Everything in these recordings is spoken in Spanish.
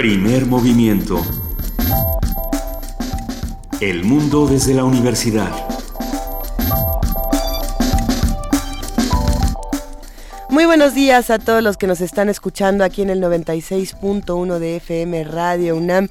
Primer movimiento. El mundo desde la universidad. Muy buenos días a todos los que nos están escuchando aquí en el 96.1 de FM Radio UNAM.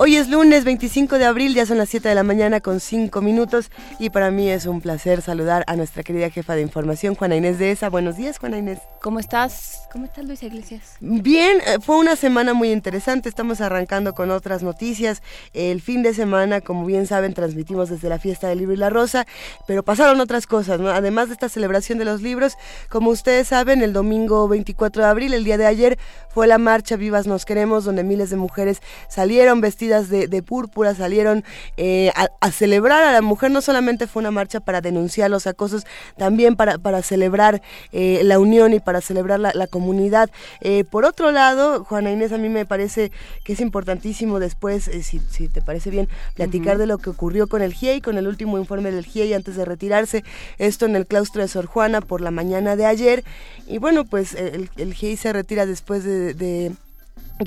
Hoy es lunes 25 de abril, ya son las 7 de la mañana con 5 minutos y para mí es un placer saludar a nuestra querida jefa de información, Juana Inés de ESA. Buenos días, Juana Inés. ¿Cómo estás? ¿Cómo estás, Luisa Iglesias? Bien, eh, fue una semana muy interesante, estamos arrancando con otras noticias. El fin de semana, como bien saben, transmitimos desde la fiesta del libro y la rosa, pero pasaron otras cosas, ¿no? Además de esta celebración de los libros, como ustedes saben, el domingo 24 de abril, el día de ayer, fue la marcha Vivas Nos Queremos, donde miles de mujeres salieron vestidas de, púrpura salieron eh, a, celebrar a la mujer. No solamente fue una marcha para denunciar los acosos, también para, para celebrar eh, la unión y para celebrar la, comunidad. Eh, por otro lado, Juana Inés, a mí me parece que es importantísimo después, si, si, te parece bien, platicar de lo que ocurrió con el GIEI, con el último informe del GIEI antes de retirarse, esto en el claustro de Sor Juana por la mañana de ayer. Y bueno, pues el, el GIEI se retira después de de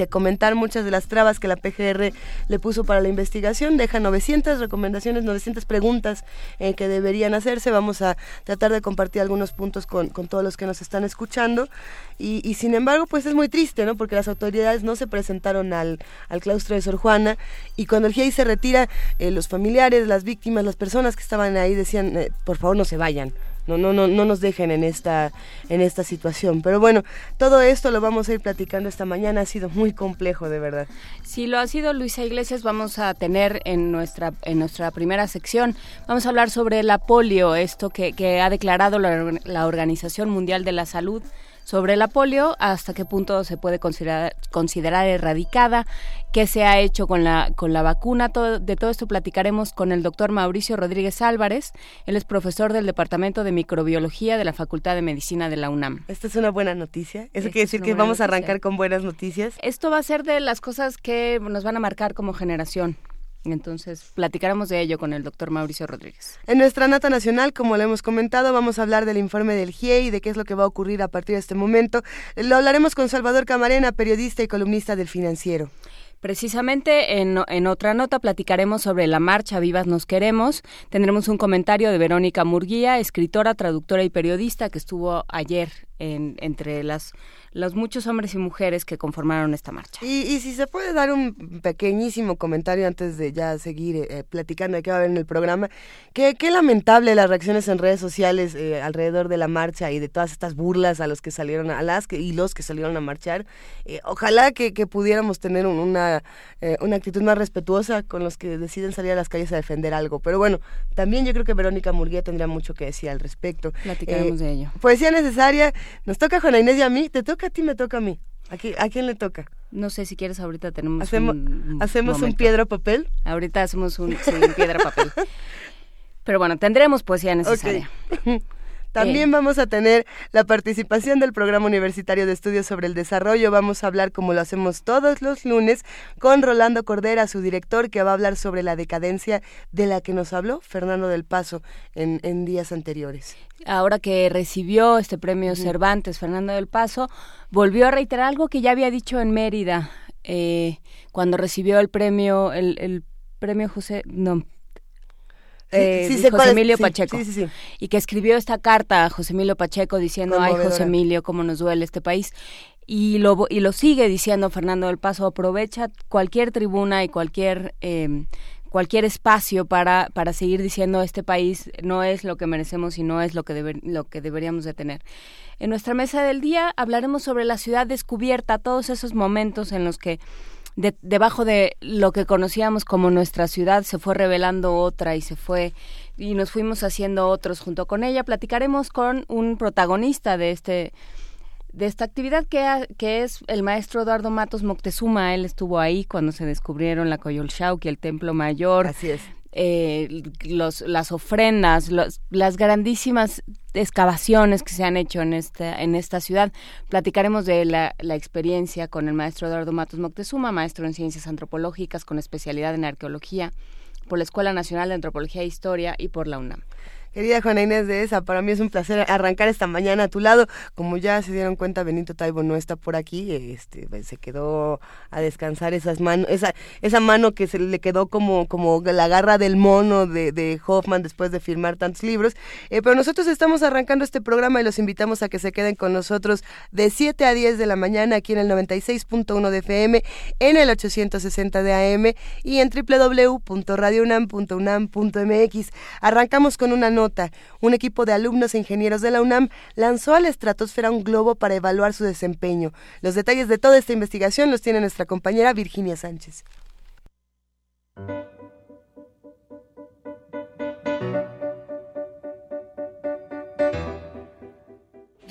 comentar muchas de las trabas que la PGR le puso para la investigación. Deja 900 recomendaciones, 900 preguntas eh, que deberían hacerse. Vamos a tratar de compartir algunos puntos con, todos los que nos están escuchando. Y, sin embargo, pues es muy triste, ¿no? Porque las autoridades no se presentaron al, claustro de Sor Juana y cuando el GIEI se retira, eh, los familiares, las víctimas, las personas que estaban ahí decían, eh, por favor no se vayan, no, no, no, no nos dejen en esta, en esta situación. Pero bueno, todo esto lo vamos a ir platicando esta mañana. Ha sido muy complejo, de verdad. Sí, lo ha sido Luisa Iglesias. Vamos a tener en nuestra, en nuestra primera sección, vamos a hablar sobre la polio, esto que, que ha declarado la, la Organización Mundial de la Salud sobre la polio, hasta qué punto se puede considerar, considerar erradicada, qué se ha hecho con la, con la vacuna. de todo esto platicaremos con el doctor Mauricio Rodríguez Álvarez. Él es profesor del Departamento de Microbiología de la Facultad de Medicina de la UNAM. Esta es una buena noticia. Eso quiere decir que vamos a arrancar con buenas noticias. Esto va a ser de las cosas que nos van a marcar como generación. Entonces, platicaremos de ello con el doctor Mauricio Rodríguez. En nuestra nata nacional, como le hemos comentado, vamos a hablar del informe del GIE y de qué es lo que va a ocurrir a partir de este momento. Lo hablaremos con Salvador Camarena, periodista y columnista del Financiero. Precisamente en, en, otra nota platicaremos sobre la marcha Vivas Nos Queremos. Tendremos un comentario de Verónica Murguía, escritora, traductora y periodista que estuvo ayer en, entre las los muchos hombres y mujeres que conformaron esta marcha. Y, si se puede dar un pequeñísimo comentario antes de ya seguir eh, eh, platicando de qué va a haber en el programa, qué, qué lamentable las reacciones en redes sociales eh, alrededor de la marcha y de todas estas burlas a los que salieron, a las que, y los que salieron a marchar. ojalá que, que, pudiéramos tener una, una actitud más respetuosa con los que deciden salir a las calles a defender algo. Pero bueno, también yo creo que Verónica Murguía tendría mucho que decir al respecto. Platicaremos de ello. Poesía necesaria, nos toca a Juana Inés y a mí, te toca a ti, me toca a mí. ¿A, ¿A quién le toca? No sé si quieres ahorita tenemos hacemos un hacemos un piedra papel. Ahorita hacemos un, piedra papel. Pero bueno, tendremos poesía necesaria. También vamos a tener la participación del Programa Universitario de Estudios sobre el Desarrollo. Vamos a hablar, como lo hacemos todos los lunes, con Rolando Cordera, su director, que va a hablar sobre la decadencia de la que nos habló Fernando del Paso en, en días anteriores. Ahora que recibió este premio Cervantes, Fernando del Paso, volvió a reiterar algo que ya había dicho en Mérida, eh, cuando recibió el premio, el, el premio José, no, eh, José Emilio Pacheco. y que escribió esta carta a José Emilio Pacheco diciendo, ay José Emilio, cómo nos duele este país. Y lo, y lo sigue diciendo Fernando del Paso, aprovecha cualquier tribuna y cualquier... Eh, cualquier espacio para, para seguir diciendo este país no es lo que merecemos y no es lo que, lo que deberíamos de tener. En nuestra mesa del día hablaremos sobre la ciudad descubierta, todos esos momentos en los que debajo de lo que conocíamos como nuestra ciudad se fue revelando otra y se fue y nos fuimos haciendo otros junto con ella. Platicaremos con un protagonista de este de esta actividad que, que es el maestro Eduardo Matos Moctezuma. Él estuvo ahí cuando se descubrieron la Coyolxauhqui, el Templo Mayor. Así es eh, los, las ofrendas, las grandísimas excavaciones que se han hecho en esta, en esta ciudad. Platicaremos de la, la, experiencia con el maestro Eduardo Matos Moctezuma, maestro en ciencias antropológicas con especialidad en arqueología, por la Escuela Nacional de Antropología e Historia y por la UNAM. Querida Juana Inés de esa, para mí es un placer arrancar esta mañana a tu lado. Como ya se dieron cuenta, Benito Taibo no está por aquí, este, pues, se quedó a descansar esas manos, esa, esa mano que se le quedó como, como la garra del mono de, de Hoffman después de firmar tantos libros. Eh, pero nosotros estamos arrancando este programa y los invitamos a que se queden con nosotros de 7 a 10 de la mañana aquí en el 96.1 de FM, en el 860 de AM y en www.radiounam.unam.mx. Arrancamos con una Un equipo de alumnos e ingenieros de la UNAM lanzó a la estratosfera un globo para evaluar su desempeño. Los detalles de toda esta investigación los tiene nuestra compañera Virginia Sánchez.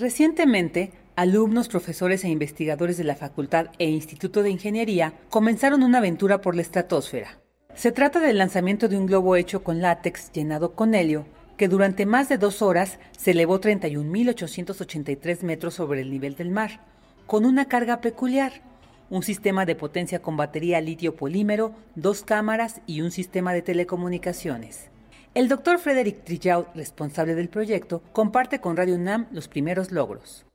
Recientemente, alumnos, profesores e investigadores de la Facultad e Instituto de Ingeniería comenzaron una aventura por la estratosfera. Se trata del lanzamiento de un globo hecho con látex llenado con helio que durante más de dos horas se elevó 31.883 metros sobre el nivel del mar, con una carga peculiar, un sistema de potencia con batería litio polímero, dos cámaras y un sistema de telecomunicaciones. El doctor Frederick Trillaud, responsable del proyecto, comparte con Radio UNAM los primeros logros.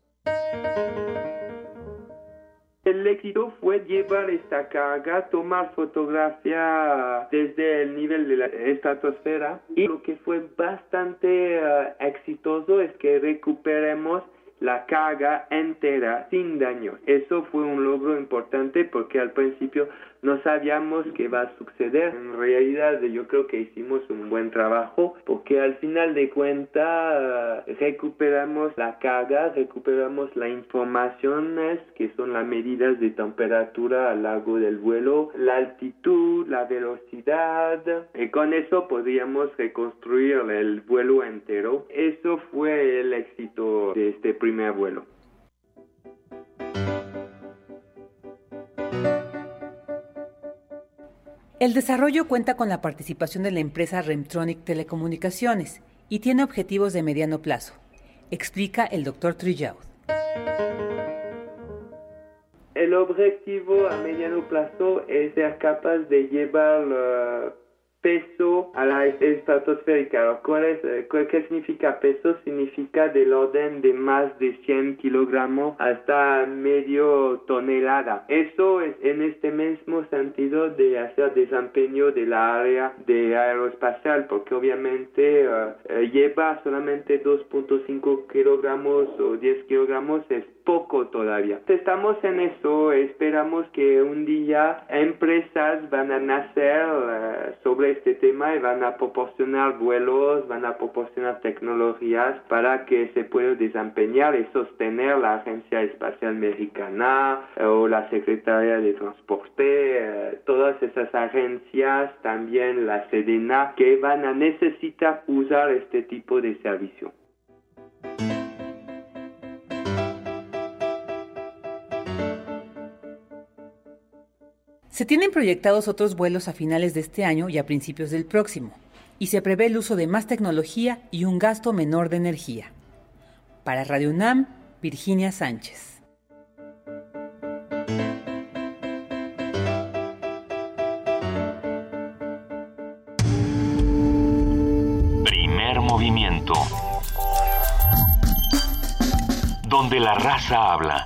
El éxito fue llevar esta carga, tomar fotografía desde el nivel de la estratosfera y lo que fue bastante eh, exitoso es que recuperemos la carga entera sin daño. Eso fue un logro importante porque al principio no sabíamos qué va a suceder. En realidad yo creo que hicimos un buen trabajo porque al final de cuentas recuperamos la carga, recuperamos las informaciones que son las medidas de temperatura a largo del vuelo, la altitud, la velocidad y con eso podríamos reconstruir el vuelo entero. Eso fue el éxito de este primer vuelo. El desarrollo cuenta con la participación de la empresa Remtronic Telecomunicaciones y tiene objetivos de mediano plazo, explica el doctor Trillaud. El objetivo a mediano plazo es ser capaz de llevar peso a la estratosférica. Eh, ¿Qué significa peso? Significa del orden de más de 100 kilogramos hasta medio tonelada. Eso es en este mismo sentido de hacer desempeño de la área de aeroespacial, porque obviamente eh, lleva solamente 2.5 kilogramos o 10 kilogramos es poco todavía. Estamos en eso, esperamos que un día empresas van a nacer sobre este tema y van a proporcionar vuelos, van a proporcionar tecnologías para que se pueda desempeñar y sostener la Agencia Espacial Mexicana eh, o la Secretaría de Transporte, eh, todas esas agencias, también la Sedena, que van a necesitar usar este tipo de servicio. Se tienen proyectados otros vuelos a finales de este año y a principios del próximo, y se prevé el uso de más tecnología y un gasto menor de energía. Para Radio UNAM, Virginia Sánchez. Movimiento. Donde la raza habla.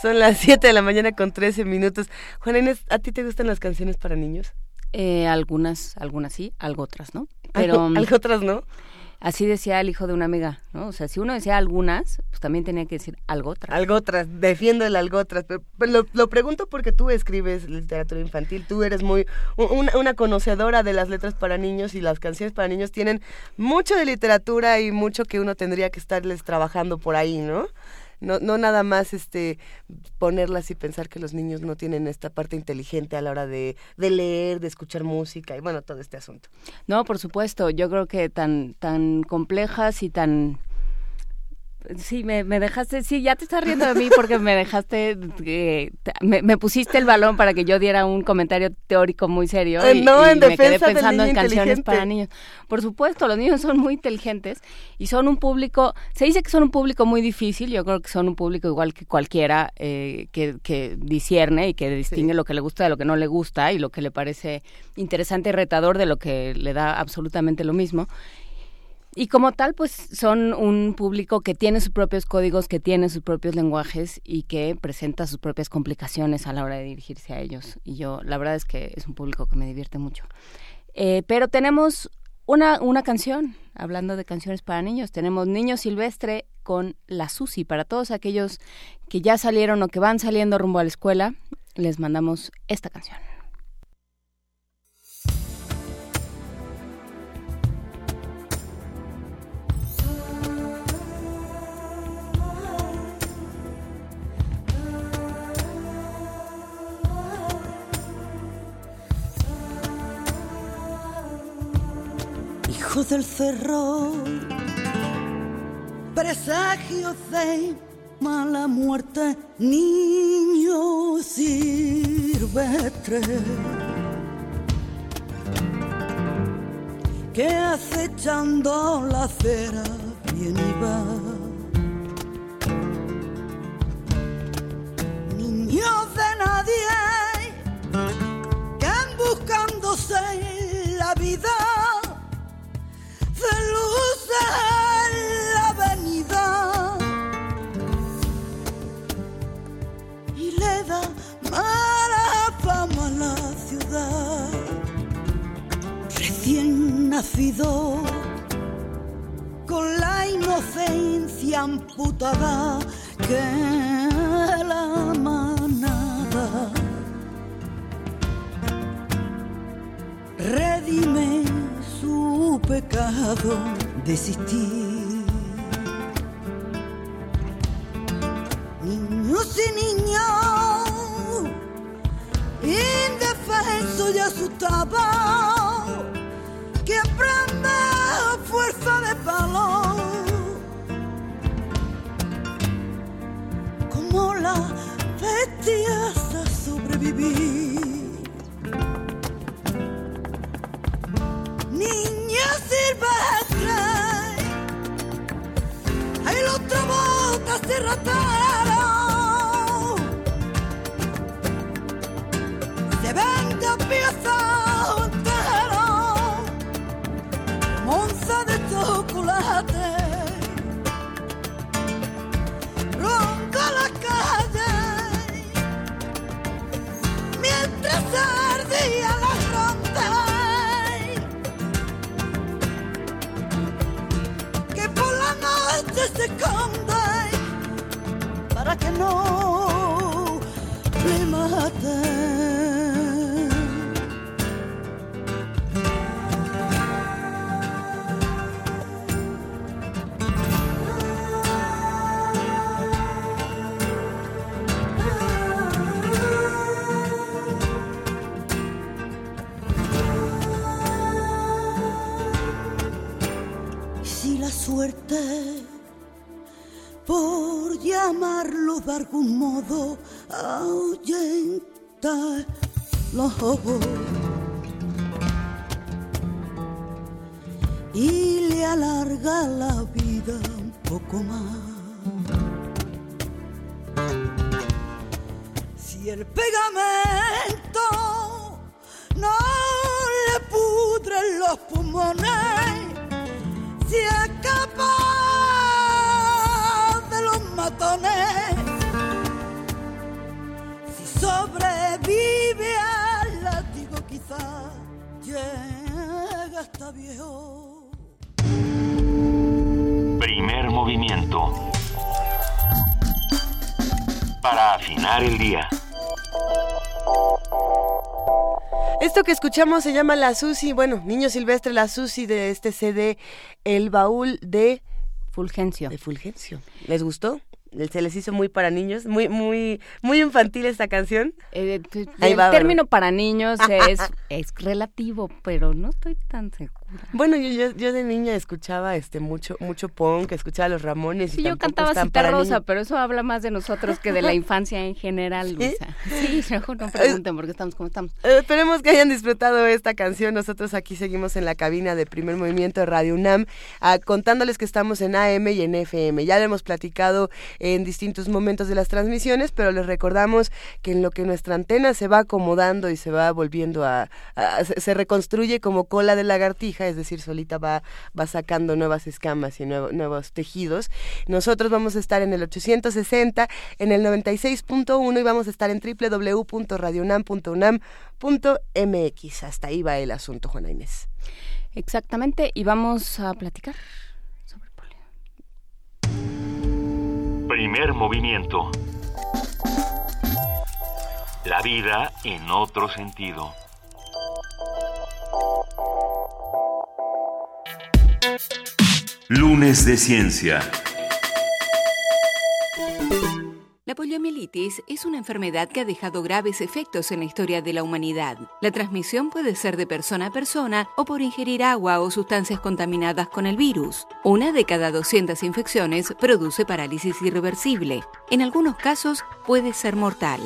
Son las 7 de la mañana con 13 minutos. Juan Inés, ¿a ti te gustan las canciones para niños? Eh, algunas, algunas sí, algo otras, ¿no? Pero algo, otras no. Así decía el hijo de una amiga, ¿no? O sea, si uno decía algunas, pues también tenía que decir algo otras. Algo otras, defiendo el algo otras. Pero, lo, lo, pregunto porque tú escribes literatura infantil, tú eres muy una, una, conocedora de las letras para niños y las canciones para niños tienen mucho de literatura y mucho que uno tendría que estarles trabajando por ahí, ¿no? No, no nada más este ponerlas y pensar que los niños no tienen esta parte inteligente a la hora de, de leer, de escuchar música y bueno, todo este asunto. No, por supuesto, yo creo que tan, tan complejas y tan Sí, me, dejaste, sí, ya te estás riendo de mí porque me dejaste, eh, me, pusiste el balón para que yo diera un comentario teórico muy serio. Eh, y, no, en me quedé pensando en canciones para niños. Por supuesto, los niños son muy inteligentes y son un público, se dice que son un público muy difícil, yo creo que son un público igual que cualquiera eh, que, que discierne y que distingue lo que le gusta de lo que no le gusta y lo que le parece interesante y retador de lo que le da absolutamente lo mismo. Y como tal, pues son un público que tiene sus propios códigos, que tiene sus propios lenguajes y que presenta sus propias complicaciones a la hora de dirigirse a ellos. Y yo, la verdad es que es un público que me divierte mucho. Eh, pero tenemos una, una canción, hablando de canciones para niños, tenemos Niño Silvestre con La Susi. Para todos aquellos que ya salieron o que van saliendo rumbo a la escuela, les mandamos esta canción. Hijo del cerro, presagio de mala muerte, niño silvestre, que acechando la cera Con la inocencia amputada que la manada redime su pecado desistir. Escuchamos se llama La Susi, bueno, Niño Silvestre, La Susi de este CD, El Baúl de Fulgencio. De Fulgencio. ¿Les gustó? se les hizo muy para niños, muy muy muy infantil esta canción. Eh, el término para niños es, es relativo, pero no estoy tan segura. Bueno, yo, yo, de niña escuchaba este mucho mucho punk, escuchaba a los Ramones. Sí, y yo cantaba Cita Rosa, pero eso habla más de nosotros que de la infancia en general, Luisa. Sí, mejor no pregunten porque estamos como estamos. Eh, esperemos que hayan disfrutado esta canción. Nosotros aquí seguimos en la cabina de Primer Movimiento de Radio UNAM, ah, contándoles que estamos en AM y en FM. Ya lo hemos platicado en distintos momentos de las transmisiones, pero les recordamos que en lo que nuestra antena se va acomodando y se va volviendo a, se reconstruye como cola de lagartija, es decir, solita va, va sacando nuevas escamas y nuevos tejidos. Nosotros vamos a estar en el 860, en el 96.1 y vamos a estar en www.radionam.unam.mx. Hasta ahí va el asunto, Juana Inés. Exactamente, y vamos a platicar sobre polio. Primer movimiento. La vida en otro sentido. Lunes de Ciencia. La poliomielitis es una enfermedad que ha dejado graves efectos en la historia de la humanidad. La transmisión puede ser de persona a persona o por ingerir agua o sustancias contaminadas con el virus. Una de cada 200 infecciones produce parálisis irreversible. En algunos casos puede ser mortal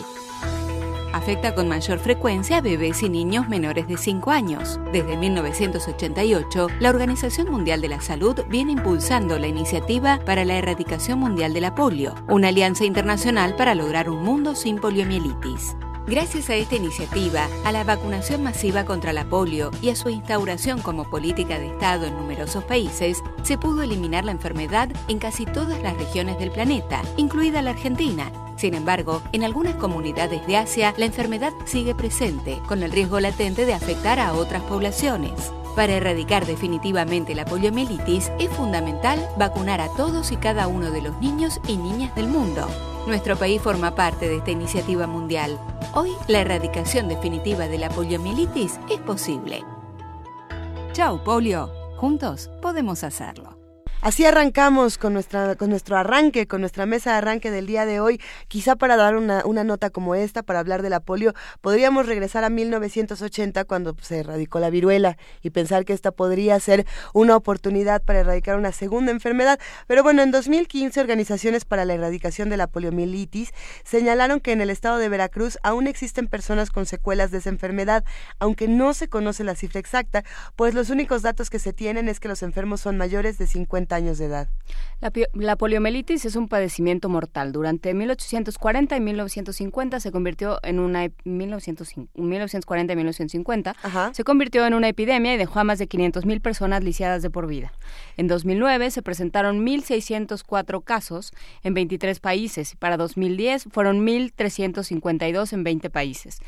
afecta con mayor frecuencia a bebés y niños menores de 5 años. Desde 1988, la Organización Mundial de la Salud viene impulsando la iniciativa para la erradicación mundial de la polio, una alianza internacional para lograr un mundo sin poliomielitis. Gracias a esta iniciativa, a la vacunación masiva contra la polio y a su instauración como política de Estado en numerosos países, se pudo eliminar la enfermedad en casi todas las regiones del planeta, incluida la Argentina, sin embargo, en algunas comunidades de Asia la enfermedad sigue presente, con el riesgo latente de afectar a otras poblaciones. Para erradicar definitivamente la poliomielitis es fundamental vacunar a todos y cada uno de los niños y niñas del mundo. Nuestro país forma parte de esta iniciativa mundial. Hoy la erradicación definitiva de la poliomielitis es posible. Chao, polio. Juntos podemos hacerlo. Así arrancamos con, nuestra, con nuestro arranque, con nuestra mesa de arranque del día de hoy. Quizá para dar una, una nota como esta, para hablar de la polio, podríamos regresar a 1980 cuando se erradicó la viruela y pensar que esta podría ser una oportunidad para erradicar una segunda enfermedad. Pero bueno, en 2015 organizaciones para la erradicación de la poliomielitis señalaron que en el estado de Veracruz aún existen personas con secuelas de esa enfermedad, aunque no se conoce la cifra exacta, pues los únicos datos que se tienen es que los enfermos son mayores de 50 años de edad. La, poliomielitis es un padecimiento mortal. Durante 1840 y 1950 se convirtió en una 1940 y 1950 se convirtió en una epidemia y dejó a más de 500 mil personas lisiadas de por vida. En 2009 se presentaron 1.604 casos en 23 países. Para 2010 fueron 1.352 en 20 países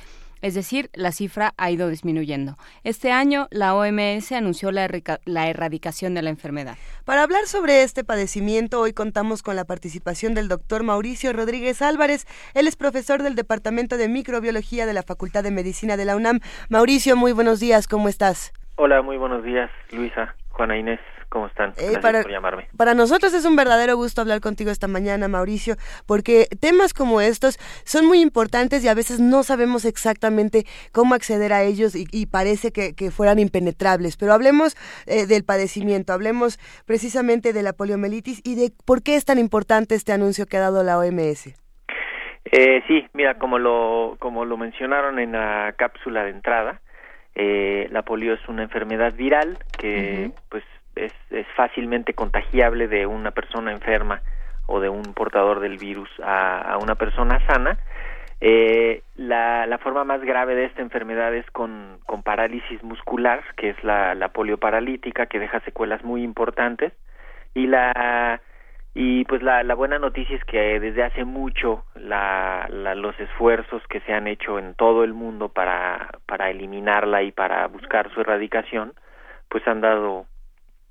es decir, la cifra ha ido disminuyendo. Este año la OMS anunció la, la, erradicación de la enfermedad. Para hablar sobre este padecimiento, hoy contamos con la participación del doctor Mauricio Rodríguez Álvarez. Él es profesor del Departamento de Microbiología de la Facultad de Medicina de la UNAM. Mauricio, muy buenos días, ¿cómo estás? Hola, muy buenos días, Luisa, Juana Inés. ¿Cómo están? Eh, Gracias para, por llamarme. Para nosotros es un verdadero gusto hablar contigo esta mañana, Mauricio, porque temas como estos son muy importantes y a veces no sabemos exactamente cómo acceder a ellos y, parece que, fueran impenetrables. Pero hablemos eh, del padecimiento, hablemos precisamente de la poliomielitis y de por qué es tan importante este anuncio que ha dado la OMS. Eh, sí, mira, como lo, como lo mencionaron en la cápsula de entrada, eh, la polio es una enfermedad viral que pues es, es fácilmente contagiable de una persona enferma o de un portador del virus a, a una persona sana. Eh, la, la, forma más grave de esta enfermedad es con, con parálisis muscular, que es la, la polioparalítica, que deja secuelas muy importantes. Y la y pues la, la buena noticia es que desde hace mucho la, la, los esfuerzos que se han hecho en todo el mundo para, para eliminarla y para buscar su erradicación, pues han dado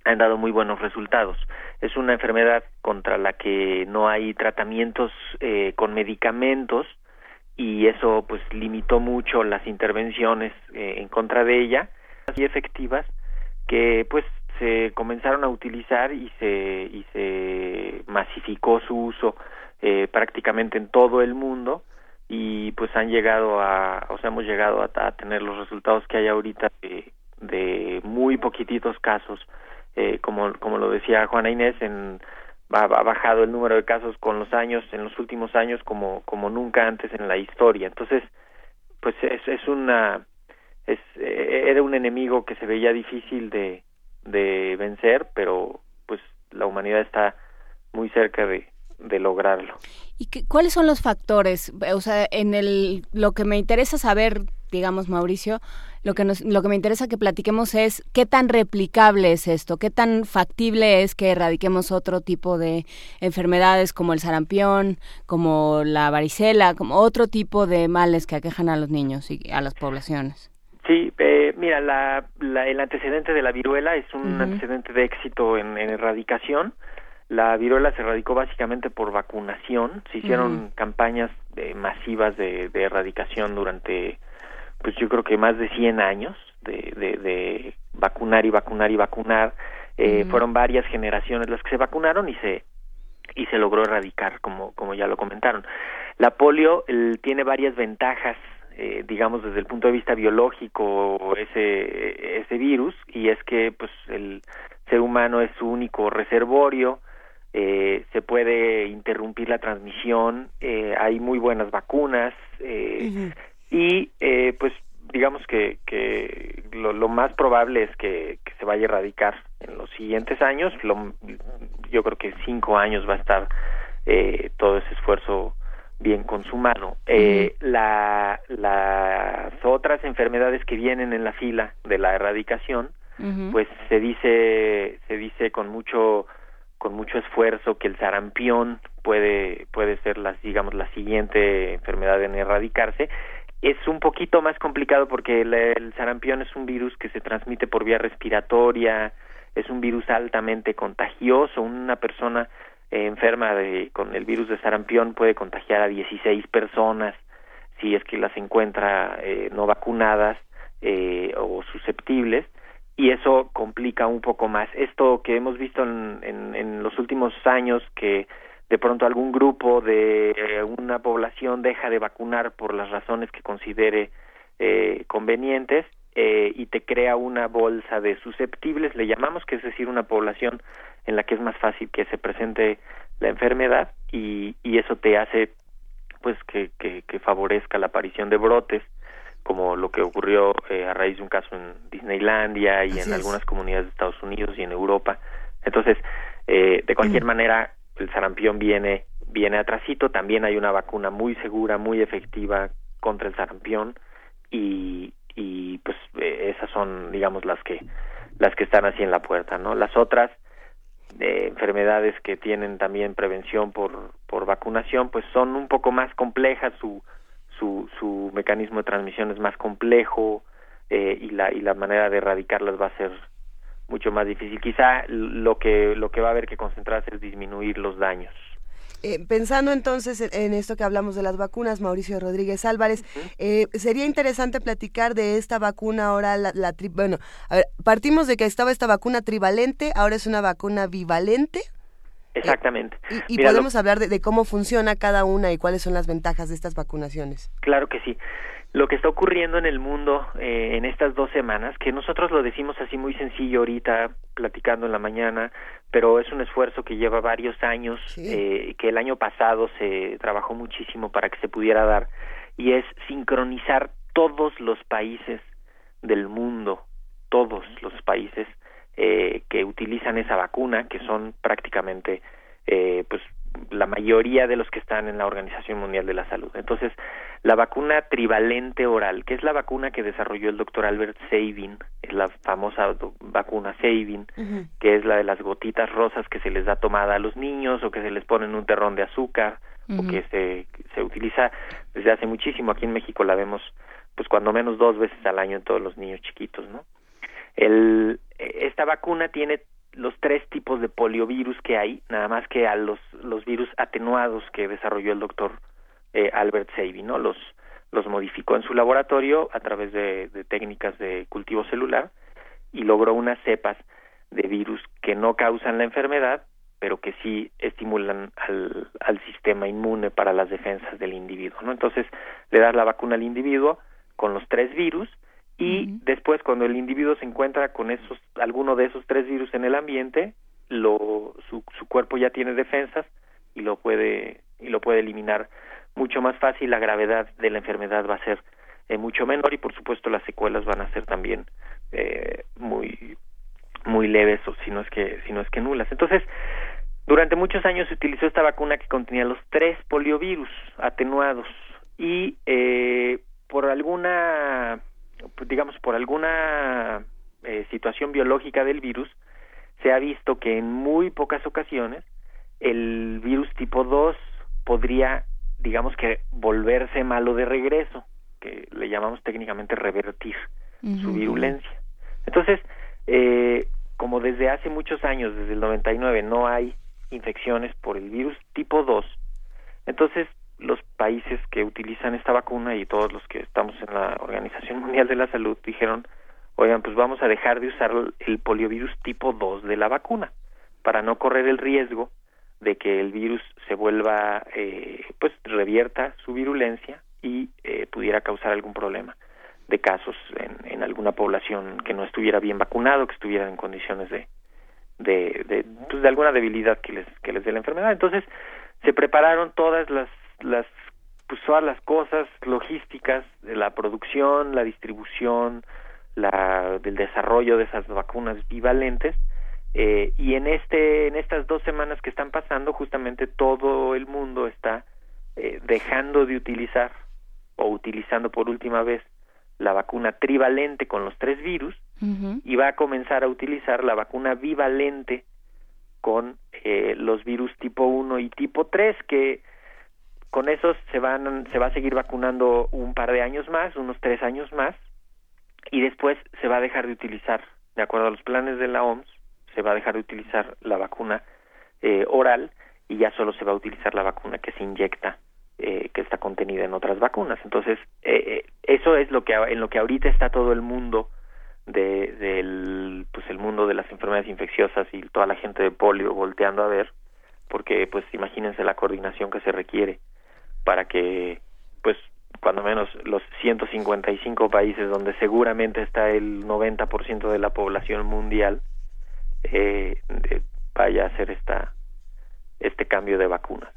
han dado muy buenos resultados. Es una enfermedad contra la que no hay tratamientos eh, con medicamentos y eso pues limitó mucho las intervenciones eh, en contra de ella y efectivas que pues se comenzaron a utilizar y se y se masificó su uso eh, prácticamente en todo el mundo y pues han llegado a o sea hemos llegado a, tener los resultados que hay ahorita de, de muy poquititos casos, eh, como, como lo decía Juana Inés, en, ha, bajado el número de casos con los años, en los últimos años, como, como nunca antes en la historia. Entonces, pues es, es una, es, eh, era un enemigo que se veía difícil de, de vencer, pero pues la humanidad está muy cerca de, de lograrlo. ¿Y qué, cuáles son los factores? O sea, en el lo que me interesa saber, digamos, Mauricio, lo que nos, lo que me interesa que platiquemos es qué tan replicable es esto, qué tan factible es que erradiquemos otro tipo de enfermedades como el sarampión, como la varicela, como otro tipo de males que aquejan a los niños y a las poblaciones. Sí, eh, mira, la, el antecedente de la viruela es un antecedente de éxito en erradicación la viruela se erradicó básicamente por vacunación. Se hicieron campañas de, masivas de, de, erradicación durante, pues yo creo que más de 100 años de, de, de vacunar y vacunar y vacunar. Eh, Fueron varias generaciones las que se vacunaron y se y se logró erradicar, como como ya lo comentaron. La polio tiene varias ventajas eh, digamos desde el punto de vista biológico ese ese virus y es que pues el ser humano es su único reservorio eh, se puede interrumpir la transmisión, eh, hay muy buenas vacunas eh, y eh, pues digamos que, que lo, lo, más probable es que, que, se vaya a erradicar en los siguientes años, lo, yo creo que cinco años va a estar eh, todo ese esfuerzo bien consumado. Eh, la, las otras enfermedades que vienen en la fila de la erradicación, pues se dice, se dice con mucho con mucho esfuerzo que el sarampión puede puede ser las digamos la siguiente enfermedad en erradicarse es un poquito más complicado porque el, sarampión es un virus que se transmite por vía respiratoria es un virus altamente contagioso una persona eh, enferma de, con el virus de sarampión puede contagiar a 16 personas si es que las encuentra eh, no vacunadas eh, o susceptibles y eso complica un poco más. Esto que hemos visto en, en, los últimos años que de pronto algún grupo de eh, una población deja de vacunar por las razones que considere eh, convenientes eh, y te crea una bolsa de susceptibles, le llamamos que es decir una población en la que es más fácil que se presente la enfermedad y, y eso te hace pues que, que, que favorezca la aparición de brotes como lo que ocurrió eh, a raíz de un caso en Disneylandia y en algunas comunidades de Estados Unidos y en Europa. Entonces, eh, de cualquier mm. manera, el sarampión viene viene atrasito. También hay una vacuna muy segura, muy efectiva contra el sarampión y, y pues eh, esas son, digamos, las que las que están así en la puerta, ¿no? Las otras eh, enfermedades que tienen también prevención por por vacunación, pues son un poco más complejas su su, su mecanismo de transmisión es más complejo eh, y, la, y la manera de erradicarlas va a ser mucho más difícil. Quizá lo que, lo que va a haber que concentrarse es disminuir los daños. Eh, pensando entonces en, esto que hablamos de las vacunas, Mauricio Rodríguez Álvarez, eh, sería interesante platicar de esta vacuna ahora, la, la bueno, a ver, partimos de que estaba esta vacuna trivalente, ahora es una vacuna bivalente. Exactamente. y, podemos hablar de, cómo funciona cada una y cuáles son las ventajas de estas vacunaciones. Claro que sí. Lo que está ocurriendo en el mundo eh, en estas dos semanas, que nosotros lo decimos así muy sencillo ahorita, platicando en la mañana, pero es un esfuerzo que lleva varios años, eh, que el año pasado se trabajó muchísimo para que se pudiera dar, y es sincronizar todos los países del mundo, todos los países, eh, que utilizan esa vacuna, que son prácticamente eh, pues la mayoría de los que están en la Organización Mundial de la Salud. Entonces, la vacuna trivalente oral, que es la vacuna que desarrolló el doctor Albert Sabin, es la famosa vacuna Sabin, que es la de las gotitas rosas que se les da tomada a los niños o que se les pone en un terrón de azúcar o que se, se utiliza desde hace muchísimo. Aquí en México la vemos pues cuando menos dos veces al año en todos los niños chiquitos, ¿no? El, esta vacuna tiene los tres tipos de poliovirus que hay, nada más que a los, los virus atenuados que desarrolló el doctor eh, Albert Sabin, ¿no? Los, los modificó en su laboratorio a través de, de, técnicas de cultivo celular y logró unas cepas de virus que no causan la enfermedad, pero que sí estimulan al, al sistema inmune para las defensas del individuo, ¿no? Entonces, le das la vacuna al individuo con los tres virus y después cuando el individuo se encuentra con esos alguno de esos tres virus en el ambiente lo su, su cuerpo ya tiene defensas y lo puede y lo puede eliminar. Mucho más fácil la gravedad de la enfermedad va a ser eh, mucho menor y por supuesto las secuelas van a ser también eh, muy muy leves o si no es que si no es que nulas. Entonces durante muchos años se utilizó esta vacuna que contenía los tres poliovirus atenuados y eh, por alguna digamos, por alguna eh, situación biológica del virus, se ha visto que en muy pocas ocasiones el virus tipo 2 podría, digamos que, volverse malo de regreso, que le llamamos técnicamente revertir su virulencia. Entonces, eh, como desde hace muchos años, desde el 99, no hay infecciones por el virus tipo 2, entonces los países que utilizan esta vacuna y todos los que estamos en la Organización Mundial de la Salud dijeron, oigan, pues vamos a dejar de usar el poliovirus tipo 2 de la vacuna para no correr el riesgo de que el virus se vuelva, eh, pues revierta su virulencia y eh, pudiera causar algún problema de casos en, alguna población que no estuviera bien vacunado, que estuviera en condiciones de, de, de, pues de alguna debilidad que les, que les dé la enfermedad. Entonces, se prepararon todas las las pues todas las cosas logísticas de la producción, la distribución, la del desarrollo de esas vacunas bivalentes eh, y en este en estas dos semanas que están pasando justamente todo el mundo está eh, dejando de utilizar o utilizando por última vez la vacuna trivalente con los tres virus y va a comenzar a utilizar la vacuna bivalente con eh, los virus tipo 1 y tipo 3 que con esos se van se va a seguir vacunando un par de años más unos tres años más y después se va a dejar de utilizar de acuerdo a los planes de la OMS se va a dejar de utilizar la vacuna eh, oral y ya solo se va a utilizar la vacuna que se inyecta eh, que está contenida en otras vacunas. Entonces eh, eh eso es lo que en lo que ahorita está todo el mundo de del pues el mundo de las enfermedades infecciosas y toda la gente de polio volteando a ver porque pues imagínense la coordinación que se requiere para que, pues, cuando menos los 155 países donde seguramente está el 90% de la población mundial eh, vaya a hacer esta este cambio de vacunas.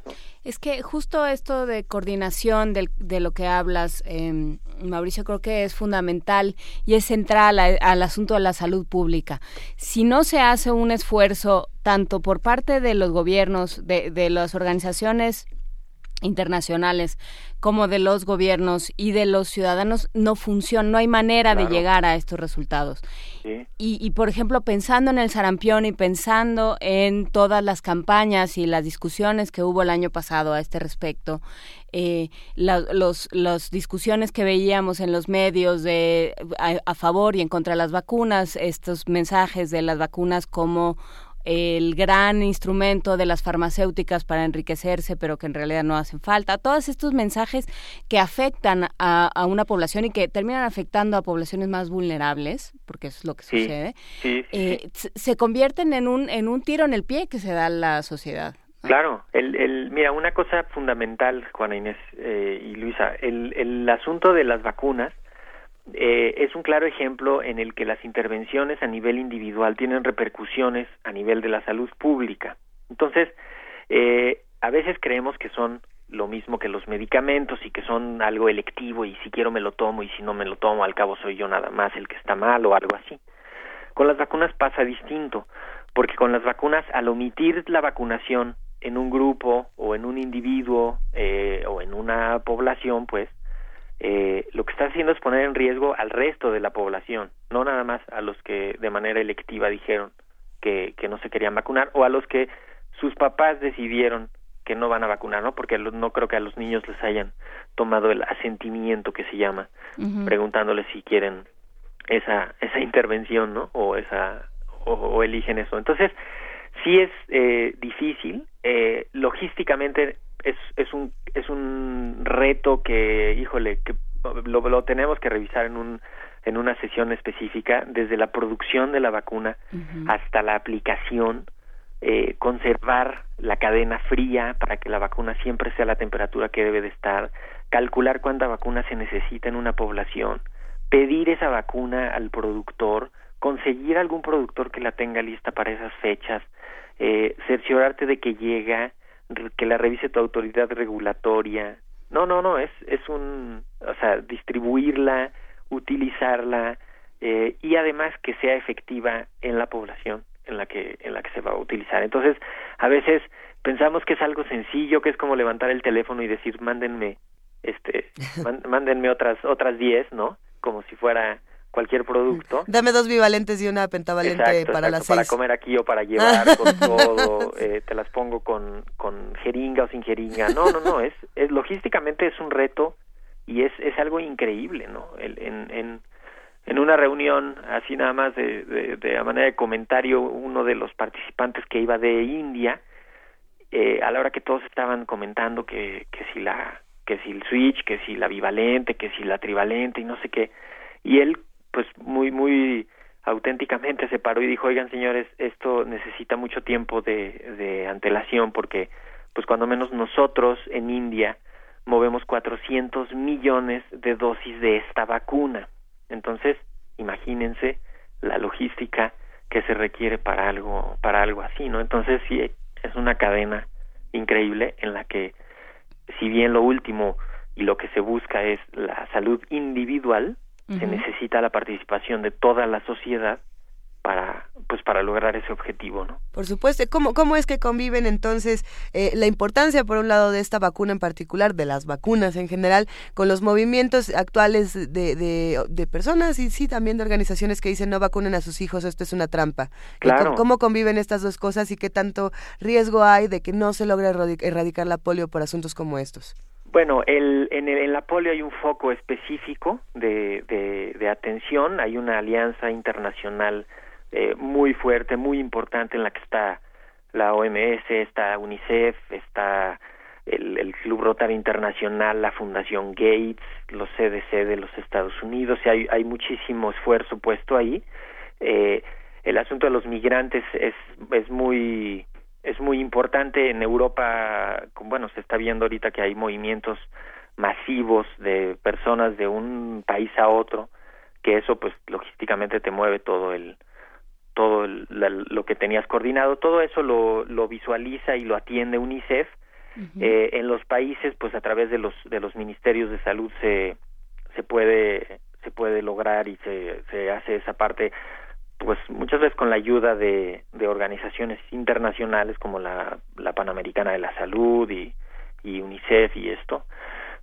Es que justo esto de coordinación de, de lo que hablas, eh, Mauricio, creo que es fundamental y es central al asunto de la salud pública. Si no se hace un esfuerzo tanto por parte de los gobiernos, de las organizaciones internacionales como de los gobiernos y de los ciudadanos no funciona, no hay manera de llegar a estos resultados. Y, por ejemplo, pensando en el sarampión y pensando en todas las campañas y las discusiones que hubo el año pasado a este respecto, eh, los, las discusiones que veíamos en los medios de a favor y en contra de las vacunas, estos mensajes de las vacunas como el gran instrumento de las farmacéuticas para enriquecerse, pero que en realidad no hacen falta. Todos estos mensajes que afectan a, una población y que terminan afectando a poblaciones más vulnerables, porque eso es lo que sucede, eh, se convierten en un, en un tiro en el pie que se da a la sociedad. Claro, el, el, mira, una cosa fundamental, Juana Inés eh, y Luisa, el, el asunto de las vacunas eh, es un claro ejemplo en el que las intervenciones a nivel individual tienen repercusiones a nivel de la salud pública. Entonces, eh, a veces creemos que son lo mismo que los medicamentos y que son algo electivo y si quiero me lo tomo y si no me lo tomo al cabo soy yo nada más el que está mal o algo así. Con las vacunas pasa distinto, porque con las vacunas al omitir la vacunación en un grupo o en un individuo eh, o en una población, pues eh, lo que está haciendo es poner en riesgo al resto de la población, no nada más a los que de manera electiva dijeron que, que no se querían vacunar o a los que sus papás decidieron que no van a vacunar, ¿no? Porque no creo que a los niños les hayan tomado el asentimiento que se llama, preguntándoles si quieren esa esa intervención, ¿no? O esa o, eligen eso. Entonces sí es eh, difícil. Eh, logísticamente es, es un es un reto que híjole que lo, lo tenemos que revisar en un en una sesión específica desde la producción de la vacuna hasta la aplicación eh, conservar la cadena fría para que la vacuna siempre sea la temperatura que debe de estar calcular cuánta vacuna se necesita en una población pedir esa vacuna al productor, conseguir algún productor que la tenga lista para esas fechas, eh, cerciorarte de que llega, que la revise tu autoridad regulatoria. No, no, no, es, es un, o sea, distribuirla, utilizarla eh, y además que sea efectiva en la población en la que en la que se va a utilizar. Entonces, a veces pensamos que es algo sencillo, que es como levantar el teléfono y decir, "Mándenme este mándenme otras otras 10, ¿no? Como si fuera cualquier producto. Dame dos bivalentes y una pentavalente para las Para comer aquí o para llevar con todo, eh, te las pongo con, con jeringa o sin jeringa. No, no, no, es, es logísticamente es un reto y es, es algo increíble, ¿no? El, en, en, en una reunión, así nada más de, de, de, manera de comentario, uno de los participantes que iba de India, eh, a la hora que todos estaban comentando que, que si la que si el switch, que si la bivalente, que si la trivalente y no sé qué, y él pues muy muy auténticamente se paró y dijo, oigan señores, esto necesita mucho tiempo de, de antelación porque pues cuando menos nosotros en India movemos 400 millones de dosis de esta vacuna. Entonces, imagínense la logística que se requiere para algo para algo así, ¿no? Entonces, sí es una cadena increíble en la que si bien lo último y lo que se busca es la salud individual, se necesita la participación de toda la sociedad para pues para lograr ese objetivo no por supuesto. Cómo cómo es que conviven entonces eh, la importancia por un lado de esta vacuna en particular de las vacunas en general con los movimientos actuales de, de, de personas y sí también de organizaciones que dicen no vacunen a sus hijos esto es una trampa claro. cómo conviven estas dos cosas y qué tanto riesgo hay de que no se logre erradicar la polio por asuntos como estos bueno, el, en, el, en la polio hay un foco específico de, de, atención, hay una alianza internacional eh, muy fuerte, muy importante en la que está la OMS, está UNICEF, está el, el Club Rotary Internacional, la Fundación Gates, los CDC de los Estados Unidos, y hay, hay muchísimo esfuerzo puesto ahí. Eh, el asunto de los migrantes es, es muy es muy importante en Europa bueno se está viendo ahorita que hay movimientos masivos de personas de un país a otro que eso pues logísticamente te mueve todo el todo el, la, lo que tenías coordinado. Todo eso lo, lo visualiza y lo atiende UNICEF. Uh -huh. eh, en los países pues a través de los de los ministerios de salud se se puede se puede lograr y se se hace esa parte pues muchas veces con la ayuda de, de organizaciones internacionales como la, Panamericana de la Salud y, UNICEF y esto,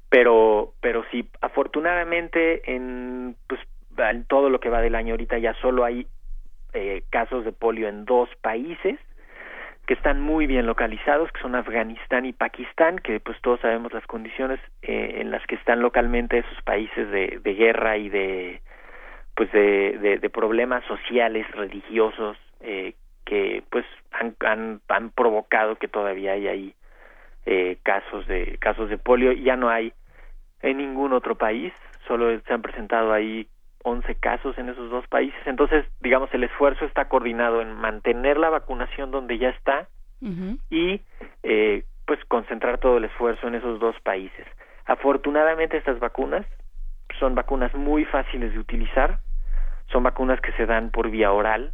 pero pero sí afortunadamente en pues en todo lo que va del año ahorita ya solo hay eh, casos de polio en dos países que están muy bien localizados, que son Afganistán y Pakistán, que pues todos sabemos las condiciones eh, en las que están localmente esos países de guerra y de pues de, de, de problemas sociales, religiosos, eh, que pues han, han, han provocado que todavía hay ahí eh, casos de casos de polio. Ya no hay en ningún otro país solo se han presentado ahí 11 casos en esos dos países. Entonces digamos el esfuerzo está coordinado en mantener la vacunación donde ya está uh -huh. y eh, pues concentrar todo el esfuerzo en esos dos países. Afortunadamente estas vacunas son vacunas muy fáciles de utilizar son vacunas que se dan por vía oral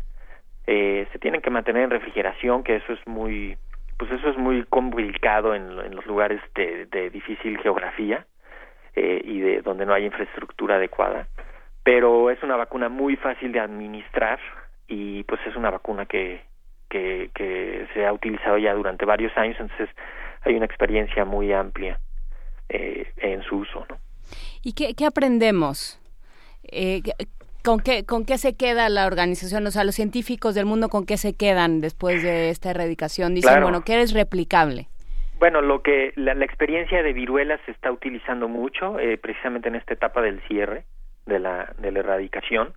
eh, se tienen que mantener en refrigeración que eso es muy pues eso es muy complicado en, en los lugares de, difícil geografía eh, y de donde no hay infraestructura adecuada. Pero es una vacuna muy fácil de administrar y pues es una vacuna que que, que se ha utilizado ya durante varios años entonces hay una experiencia muy amplia eh, en su uso y qué, qué aprendemos eh, ¿Con qué, ¿Con qué se queda la organización? O sea, los científicos del mundo, ¿con qué se quedan después de esta erradicación? Dicen, claro. bueno, que es replicable. Bueno, lo que la, la, experiencia de viruela se está utilizando mucho, eh, precisamente en esta etapa del cierre de la, de la erradicación.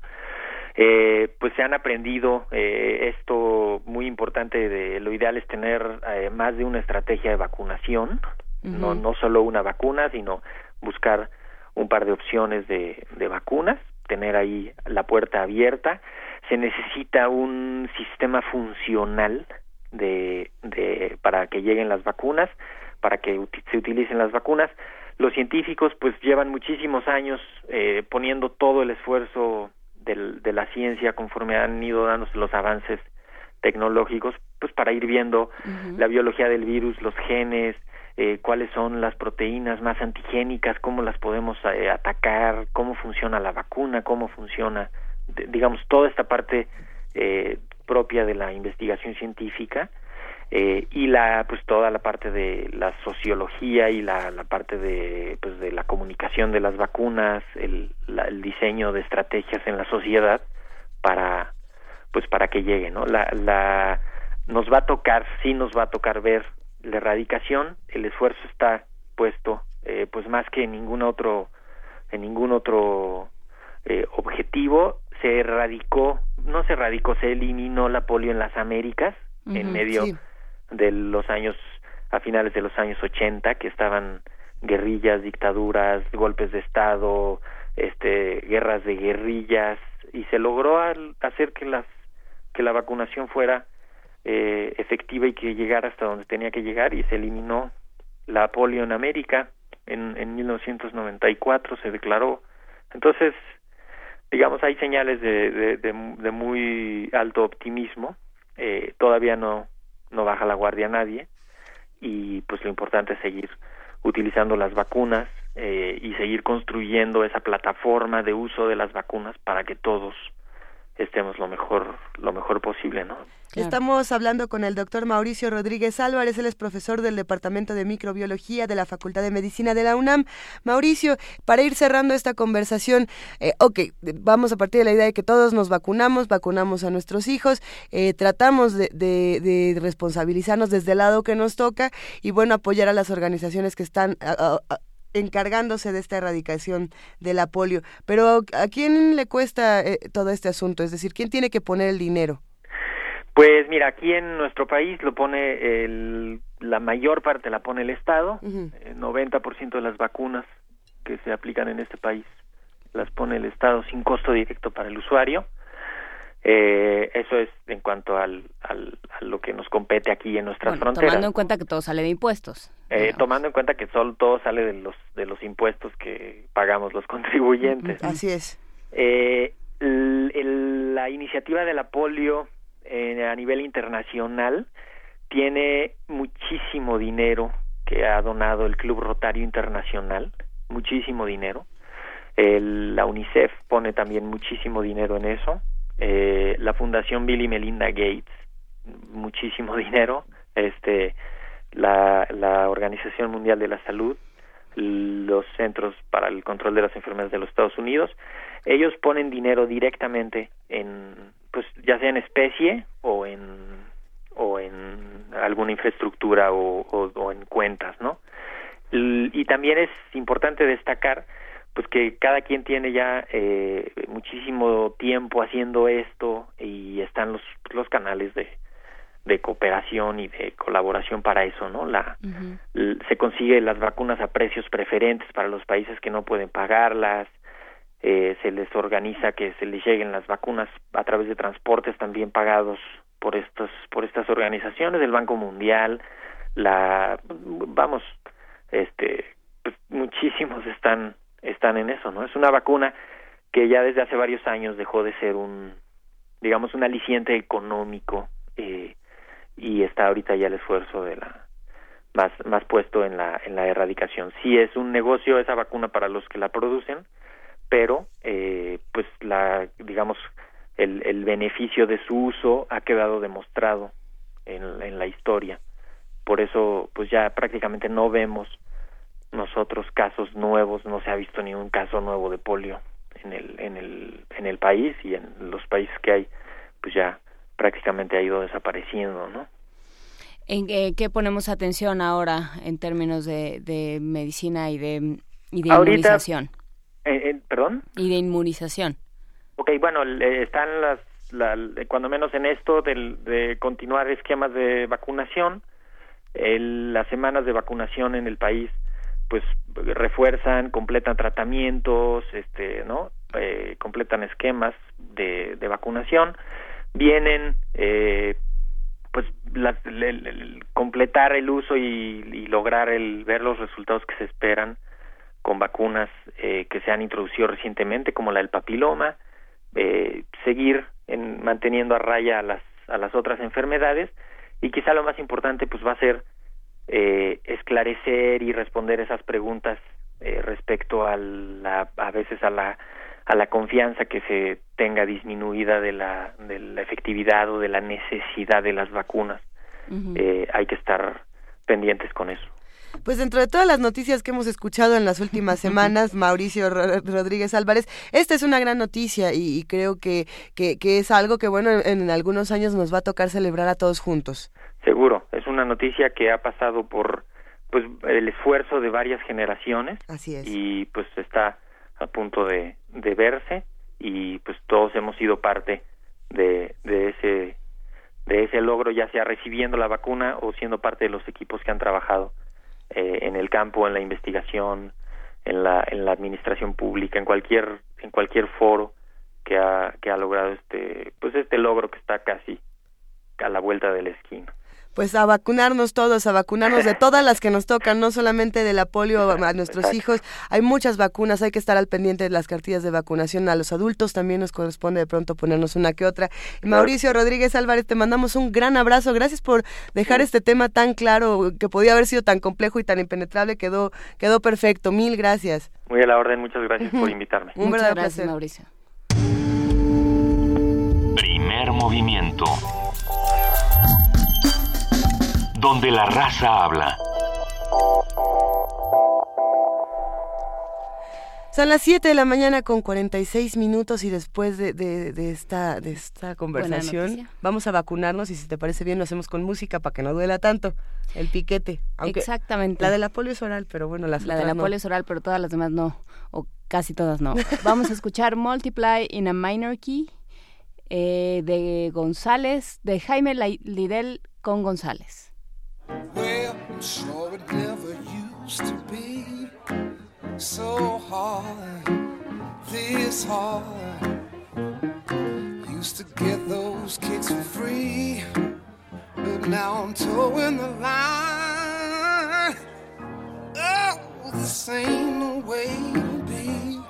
Eh, pues se han aprendido eh, esto muy importante de lo ideal es tener eh, más de una estrategia de vacunación, uh -huh. no, no solo una vacuna, sino buscar un par de opciones de, de vacunas tener ahí la puerta abierta. Se necesita un sistema funcional de, de para que lleguen las vacunas para que se utilicen las vacunas. Los científicos pues llevan muchísimos años eh, poniendo todo el esfuerzo del, de la ciencia conforme han ido dándose los avances tecnológicos pues para ir viendo la biología del virus, los genes, eh, cuáles son las proteínas más antigénicas, cómo las podemos eh, atacar, cómo funciona la vacuna, cómo funciona, digamos, toda esta parte eh, propia de la investigación científica eh, y la pues toda la parte de la sociología y la, la parte de pues de la comunicación de las vacunas el, el diseño de estrategias en la sociedad para pues para que llegue no la, la nos va a tocar sí nos va a tocar ver la erradicación el esfuerzo está puesto eh, pues más que en ningún otro en ningún otro eh, objetivo se erradicó no se erradicó se eliminó la polio en las Américas en medio de los años a finales de los años 80 que estaban guerrillas, dictaduras, golpes de estado, este guerras de guerrillas y se logró hacer que las que la vacunación fuera eh, efectiva y que llegara hasta donde tenía que llegar y se eliminó la polio en América. En, en 1994 se declaró. Entonces digamos hay señales de, de, muy alto optimismo. Eh, todavía no no baja la guardia nadie y pues lo importante es seguir utilizando las vacunas eh, y seguir construyendo esa plataforma de uso de las vacunas para que todos estemos lo mejor lo mejor posible, ¿no? Estamos hablando con el doctor Mauricio Rodríguez Álvarez, él es profesor del Departamento de Microbiología de la Facultad de Medicina de la UNAM. Mauricio, para ir cerrando esta conversación, eh, ok, vamos a partir de la idea de que todos nos vacunamos, vacunamos a nuestros hijos, eh, tratamos de, de, responsabilizarnos desde el lado que nos toca y bueno, apoyar a las organizaciones que están encargándose de esta erradicación de la polio. Pero ¿a quién le cuesta eh, todo este asunto? Es decir, ¿quién tiene que poner el dinero? Pues mira, aquí en nuestro país lo pone el, la mayor parte la pone el Estado, el 90% de las vacunas que se aplican en este país las pone el Estado sin costo directo para el usuario. Eh, eso es en cuanto al, al, a lo que nos compete aquí en nuestras fronteras. Tomando en cuenta que todo sale de impuestos. Eh, tomando en cuenta que solo, todo sale de los de los impuestos que pagamos los contribuyentes. Así es. Eh, la iniciativa de la polio eh, a nivel internacional tiene muchísimo dinero que ha donado el Club Rotario Internacional, muchísimo dinero. El, la UNICEF pone también muchísimo dinero en eso eh, la Fundación Bill y Melinda Gates, muchísimo dinero, este, la, la Organización Mundial de la Salud, los Centros para el Control de las Enfermedades de los Estados Unidos, ellos ponen dinero directamente en, pues, ya sea en especie o en o en alguna infraestructura o, o, en cuentas, ¿no? Y también es importante destacar pues que cada quien tiene ya eh, muchísimo tiempo haciendo esto y están los los canales de de cooperación y de colaboración para eso, ¿no? La se consigue las vacunas a precios preferentes para los países que no pueden pagarlas, eh, se les organiza que se les lleguen las vacunas a través de transportes también pagados por estos por estas organizaciones del Banco Mundial, la vamos, este, pues muchísimos están están en eso, ¿no? Es una vacuna que ya desde hace varios años dejó de ser un, digamos, un aliciente económico eh, y está ahorita ya el esfuerzo de la más más puesto en la en la erradicación. Sí es un negocio esa vacuna para los que la producen, pero eh, pues la digamos el, el beneficio de su uso ha quedado demostrado en, en la historia. Por eso pues ya prácticamente no vemos nosotros casos nuevos, no se ha visto ningún caso nuevo de polio en el, en el, en el país y en los países que hay, pues ya prácticamente ha ido desapareciendo, ¿no? ¿En qué ponemos atención ahora en términos de, de medicina y de, y de inmunización? Eh, ¿Perdón? Y de inmunización. Ok, bueno, están las, la, cuando menos en esto del, de continuar esquemas de vacunación, el, las semanas de vacunación en el país pues refuerzan, completan tratamientos, este, ¿no? Eh, completan esquemas de, de vacunación, vienen, eh, pues, completar el uso y, lograr el ver los resultados que se esperan con vacunas eh, que se han introducido recientemente, como la del papiloma, eh, seguir en, manteniendo a raya a las, a las otras enfermedades. Y quizá lo más importante pues va a ser eh, esclarecer y responder esas preguntas eh, respecto a la, a veces a la a la confianza que se tenga disminuida de la, de la efectividad o de la necesidad de las vacunas. eh, hay que estar pendientes con eso. Pues dentro de todas las noticias que hemos escuchado en las últimas semanas, Mauricio Rodríguez Álvarez, esta es una gran noticia y, creo que, que, es algo que, bueno, en, algunos años nos va a tocar celebrar a todos juntos. Seguro, es una noticia que ha pasado por pues el esfuerzo de varias generaciones. Así es. Y pues está a punto de, de verse y pues todos hemos sido parte de, de ese de ese logro ya sea recibiendo la vacuna o siendo parte de los equipos que han trabajado eh, en el campo, en la investigación, en la, en la administración pública, en cualquier, en cualquier foro que ha, que ha logrado este, pues este logro que está casi a la vuelta de la esquina pues a vacunarnos todos, a vacunarnos de todas las que nos tocan, no solamente de la polio a nuestros hijos. Hay muchas vacunas, hay que estar al pendiente de las cartillas de vacunación. A los adultos también nos corresponde de pronto ponernos una que otra. Mauricio Rodríguez Álvarez, te mandamos un gran abrazo. Gracias por dejar este tema tan claro, que podía haber sido tan complejo y tan impenetrable. Quedó, quedó perfecto. Mil gracias. Muy a la orden, muchas gracias por invitarme. Un verdadero placer, Mauricio. Primer movimiento donde la raza habla. Son las 7 de la mañana con 46 minutos y después de, de, esta, de esta conversación vamos a vacunarnos y si te parece bien lo hacemos con música para que no duela tanto el piquete. Exactamente. La de la polio es oral, pero bueno, las La de la polio es oral, pero todas las demás no, o casi todas no. vamos a escuchar Multiply in a Minor Key eh, de González, de Jaime Lidel con González. Well, I'm sure it never used to be so hard, this hard. Used to get those kicks for free, but now I'm towing the line. Oh, this ain't no way to be.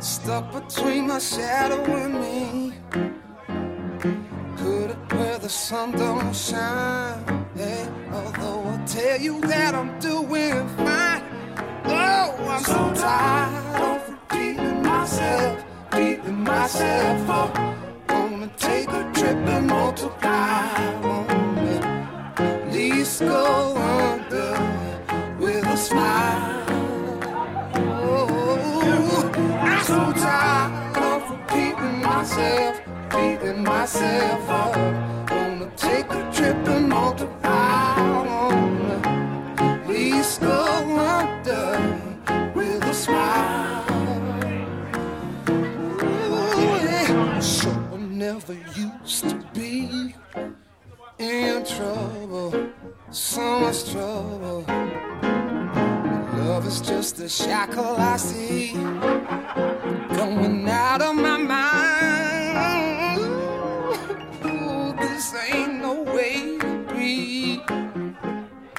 Stuck between my shadow and me it where the sun don't shine? Hey, although I tell you that I'm doing fine. Oh, I'm so tired of repeating myself, beating myself up. Gonna take a trip and multiply. At least go under with a smile. Oh, I'm so tired of repeating myself beating myself up. Gonna take a trip and multiply. At least go under with a smile. Ooh, yeah. So I never used to be in trouble, so much trouble. Love is just a shackle I see going out of my mind this ain't no way to be.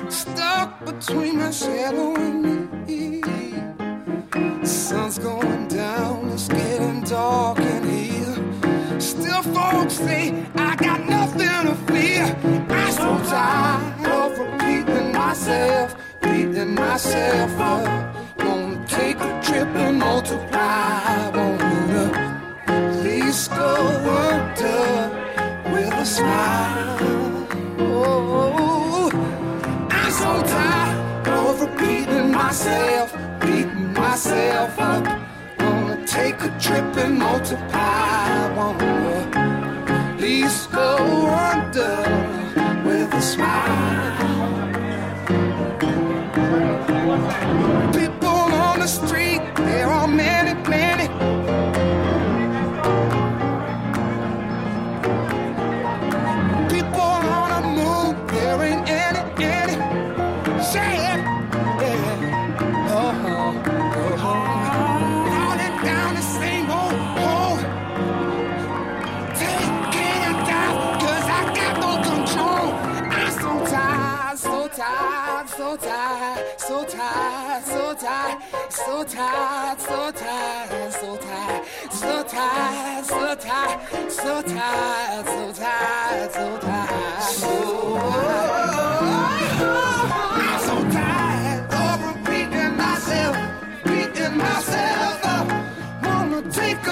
Stuck between my shadow and me. Sun's going down, it's getting dark in here. Still, folks say I got nothing to fear. I'm so tired of repeating myself, beating myself up. Gonna take a trip and multiply. Gonna at least go with a smile. Oh, I'm so tired of repeating myself, beating myself up. Wanna take a trip and multiply. Wanna at least go under with a smile. People on the street, there are many, many. shame. Yeah. Oh, oh, oh. Falling down the same old hole. Taking a dive, cause I got no control. I'm so tired, so tired, so tired, so tired, so tired, so tired, so tired, so tired, so tired, so tired, so tired, so tired, so tired, so tired. Oh, oh, oh.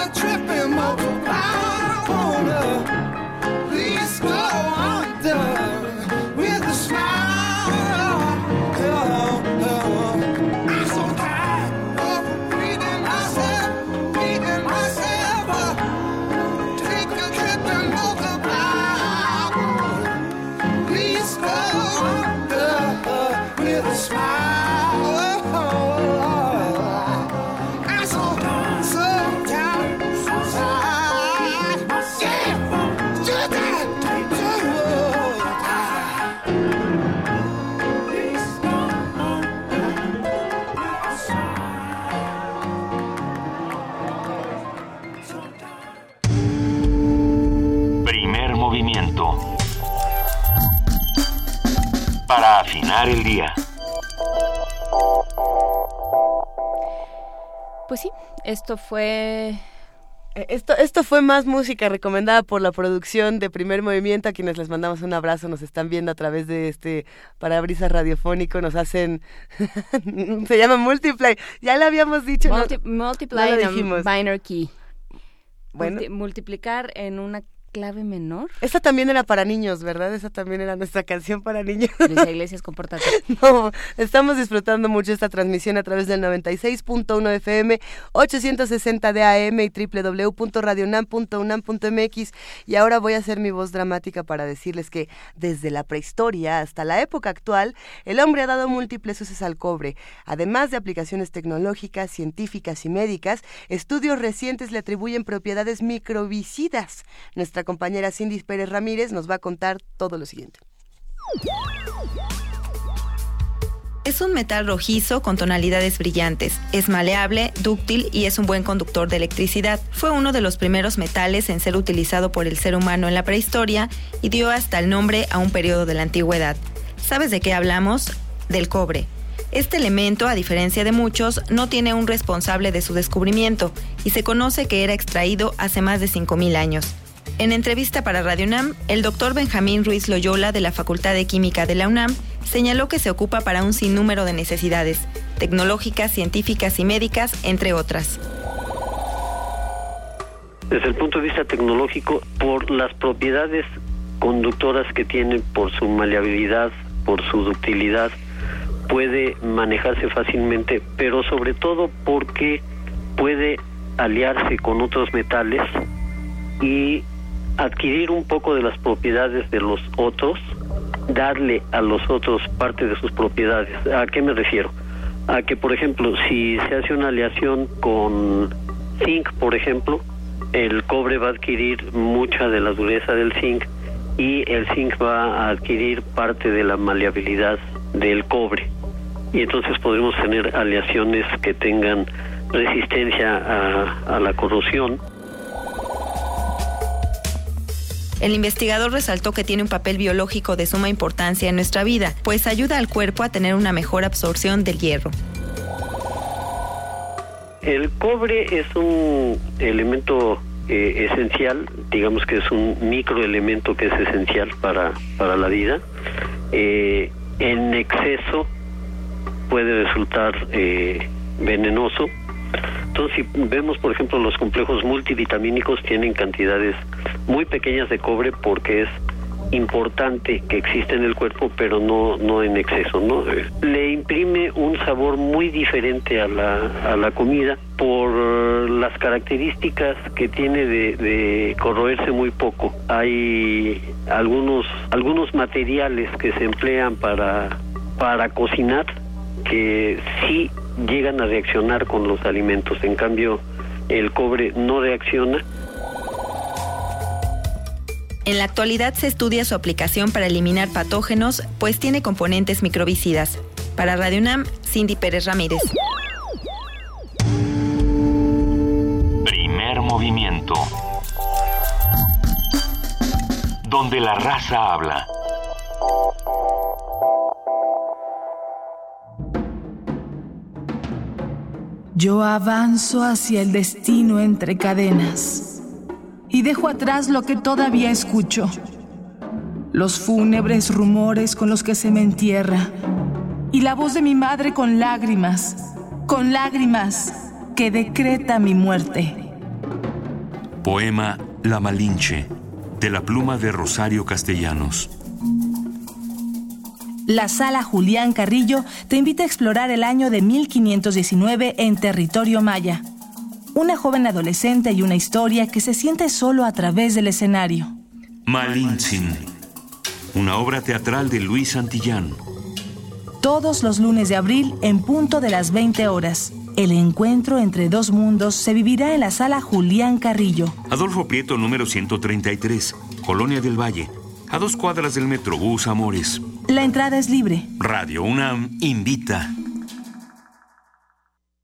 tripping, mother. I wanna please go under. El día. Pues sí, esto fue Eh, Esto, esto fue más música recomendada por la producción de Primer Movimiento, a quienes les mandamos un abrazo, nos están viendo a través de este parabrisas radiofónico, nos hacen, se llama Multiply, ya lo habíamos dicho, ¿no? multi- multiply no lo in a dijimos. minor key. Bueno. Multi- multiplicar en una clave menor. Esta también era para niños, ¿verdad? Esa también era nuestra canción para niños. Luisa Iglesias, compórtate. No, estamos disfrutando mucho esta transmisión a través del 96.1 FM, 860 de AM y www.radionam.unam.mx. Y ahora voy a hacer mi voz dramática para decirles que desde la prehistoria hasta la época actual, el hombre ha dado múltiples usos al cobre. Además de aplicaciones tecnológicas, científicas y médicas, estudios recientes le atribuyen propiedades microbicidas. Nuestra compañera Cindy Pérez Ramírez nos va a contar todo lo siguiente. Es un metal rojizo con tonalidades brillantes. Es maleable, dúctil y es un buen conductor de electricidad. Fue uno de los primeros metales en ser utilizado por el ser humano en la prehistoria y dio hasta el nombre a un periodo de la antigüedad. ¿Sabes de qué hablamos? Del cobre. Este elemento, a diferencia de muchos, no tiene un responsable de su descubrimiento y se conoce que era extraído hace más de 5.000 años. En entrevista para Radio UNAM, el doctor Benjamín Ruiz Loyola de la Facultad de Química de la UNAM señaló que se ocupa para un sinnúmero de necesidades, tecnológicas, científicas y médicas, entre otras. Desde el punto de vista tecnológico, por las propiedades conductoras que tiene, por su maleabilidad, por su ductilidad, puede manejarse fácilmente, pero sobre todo porque puede aliarse con otros metales y adquirir un poco de las propiedades de los otros, darle a los otros parte de sus propiedades. ¿A qué me refiero? A que, por ejemplo, si se hace una aleación con zinc, por ejemplo, el cobre va a adquirir mucha de la dureza del zinc y el zinc va a adquirir parte de la maleabilidad del cobre. Y entonces podremos tener aleaciones que tengan resistencia a, a la corrosión. El investigador resaltó que tiene un papel biológico de suma importancia en nuestra vida, pues ayuda al cuerpo a tener una mejor absorción del hierro. El cobre es un elemento eh, esencial, digamos que es un microelemento que es esencial para, para la vida. Eh, en exceso puede resultar eh, venenoso. Entonces, si vemos, por ejemplo, los complejos multivitamínicos tienen cantidades muy pequeñas de cobre porque es importante que existe en el cuerpo, pero no no en exceso, ¿no? Le imprime un sabor muy diferente a la, a la comida por las características que tiene de, de corroerse muy poco. Hay algunos algunos materiales que se emplean para para cocinar que sí llegan a reaccionar con los alimentos. En cambio, el cobre no reacciona. En la actualidad se estudia su aplicación para eliminar patógenos, pues tiene componentes microbicidas. Para Radio UNAM, Cindy Pérez Ramírez. Primer movimiento. Donde la raza habla. Yo avanzo hacia el destino entre cadenas y dejo atrás lo que todavía escucho. Los fúnebres rumores con los que se me entierra y la voz de mi madre con lágrimas, con lágrimas que decreta mi muerte. Poema La Malinche, de la pluma de Rosario Castellanos. La sala Julián Carrillo te invita a explorar el año de 1519 en territorio maya. Una joven adolescente y una historia que se siente solo a través del escenario. Malintzin, una obra teatral de Luis Santillán. Todos los lunes de abril en punto de las 20 horas. El encuentro entre dos mundos se vivirá en la sala Julián Carrillo. Adolfo Prieto, número 133, Colonia del Valle, a dos cuadras del Metrobús Amores. La entrada es libre. Radio UNAM invita.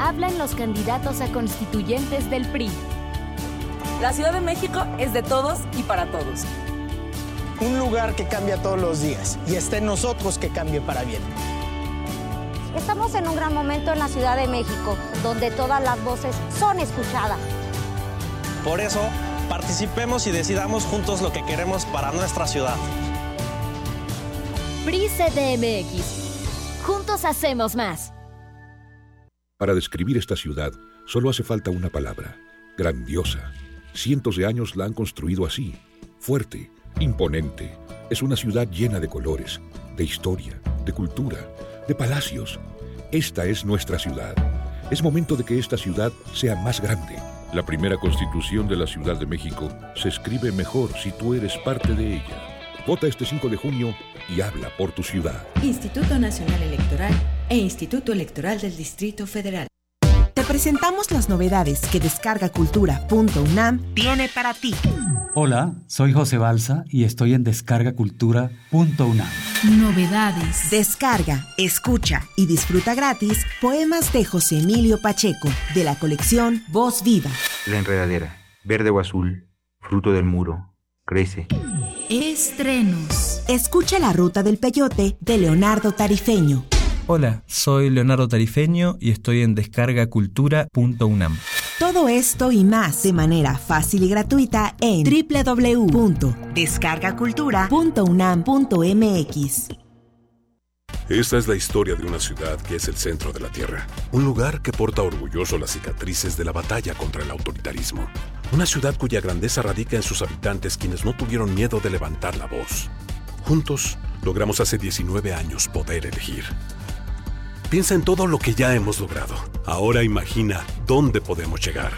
Hablan los candidatos a constituyentes del PRI. La Ciudad de México es de todos y para todos. Un lugar que cambia todos los días y está en nosotros que cambie para bien. Estamos en un gran momento en la Ciudad de México, donde todas las voces son escuchadas. Por eso, participemos y decidamos juntos lo que queremos para nuestra ciudad. PRI CDMX. Juntos hacemos más. Para describir esta ciudad solo hace falta una palabra, grandiosa. Cientos de años la han construido así, fuerte, imponente. Es una ciudad llena de colores, de historia, de cultura, de palacios. Esta es nuestra ciudad. Es momento de que esta ciudad sea más grande. La primera constitución de la Ciudad de México se escribe mejor si tú eres parte de ella. Vota este 5 de junio y habla por tu ciudad. Instituto Nacional Electoral e Instituto Electoral del Distrito Federal. Te presentamos las novedades que descargacultura.unam tiene para ti. Hola, soy José Balsa y estoy en descargacultura.unam. Novedades. Descarga, escucha y disfruta gratis poemas de José Emilio Pacheco de la colección Voz Viva. La enredadera, verde o azul, fruto del muro, crece. Estrenos. Escucha La Ruta del Peyote de Leonardo Tarifeño. Hola, soy Leonardo Tarifeño y estoy en descargacultura.unam. Todo esto y más de manera fácil y gratuita en www.descargacultura.unam.mx. Esta es la historia de una ciudad que es el centro de la Tierra, un lugar que porta orgulloso las cicatrices de la batalla contra el autoritarismo, una ciudad cuya grandeza radica en sus habitantes quienes no tuvieron miedo de levantar la voz. Juntos logramos hace 19 años poder elegir. Piensa en todo lo que ya hemos logrado. Ahora imagina dónde podemos llegar.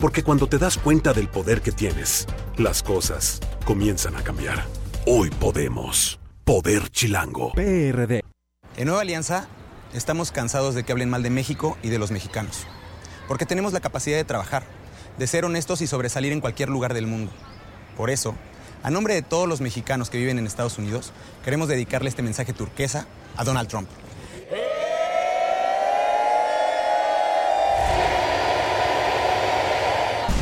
Porque cuando te das cuenta del poder que tienes, las cosas comienzan a cambiar. Hoy podemos. Poder Chilango. PRD. En Nueva Alianza, estamos cansados de que hablen mal de México y de los mexicanos. Porque tenemos la capacidad de trabajar, de ser honestos y sobresalir en cualquier lugar del mundo. Por eso, a nombre de todos los mexicanos que viven en Estados Unidos, queremos dedicarle este mensaje turquesa a Donald Trump.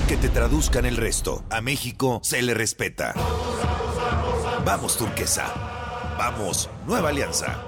Que te traduzcan el resto. A México se le respeta. Vamos, turquesa. Vamos, nueva alianza.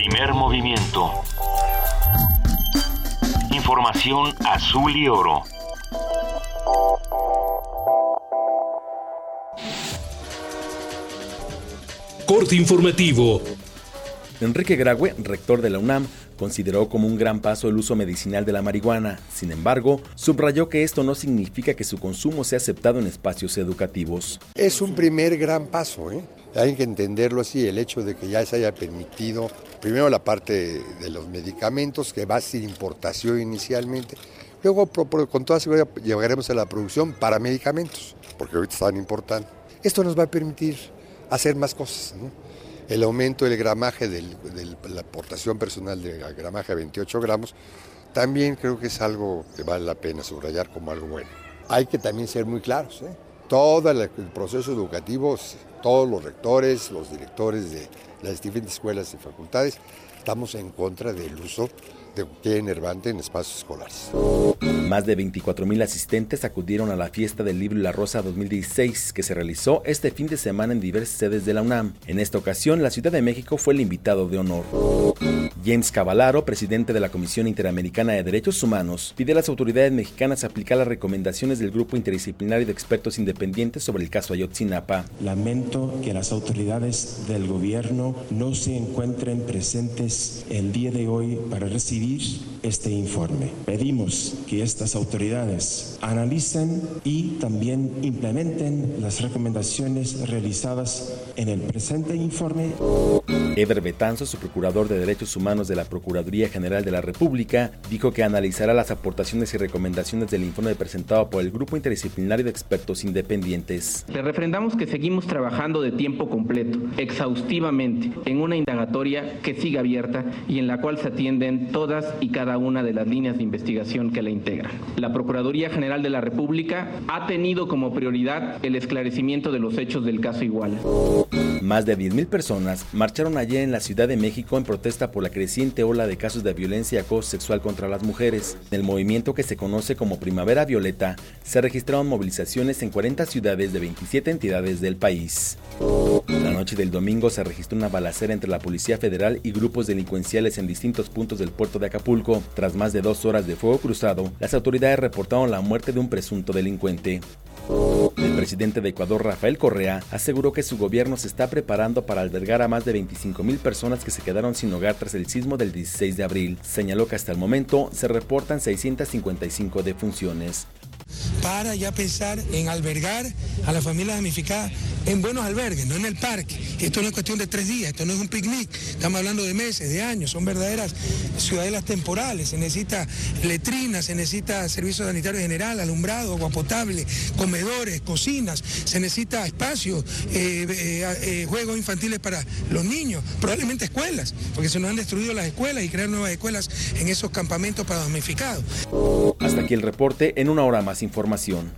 Primer movimiento. Información azul y oro. Corte informativo Enrique Graue, rector de la UNAM, consideró como un gran paso el uso medicinal de la marihuana. Sin embargo, subrayó que esto no significa que su consumo sea aceptado en espacios educativos. Es un primer gran paso, ¿eh? Hay que entenderlo así, el hecho de que ya se haya permitido, primero la parte de los medicamentos, que va a ser importación inicialmente, luego con toda seguridad llegaremos a la producción para medicamentos, porque ahorita están importando. Esto nos va a permitir hacer más cosas. El aumento del gramaje de la aportación personal de gramaje a 28 gramos también creo que es algo que vale la pena subrayar como algo bueno. Hay que también ser muy claros. ¿eh? Todo el proceso educativo, todos los rectores, los directores de las diferentes escuelas y facultades, estamos en contra del uso cualquier enervante en espacios escolares. Más de 24.000 asistentes acudieron a la fiesta del libro y la Rosa 2016 que se realizó este fin de semana en diversas sedes de la UNAM. En esta ocasión, la Ciudad de México fue el invitado de honor. James Cavallaro, presidente de la Comisión Interamericana de Derechos Humanos, pide a las autoridades mexicanas aplicar las recomendaciones del Grupo Interdisciplinario de Expertos Independientes sobre el caso Ayotzinapa. Lamento que las autoridades del gobierno no se encuentren presentes el día de hoy para recibir este informe. Pedimos que estas autoridades analicen y también implementen las recomendaciones realizadas en el presente informe. Ever Betanzo, su procurador de Derechos Humanos de la Procuraduría General de la República, dijo que analizará las aportaciones y recomendaciones del informe presentado por el Grupo Interdisciplinario de Expertos Independientes. Le refrendamos que seguimos trabajando de tiempo completo, exhaustivamente, en una indagatoria que siga abierta y en la cual se atienden todas y cada una de las líneas de investigación que la integran. La Procuraduría General de la República ha tenido como prioridad el esclarecimiento de los hechos del caso Iguala. Más de 10.000 personas marcharon ayer en la Ciudad de México en protesta por la creciente ola de casos de violencia y acoso sexual contra las mujeres. En el movimiento que se conoce como Primavera Violeta, se registraron movilizaciones en 40 ciudades de 27 entidades del país. La noche del domingo se registró una balacera entre la Policía Federal y grupos delincuenciales en distintos puntos del puerto de Acapulco. Tras más de dos horas de fuego cruzado, las autoridades reportaron la muerte de un presunto delincuente. El presidente de Ecuador, Rafael Correa, aseguró que su gobierno se está preparando para albergar a más de 25 mil personas que se quedaron sin hogar tras el sismo del 16 de abril. Señaló que hasta el momento se reportan 655 defunciones para ya pensar en albergar a la familia damnificada en buenos albergues, no en el parque. Esto no es cuestión de tres días, esto no es un picnic, estamos hablando de meses, de años, son verdaderas ciudadelas temporales, se necesita letrinas, se necesita servicio sanitario general, alumbrado, agua potable, comedores, cocinas, se necesita espacio, eh, eh, eh, juegos infantiles para los niños, probablemente escuelas, porque se nos han destruido las escuelas y crear nuevas escuelas en esos campamentos para damnificados. Hasta aquí el reporte, en una hora más información.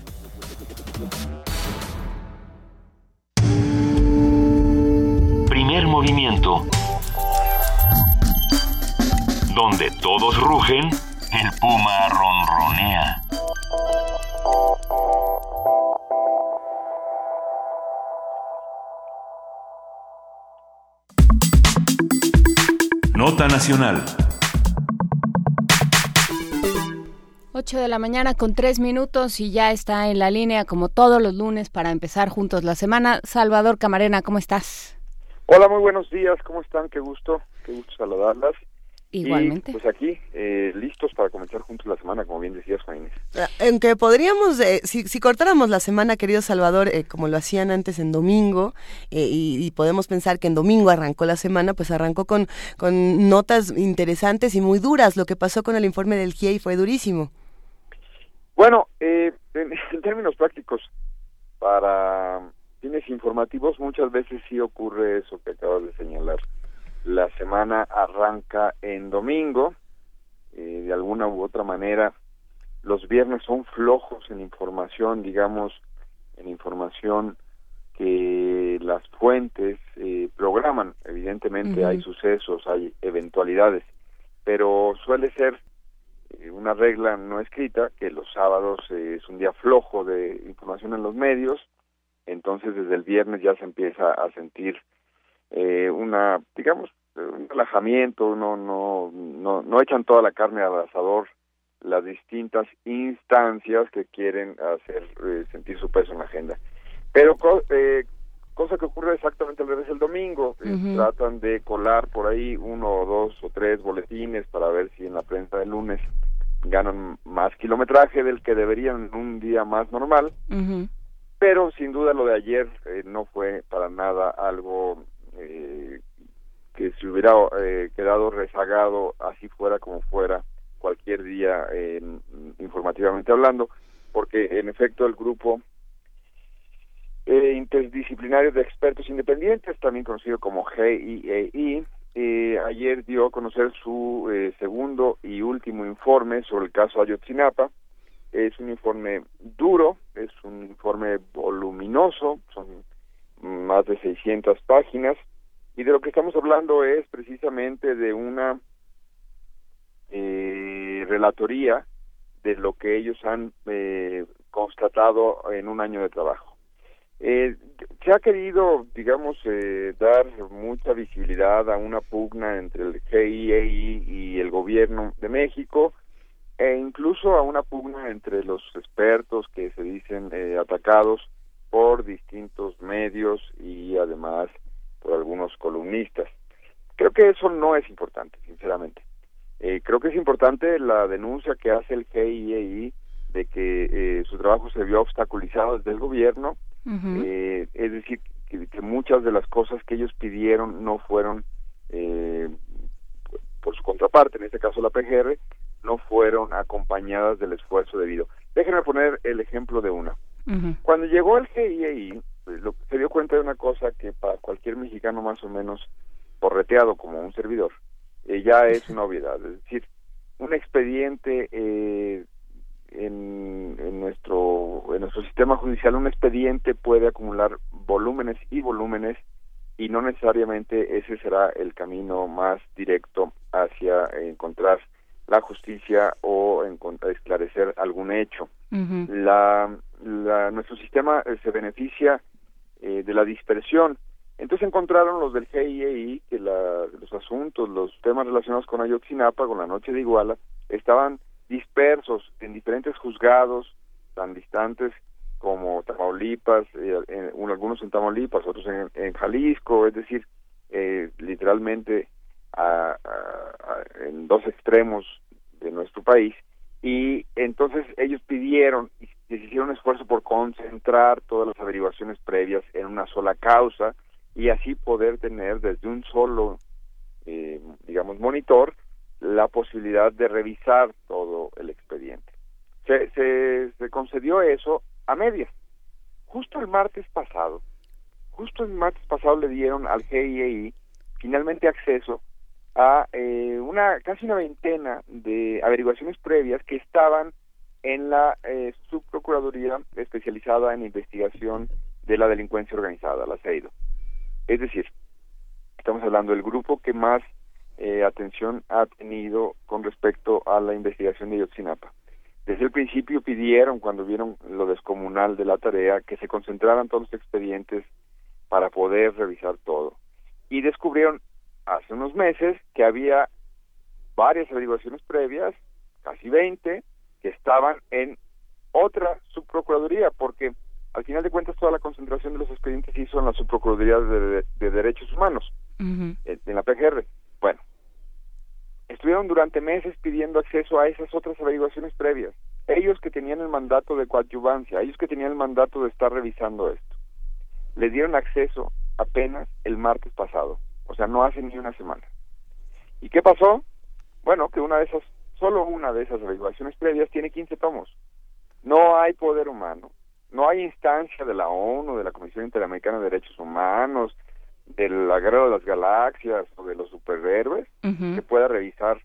Primer movimiento. Donde todos rugen, el puma ronronea. Nota Nacional. 8 de la mañana con 3 minutos y ya está en la línea como todos los lunes para empezar juntos la semana. Salvador Camarena, ¿cómo estás? Hola, muy buenos días, ¿cómo están? Qué gusto, qué gusto saludarlas. Igualmente. pues aquí, eh, listos para comenzar juntos la semana, como bien decías, Juan ah, En que podríamos, eh, si, si, cortáramos la semana, querido Salvador, eh, como lo hacían antes en domingo, y, y, podemos pensar que en domingo arrancó la semana, pues arrancó con, con notas interesantes y muy duras. Lo que pasó con el informe del GIEI fue durísimo. Bueno, eh, en, términos prácticos, para fines informativos muchas veces sí ocurre eso que acabas de señalar. La semana arranca en domingo, eh, de alguna u otra manera. Los viernes son flojos en información, digamos, en información que las fuentes eh, programan. Evidentemente hay sucesos, hay eventualidades, pero suele ser una regla no escrita que los sábados eh, es un día flojo de información en los medios, entonces desde el viernes ya se empieza a sentir eh, una, digamos, un relajamiento, no, no, no, no echan toda la carne al asador las distintas instancias que quieren hacer sentir su peso en la agenda. Pero cosa que ocurre exactamente al revés el domingo. Eh, tratan de colar por ahí uno o dos o tres boletines para ver si en la prensa del lunes ganan más kilometraje del que deberían en un día más normal. Pero sin duda lo de ayer eh, no fue para nada algo eh, que se hubiera quedado rezagado así fuera como fuera cualquier día informativamente hablando, porque en efecto el grupo eh, interdisciplinario de expertos independientes, también conocido como GIEI, eh, ayer dio a conocer su eh, segundo y último informe sobre el caso Ayotzinapa. Es un informe duro, es un informe voluminoso, son más de 600 páginas, y de lo que estamos hablando es precisamente de una eh, relatoría de lo que ellos han eh, constatado en un año de trabajo. Eh, se ha querido, digamos, eh, dar mucha visibilidad a una pugna entre el GIEI y el gobierno de México e incluso a una pugna entre los expertos que se dicen eh, atacados por distintos medios y además por algunos columnistas. Creo que eso no es importante, sinceramente. Eh, creo que es importante la denuncia que hace el GIEI de que eh, su trabajo se vio obstaculizado desde el gobierno eh, es decir, que, muchas de las cosas que ellos pidieron no fueron, eh, por su contraparte, en este caso la PGR, no fueron acompañadas del esfuerzo debido. Déjenme poner el ejemplo de una. Cuando llegó el GIEI, pues, lo, se dio cuenta de una cosa que para cualquier mexicano más o menos porreteado como un servidor, eh, ya es una obviedad. Es decir, un expediente eh, en, en, nuestro en nuestro sistema judicial un expediente puede acumular volúmenes y volúmenes y no necesariamente ese será el camino más directo hacia encontrar la justicia o esclarecer algún hecho. la, la, nuestro sistema eh, se beneficia eh, de la dispersión. Entonces encontraron los del GIEI que la, los asuntos, los temas relacionados con Ayotzinapa, con la noche de Iguala, estaban dispersos en diferentes juzgados tan distantes como Tamaulipas, eh, algunos en Tamaulipas, otros en, Jalisco, es decir, eh, literalmente en dos extremos de nuestro país. Y entonces ellos pidieron y se hicieron un esfuerzo por concentrar todas las averiguaciones previas en una sola causa y así poder tener desde un solo, eh, digamos, monitor la posibilidad de revisar todo el expediente. Se, se, concedió eso a medias. Justo el martes pasado, justo el martes pasado le dieron al GIEI finalmente acceso a eh, una casi una veintena de averiguaciones previas que estaban en la eh, subprocuraduría especializada en investigación de la delincuencia organizada, la CEIDO. Es decir, estamos hablando del grupo que más eh, atención ha tenido con respecto a la investigación de Yotzinapa. Desde el principio pidieron, cuando vieron lo descomunal de la tarea, que se concentraran todos los expedientes para poder revisar todo. Y descubrieron hace unos meses que había varias averiguaciones previas, casi 20, que estaban en otra subprocuraduría, porque al final de cuentas toda la concentración de los expedientes se hizo en la subprocuraduría de, Derechos Humanos, en la PGR. Bueno, estuvieron durante meses pidiendo acceso a esas otras averiguaciones previas. Ellos que tenían el mandato de coadyuvancia, ellos que tenían el mandato de estar revisando esto, le dieron acceso apenas el martes pasado, o sea, no hace ni una semana. ¿Y qué pasó? Bueno, que una de esas, solo una de esas averiguaciones previas tiene 15 tomos. No hay poder humano, no hay instancia de la ONU, de la Comisión Interamericana de Derechos Humanos, del agrado de las galaxias o de los superhéroes que pueda revisar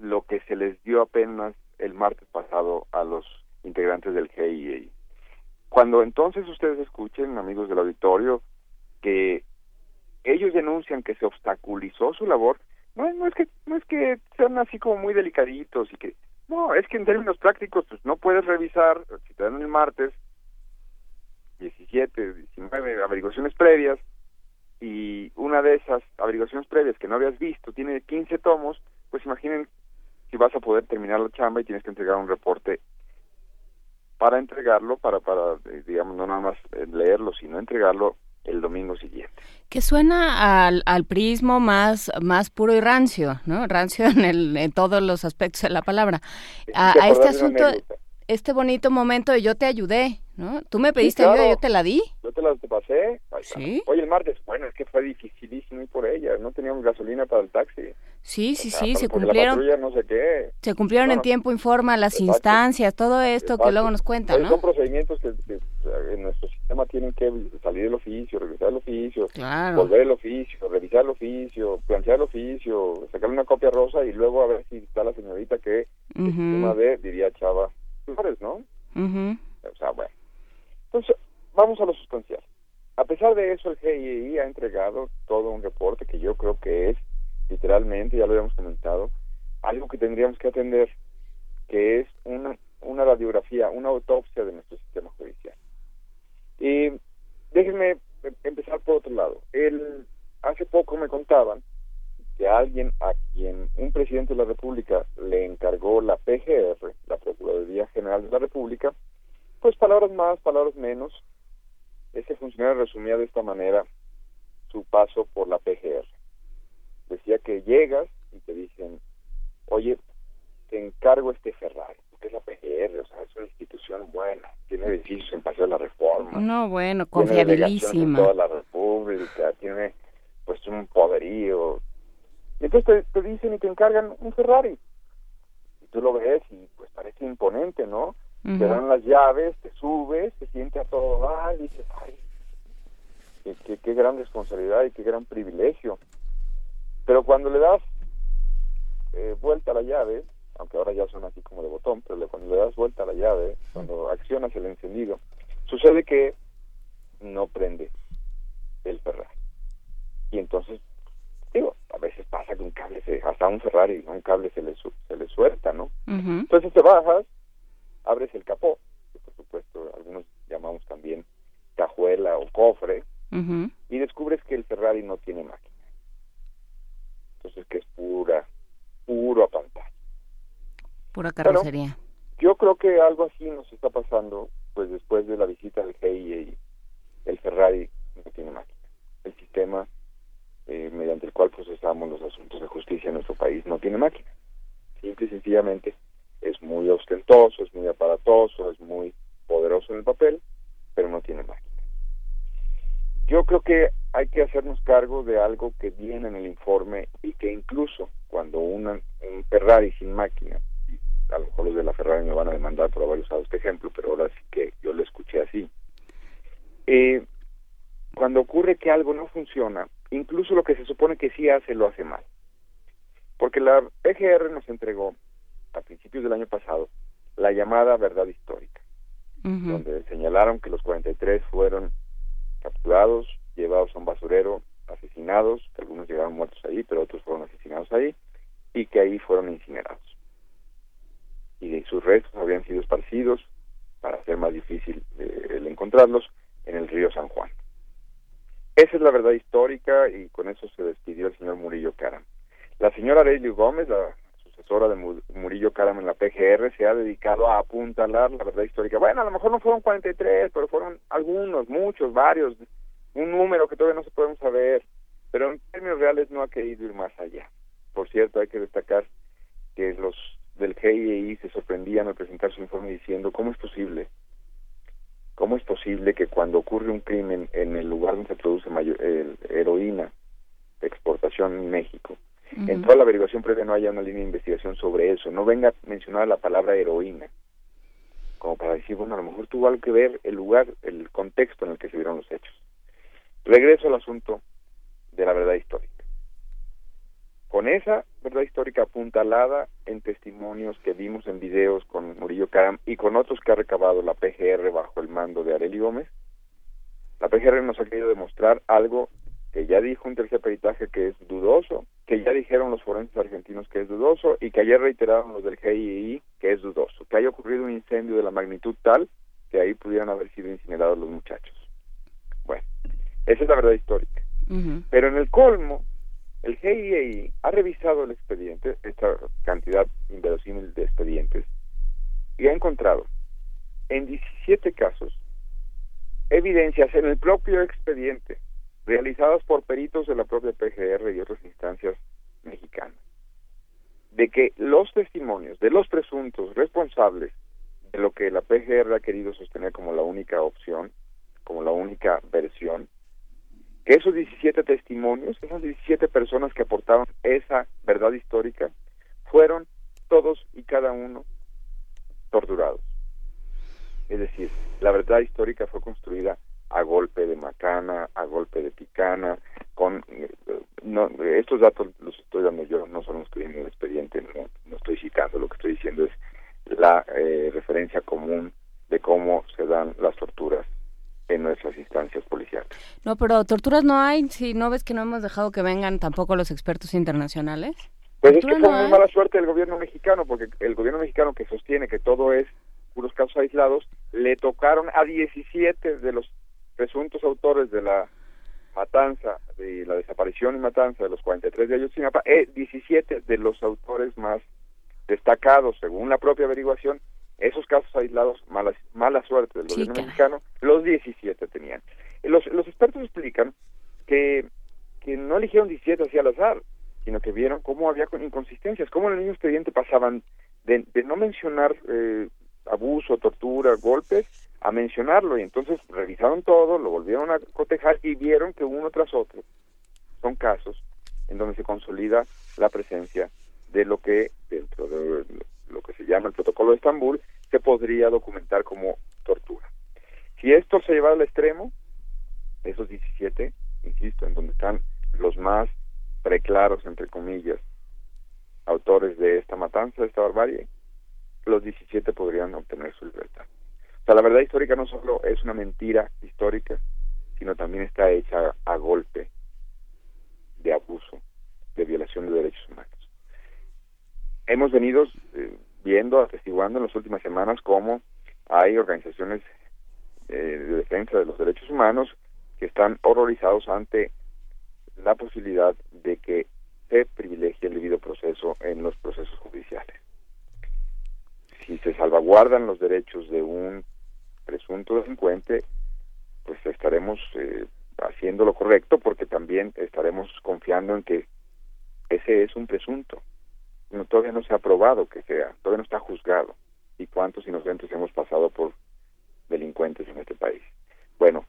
lo que se les dio apenas el martes pasado a los integrantes del GIEI. Cuando entonces ustedes escuchen, amigos del auditorio, que ellos denuncian que se obstaculizó su labor, no, no es que no es que sean así como muy delicaditos y que no, es que en términos prácticos pues no puedes revisar, si te dan el martes 17, 19 averiguaciones previas, y una de esas averiguaciones previas que no habías visto tiene 15 tomos, pues imaginen si vas a poder terminar la chamba y tienes que entregar un reporte para entregarlo, para, para eh, digamos, no nada más eh, leerlo, sino entregarlo el domingo siguiente. Que suena al, al prismo más, más puro y rancio, ¿no? Rancio en, el, en todos los aspectos de la palabra. A, a este asunto, este bonito momento de yo te ayudé, ¿no? Tú me pediste ayuda y yo te la di. Yo te la te pasé. ¿Sí? Oye, el martes, bueno, es que fue dificilísimo ir por ella. No teníamos gasolina para el taxi. Sí, sí, sí, se cumplieron. no sé qué. Se cumplieron en tiempo, informa las instancias, todo esto que luego nos cuentan, ¿no? Son procedimientos que, en nuestro sistema tienen que salir del oficio, regresar al oficio, volver el oficio, revisar el oficio, plantear el oficio, sacar una copia rosa y luego a ver si está la señorita que una vez diría Chava, ¿no? O sea, bueno. Entonces, vamos a lo sustancial. A pesar de eso, el GII ha entregado todo un reporte que yo creo que es, literalmente, ya lo habíamos comentado, algo que tendríamos que atender, que es una, una radiografía, una autopsia de nuestro sistema judicial. Y déjenme empezar por otro lado. El, hace poco me contaban que alguien a quien un presidente de la República le encargó la PGR, la Procuraduría General de la República, pues palabras más, palabras menos, ese funcionario resumía de esta manera su paso por la PGR. Decía que llegas y te dicen, oye, te encargo este Ferrari, porque es la PGR, o sea, es una institución buena, tiene edificios en Paseo de la Reforma. No, bueno, confiabilísima. En toda la República, tiene pues un poderío, entonces te, dicen y te encargan un Ferrari. Y tú lo ves y pues parece imponente, ¿no? Te dan las llaves, te subes, te siente a todo dar y dices, ay, qué, qué, gran responsabilidad y qué gran privilegio. Pero cuando le das eh, vuelta a la llave, aunque ahora ya son así como de botón, pero cuando le das vuelta a la llave, cuando accionas el encendido, sucede que no prende el Ferrari. Y entonces digo, a veces pasa que un cable, se, hasta un Ferrari, un cable se le, se le suelta, ¿no? Entonces te bajas, abres el capó, que por supuesto algunos llamamos también cajuela o cofre, y descubres que el Ferrari no tiene máquina. Entonces que es pura, puro pantalla. Pura carrocería. yo creo que algo así nos está pasando, pues después de la visita del GIE, el Ferrari no tiene máquina. El sistema eh, mediante el cual procesamos los asuntos de justicia en nuestro país no tiene máquina. Simple y sencillamente es muy ostentoso, es muy aparatoso, es muy poderoso en el papel, pero no tiene máquina. Yo creo que hay que hacernos cargo de algo que viene en el informe y que incluso cuando una, un Ferrari sin máquina, a lo mejor los de la Ferrari me van a demandar por haber usado este ejemplo, pero ahora sí que yo lo escuché así. Eh, cuando ocurre que algo no funciona, incluso lo que se supone que sí hace, lo hace mal. Porque la PGR nos entregó, a principios del año pasado, la llamada verdad histórica, donde señalaron que los 43 fueron capturados, llevados a un basurero, asesinados, que algunos llegaron muertos ahí, pero otros fueron asesinados ahí, y que ahí fueron incinerados. Y de sus restos habían sido esparcidos, para hacer más difícil eh, el encontrarlos, en el río San Juan. Esa es la verdad histórica y con eso se despidió el señor Murillo Caram. La señora Arely Gómez, la sucesora de Murillo Caram en la PGR, se ha dedicado a apuntalar la verdad histórica. Bueno, a lo mejor no fueron 43, pero fueron algunos, muchos, varios, un número que todavía no se podemos saber, pero en términos reales no ha querido ir más allá. Por cierto, hay que destacar que los del GIEI se sorprendían al presentar su informe diciendo, ¿cómo es posible ¿Cómo es posible que cuando ocurre un crimen en el lugar donde se produce mayor, heroína de exportación en México, en toda la averiguación previa no haya una línea de investigación sobre eso, no venga mencionada la palabra heroína, como para decir, bueno, a lo mejor tuvo algo que ver el lugar, el contexto en el que se dieron los hechos. Regreso al asunto de la verdad histórica. Con esa verdad histórica apuntalada en testimonios que vimos en videos con Murillo Karam y con otros que ha recabado la PGR bajo el mando de Areli Gómez, la PGR nos ha querido demostrar algo que ya dijo un tercer peritaje que es dudoso, que ya dijeron los forenses argentinos que es dudoso y que ayer reiteraron los del GII que es dudoso, que haya ocurrido un incendio de la magnitud tal que ahí pudieran haber sido incinerados los muchachos. Bueno, esa es la verdad histórica. Pero en el colmo, el GIEI ha revisado el expediente, esta cantidad inverosímil de expedientes, y ha encontrado en 17 casos evidencias en el propio expediente realizadas por peritos de la propia PGR y otras instancias mexicanas de que los testimonios de los presuntos responsables de lo que la PGR ha querido sostener como la única opción, como la única versión, que esos 17 testimonios, esas 17 personas que aportaron esa verdad histórica, fueron todos y cada uno torturados. Es decir, la verdad histórica fue construida a golpe de macana, a golpe de picana, con eh, no, estos datos los estoy dando yo, no son los que vienen en el expediente, no, estoy citando, lo que estoy diciendo es la eh, referencia común de cómo se dan las torturas en nuestras instancias policiales. No, pero torturas no hay, si no ves que no hemos dejado que vengan tampoco los expertos internacionales. Pues es que fue muy mala suerte del gobierno mexicano, porque el gobierno mexicano que sostiene que todo es puros casos aislados, le tocaron a 17 de los presuntos autores de la matanza, de la desaparición y matanza de los 43 de Ayotzinapa, eh, 17 de los autores más destacados, según la propia averiguación, esos casos aislados, mala, mala suerte del gobierno mexicano, los 17 tenían. Los, los expertos explican que, que no eligieron 17 así al azar, sino que vieron cómo había inconsistencias, cómo en el mismo expediente pasaban de, de no mencionar eh, abuso, tortura, golpes, a mencionarlo y entonces revisaron todo, lo volvieron a cotejar y vieron que uno tras otro son casos en donde se consolida la presencia de lo que dentro de lo que se llama el protocolo de Estambul se podría documentar como tortura. Si esto se lleva al extremo, esos 17, insisto, en donde están los más preclaros, entre comillas, autores de esta matanza, de esta barbarie, los 17 podrían obtener su libertad. O sea, la verdad histórica no solo es una mentira histórica, sino también está hecha a golpe de abuso, de violación de derechos humanos. Hemos venido eh, viendo, atestiguando en las últimas semanas cómo hay organizaciones eh, de defensa de los derechos humanos que están horrorizados ante la posibilidad de que se privilegie el debido proceso en los procesos judiciales. Si se salvaguardan los derechos de un presunto delincuente, pues estaremos eh, haciendo lo correcto porque también estaremos confiando en que ese es un presunto. No, todavía no se ha probado que sea, todavía no está juzgado. ¿Y cuántos inocentes hemos pasado por delincuentes en este país? Bueno,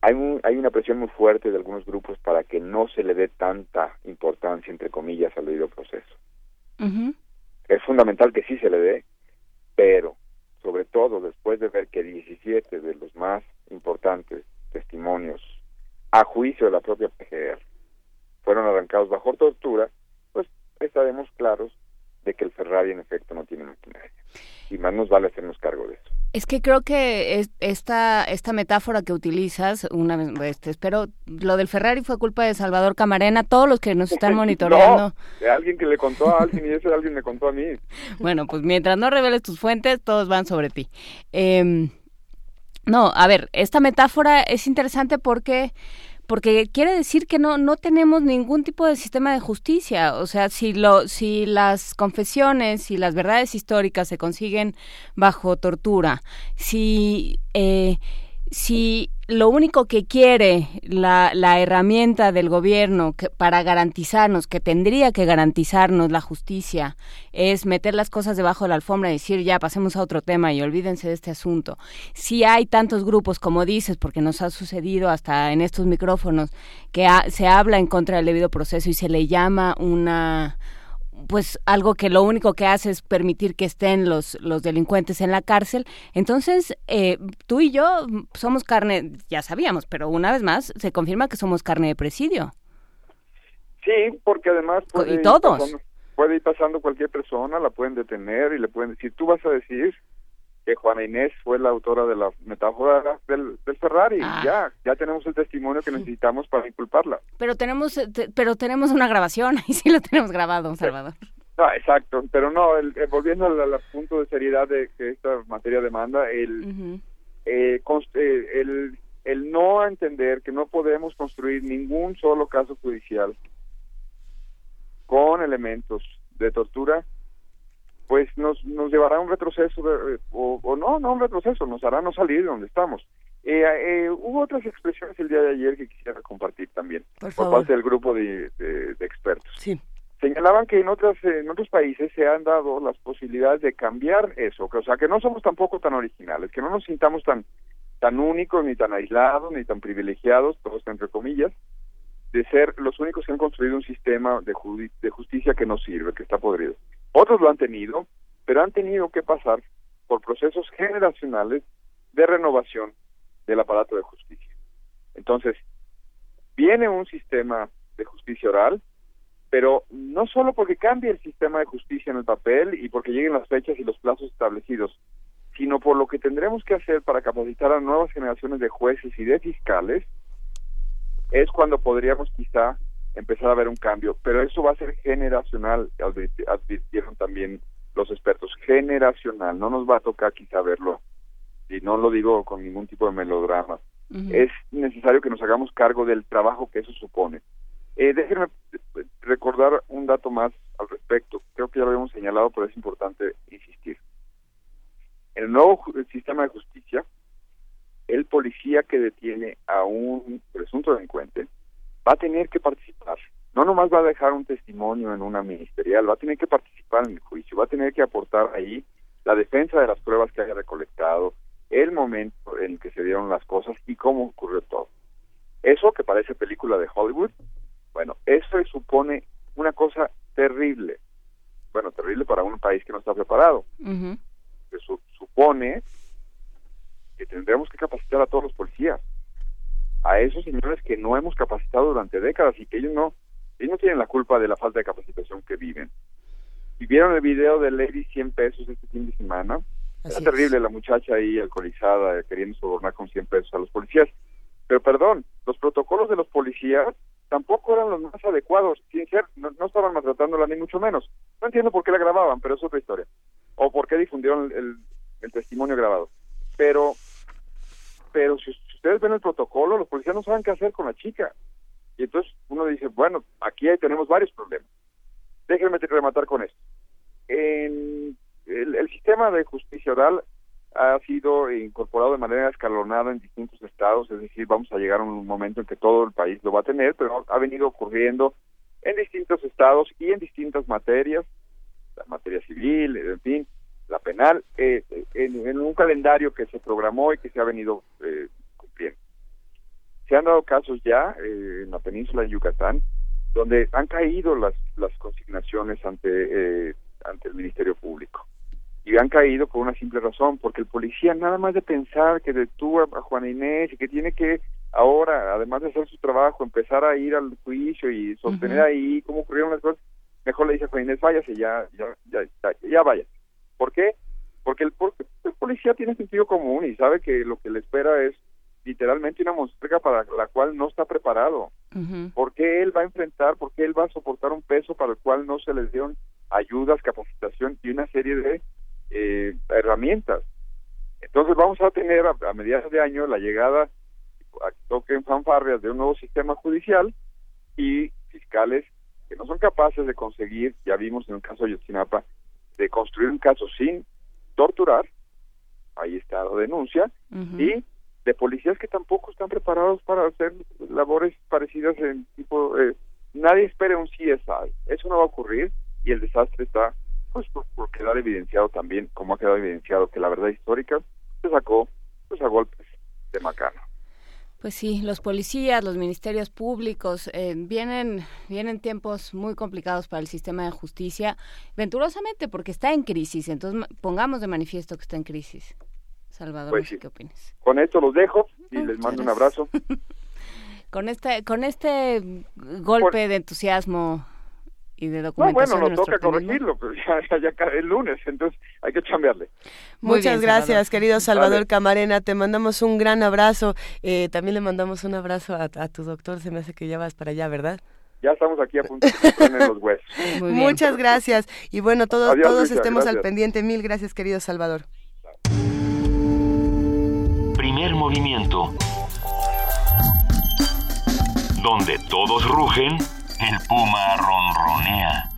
hay, hay una presión muy fuerte de algunos grupos para que no se le dé tanta importancia, entre comillas, al debido proceso. Es fundamental que sí se le dé, pero sobre todo después de ver que 17 de los más importantes testimonios a juicio de la propia PGR fueron arrancados bajo tortura, pues estaremos claros de que el Ferrari en efecto no tiene maquinaria. Y más nos vale hacernos cargo de eso. Es que creo que esta, esta metáfora que utilizas, una vez, este, espero, lo del Ferrari fue culpa de Salvador Camarena, todos los que nos están monitoreando. no, de alguien que le contó a alguien y ese alguien me contó a mí. bueno, pues mientras no reveles tus fuentes, todos van sobre ti. Eh, no, a ver, esta metáfora es interesante porque porque quiere decir que no no tenemos ningún tipo de sistema de justicia. O sea si lo si las confesiones y las verdades históricas se consiguen bajo tortura si eh, si lo único que quiere la, la herramienta del gobierno que, para garantizarnos, que tendría que garantizarnos la justicia, es meter las cosas debajo de la alfombra y decir ya pasemos a otro tema y olvídense de este asunto. Si hay tantos grupos, como dices, porque nos ha sucedido hasta en estos micrófonos, que se habla en contra del debido proceso y se le llama una pues algo que lo único que hace es permitir que estén los, los delincuentes en la cárcel. Entonces, eh, tú y yo somos carne, ya sabíamos, pero una vez más se confirma que somos carne de presidio. Sí, porque además puede, y todos. puede ir pasando cualquier persona, la pueden detener y le pueden decir, tú vas a decir que Juana Inés fue la autora de la metáfora del, del Ferrari. Ah. Ya, ya tenemos el testimonio que necesitamos para inculparla. Pero tenemos, eh, pero tenemos una grabación y sí lo tenemos grabado, Salvador. No, exacto, pero no, el, eh, volviendo al, punto de seriedad de que esta materia demanda, el, eh, el, el no entender que no podemos construir ningún solo caso judicial con elementos de tortura pues nos, nos llevará a un retroceso, o, no, no un retroceso, nos hará no salir de donde estamos. Eh, eh, hubo otras expresiones el día de ayer que quisiera compartir también por, parte del grupo de, expertos. Sí. Señalaban que en otras en otros países se han dado las posibilidades de cambiar eso, o sea, que no somos tampoco tan originales, que no nos sintamos tan tan únicos ni tan aislados ni tan privilegiados, todos entre comillas, de ser los únicos que han construido un sistema de, de justicia que no sirve, que está podrido. Otros lo han tenido, pero han tenido que pasar por procesos generacionales de renovación del aparato de justicia. Entonces, viene un sistema de justicia oral, pero no solo porque cambie el sistema de justicia en el papel y porque lleguen las fechas y los plazos establecidos, sino por lo que tendremos que hacer para capacitar a nuevas generaciones de jueces y de fiscales, es cuando podríamos quizá empezar a ver un cambio, pero eso va a ser generacional, advirtieron también los expertos, generacional, no nos va a tocar quizá verlo, y no lo digo con ningún tipo de melodrama, es necesario que nos hagamos cargo del trabajo que eso supone. Eh, déjenme recordar un dato más al respecto, creo que ya lo habíamos señalado, pero es importante insistir. En el nuevo sistema de justicia, el policía que detiene a un presunto delincuente va a tener que participar. No nomás va a dejar un testimonio en una ministerial, va a tener que participar en el juicio, va a tener que aportar ahí la defensa de las pruebas que haya recolectado, el momento en que se dieron las cosas y cómo ocurrió todo. Eso que parece película de Hollywood, bueno, eso supone una cosa terrible. Bueno, terrible para un país que no está preparado. Eso supone que tendremos que capacitar a todos los policías. A esos señores que no hemos capacitado durante décadas y que ellos no, ellos no tienen la culpa de la falta de capacitación que viven. vieron el video de Lady 100 pesos este fin de semana, era terrible la muchacha ahí alcoholizada eh, queriendo sobornar con 100 pesos a los policías. Pero perdón, los protocolos de los policías tampoco eran los más adecuados. Sin ser, no, estaban maltratándola ni mucho menos. No entiendo por qué la grababan, pero es otra historia. O por qué difundieron el, el, testimonio grabado. Pero, pero si, ustedes ven el protocolo, los policías no saben qué hacer con la chica. Y entonces uno dice, bueno, aquí tenemos varios problemas. Déjenme rematar con esto. En el, sistema de justicia oral ha sido incorporado de manera escalonada en distintos estados, es decir, vamos a llegar a un momento en que todo el país lo va a tener, pero ha venido ocurriendo en distintos estados y en distintas materias, la materia civil, en fin, la penal, eh, en, un calendario que se programó y que se ha venido eh, cumpliendo. Se han dado casos ya eh, en la península de Yucatán donde han caído las, las consignaciones ante, ante el Ministerio Público y han caído por una simple razón, porque el policía nada más de pensar que detuvo a Juana Inés y que tiene que ahora, además de hacer su trabajo, empezar a ir al juicio y sostener ahí cómo ocurrieron las cosas, mejor le dice a Juana Inés, váyase ya, ya, ya, ya, vaya. ¿Por qué? Porque el, el policía tiene sentido común y sabe que lo que le espera es literalmente una monstruga para la cual no está preparado. ¿Por qué él va a enfrentar, por qué él va a soportar un peso para el cual no se les dieron ayudas, capacitación y una serie de eh, herramientas. Entonces vamos a tener a, mediados de año la llegada, a que toquen fanfarrias de un nuevo sistema judicial y fiscales que no son capaces de conseguir, ya vimos en el caso de Yotzinapa, de construir un caso sin torturar, ahí está la denuncia, y de policías que tampoco están preparados para hacer labores parecidas en tipo, eh, nadie espera un CSI, eso no va a ocurrir y el desastre está pues por, quedar evidenciado también, como ha quedado evidenciado que la verdad histórica se sacó pues a golpes de macano. Pues sí, los policías, los ministerios públicos, eh, vienen, vienen tiempos muy complicados para el sistema de justicia, venturosamente porque está en crisis, entonces pongamos de manifiesto que está en crisis. Salvador, pues ¿qué opinas? Con esto los dejo y les mando un abrazo. con este, con este golpe de entusiasmo y de documentación. No, bueno, nos toca corregirlo, pero ya, ya, cae el lunes, entonces hay que cambiarle. Muchas gracias, querido Salvador Camarena. Te mandamos un gran abrazo. Eh, también le mandamos un abrazo a, tu doctor. Se me hace que ya vas para allá, ¿verdad? Ya estamos aquí a punto de los huesos. Muchas gracias. Y bueno, todos, todos estemos al pendiente. Mil gracias, querido Salvador. Primer movimiento. Donde todos rugen el puma ronronea.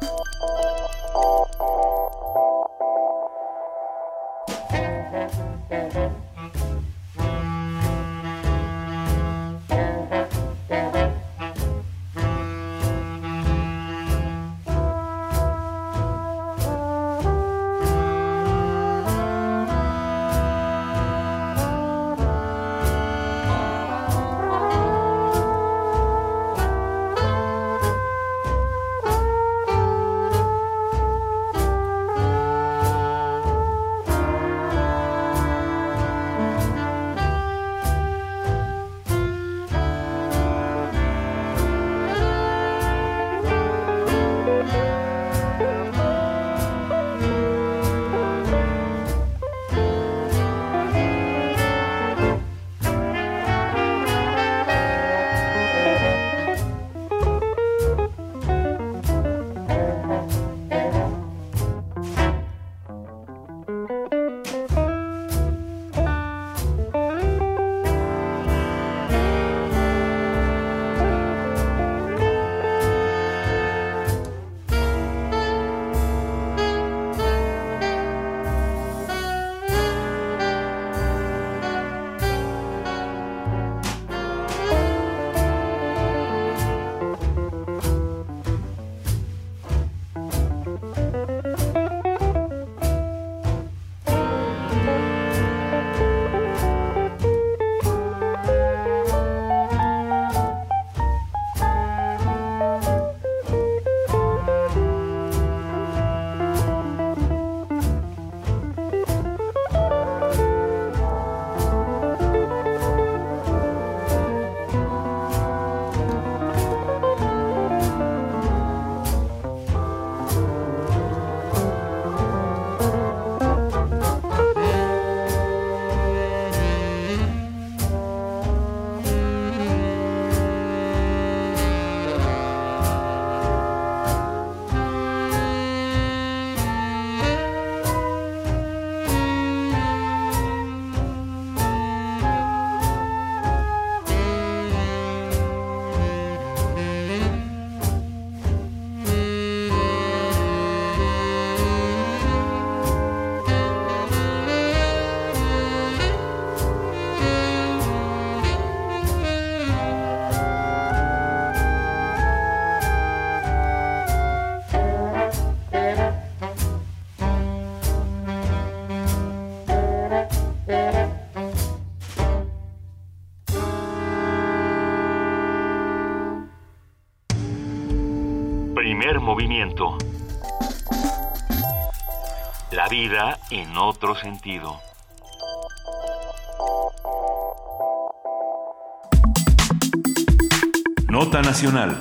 En otro sentido. Nota Nacional.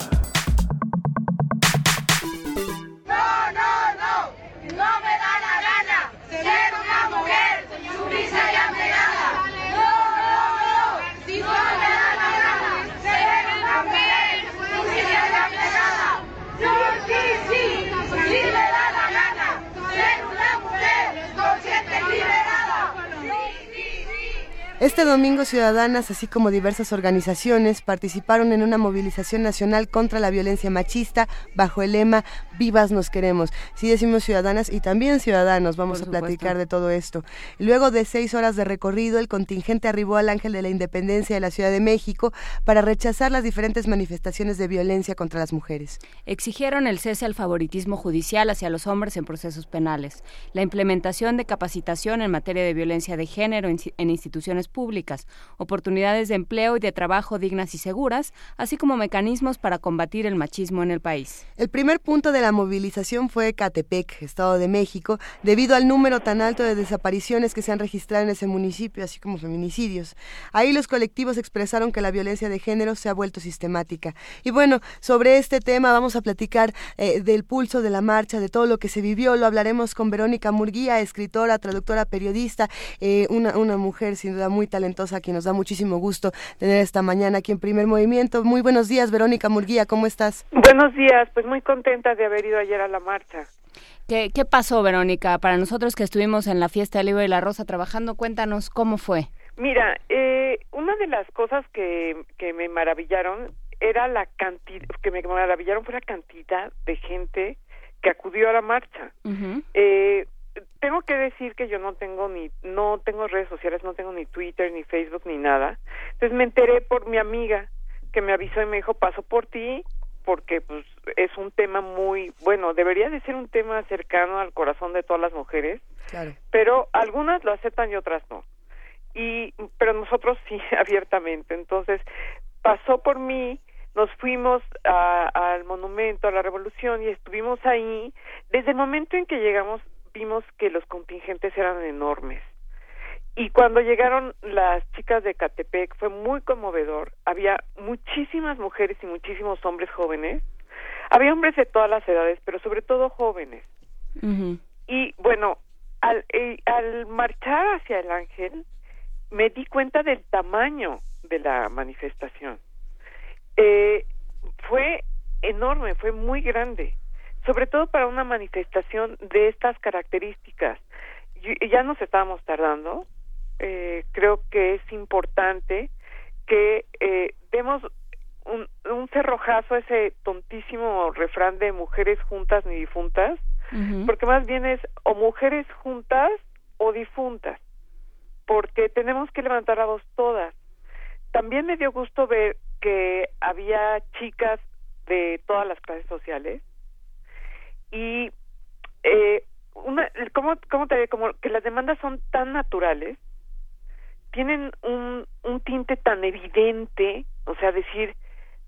Domingo ciudadanas, así como diversas organizaciones, participaron en una movilización nacional contra la violencia machista bajo el lema Vivas nos queremos. Sí decimos ciudadanas y también ciudadanos, vamos a platicar de todo esto. Luego de seis horas de recorrido, el contingente arribó al Ángel de la Independencia de la Ciudad de México para rechazar las diferentes manifestaciones de violencia contra las mujeres. Exigieron el cese al favoritismo judicial hacia los hombres en procesos penales, la implementación de capacitación en materia de violencia de género en instituciones públicas, oportunidades de empleo y de trabajo dignas y seguras, así como mecanismos para combatir el machismo en el país. El primer punto de la movilización fue Catepec, Estado de México, debido al número tan alto de desapariciones que se han registrado en ese municipio, así como feminicidios. Ahí los colectivos expresaron que la violencia de género se ha vuelto sistemática. Y bueno, sobre este tema vamos a platicar eh, del pulso de la marcha, de todo lo que se vivió. Lo hablaremos con Verónica Murguía, escritora, traductora, periodista, eh, una, una mujer sin duda muy muy talentosa, que nos da muchísimo gusto tener esta mañana aquí en Primer Movimiento. Muy buenos días, Verónica Murguía, ¿cómo estás? Buenos días, pues muy contenta de haber ido ayer a la marcha. ¿Qué, qué pasó, Verónica? Para nosotros que estuvimos en la fiesta del libro y la rosa trabajando, cuéntanos cómo fue. Mira, eh, una de las cosas que, que me maravillaron era la cantidad, que me maravillaron fue la cantidad de gente que acudió a la marcha. eh, tengo que decir que yo no tengo ni no tengo redes sociales, no tengo ni Twitter, ni Facebook, ni nada. Entonces me enteré por mi amiga que me avisó y me dijo, "Paso por ti." porque pues es un tema muy bueno, debería de ser un tema cercano al corazón de todas las mujeres. Pero algunas lo aceptan y otras no. Y pero nosotros sí abiertamente. Entonces, pasó por mí nos fuimos al monumento a la revolución y estuvimos ahí desde el momento en que llegamos vimos que los contingentes eran enormes. Y cuando llegaron las chicas de Catepec fue muy conmovedor. Había muchísimas mujeres y muchísimos hombres jóvenes. Había hombres de todas las edades, pero sobre todo jóvenes. Y bueno, al, eh, al marchar hacia el ángel, me di cuenta del tamaño de la manifestación. Eh, fue enorme, fue muy grande sobre todo para una manifestación de estas características. Ya nos estábamos tardando, eh, creo que es importante que eh, demos un, un cerrojazo a ese tontísimo refrán de mujeres juntas ni difuntas, porque más bien es o mujeres juntas o difuntas, porque tenemos que levantar la voz todas. También me dio gusto ver que había chicas de todas las clases sociales, y eh, una, ¿cómo, cómo te como que las demandas son tan naturales tienen un, un tinte tan evidente o sea decir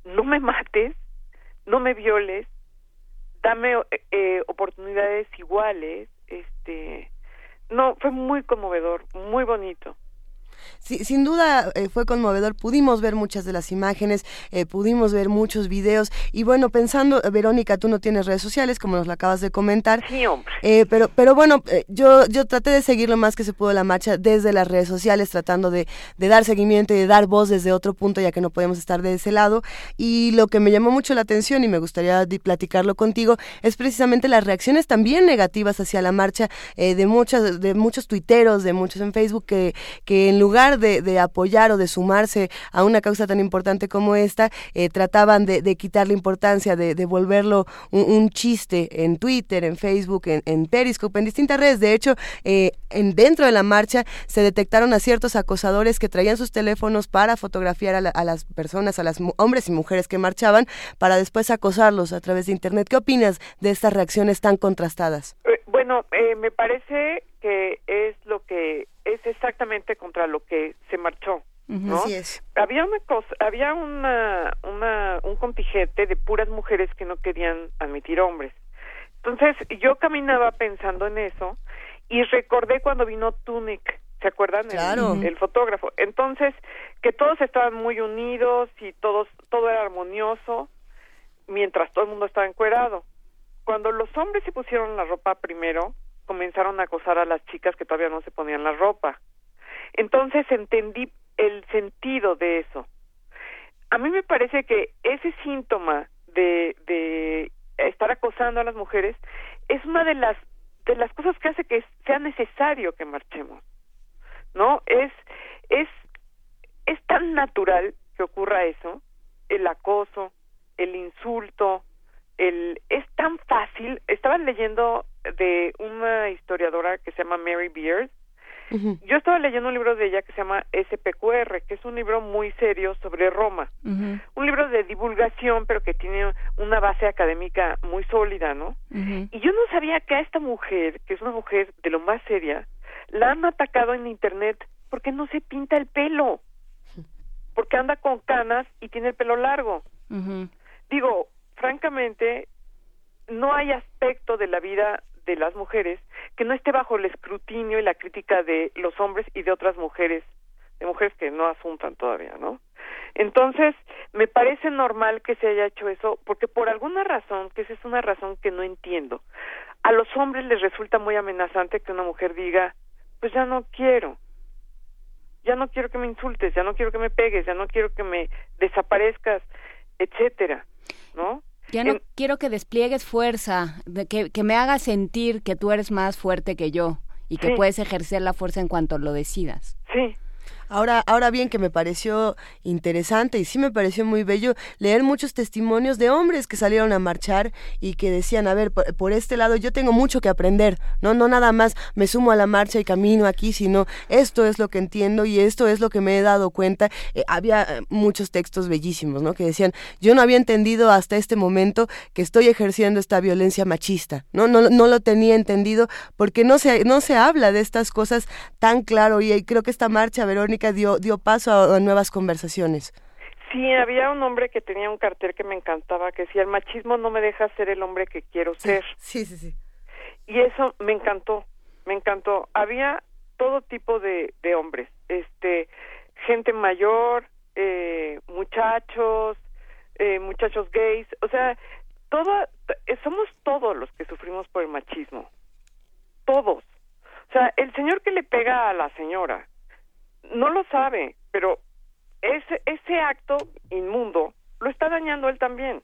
no me mates no me violes dame eh, oportunidades iguales este no fue muy conmovedor muy bonito sin duda eh, fue conmovedor, pudimos ver muchas de las imágenes, eh, pudimos ver muchos videos y bueno, pensando, eh, Verónica, tú no tienes redes sociales, como nos lo acabas de comentar. Sí, hombre. pero, pero bueno, yo, yo traté de seguir lo más que se pudo la marcha desde las redes sociales, tratando de, de dar seguimiento y de dar voz desde otro punto, ya que no podemos estar de ese lado. Y lo que me llamó mucho la atención y me gustaría platicarlo contigo es precisamente las reacciones también negativas hacia la marcha de, muchas, de muchos tuiteros, de muchos en Facebook, que, que en lugar lugar de, apoyar o de sumarse a una causa tan importante como esta, eh, trataban de, de, quitar la importancia, de, de volverlo un, chiste en Twitter, en Facebook, en, Periscope, en distintas redes. De hecho, eh, en, dentro de la marcha se detectaron a ciertos acosadores que traían sus teléfonos para fotografiar a, las personas, a las hombres y mujeres que marchaban, para después acosarlos a través de Internet. ¿Qué opinas de estas reacciones tan contrastadas? Eh, bueno, me parece que es lo que es exactamente contra lo que se marchó. Así es. Había una cosa, había una, una, un contingente de puras mujeres que no querían admitir hombres. Entonces yo caminaba pensando en eso y recordé cuando vino Tunic, ¿se acuerdan? Claro. El, fotógrafo. Entonces, que todos estaban muy unidos y todos, todo era armonioso, mientras todo el mundo estaba encuerado. Cuando los hombres se pusieron la ropa primero, comenzaron a acosar a las chicas que todavía no se ponían la ropa. Entonces entendí el sentido de eso. A mí me parece que ese síntoma de, de estar acosando a las mujeres es una de las de las cosas que hace que sea necesario que marchemos. ¿No? Es es es tan natural que ocurra eso, el acoso, el insulto, el es tan fácil. Estaba leyendo de una historiadora que se llama Mary Beard yo estaba leyendo un libro de ella que se llama SPQR, que es un libro muy serio sobre Roma. Un libro de divulgación, pero que tiene una base académica muy sólida, ¿no? Y yo no sabía que a esta mujer, que es una mujer de lo más seria, la han atacado en Internet porque no se pinta el pelo. Porque anda con canas y tiene el pelo largo. Digo, francamente, no hay aspecto de la vida de las mujeres que no esté bajo el escrutinio y la crítica de los hombres y de otras mujeres, de mujeres que no asuntan todavía, ¿no? Entonces, me parece normal que se haya hecho eso, porque por alguna razón, que esa es una razón que no entiendo, a los hombres les resulta muy amenazante que una mujer diga, pues ya no quiero, ya no quiero que me insultes, ya no quiero que me pegues, ya no quiero que me desaparezcas, etcétera, ¿no? Ya no quiero que despliegues fuerza, que, que, me hagas sentir que tú eres más fuerte que yo y que puedes ejercer la fuerza en cuanto lo decidas. Sí, Ahora, ahora bien, que me pareció interesante y sí me pareció muy bello leer muchos testimonios de hombres que salieron a marchar y que decían, a ver, por, este lado yo tengo mucho que aprender, no, no nada más me sumo a la marcha y camino aquí, sino esto es lo que entiendo y esto es lo que me he dado cuenta. Eh, había eh, muchos textos bellísimos, ¿no? Que decían, yo no había entendido hasta este momento que estoy ejerciendo esta violencia machista, ¿no? No, no lo tenía entendido porque no se, no se habla de estas cosas tan claro y creo que esta marcha, Verónica, dio, dio paso a, nuevas conversaciones. Sí, había un hombre que tenía un cartel que me encantaba, que decía, el machismo no me deja ser el hombre que quiero ser. Sí, sí, sí. Y eso me encantó, me encantó. Había todo tipo de, de hombres, este, gente mayor, eh, muchachos, eh, muchachos gays, o sea, todo, somos todos los que sufrimos por el machismo, todos. O sea, el señor que le pega a la señora, no lo sabe, pero ese, ese acto inmundo lo está dañando él también.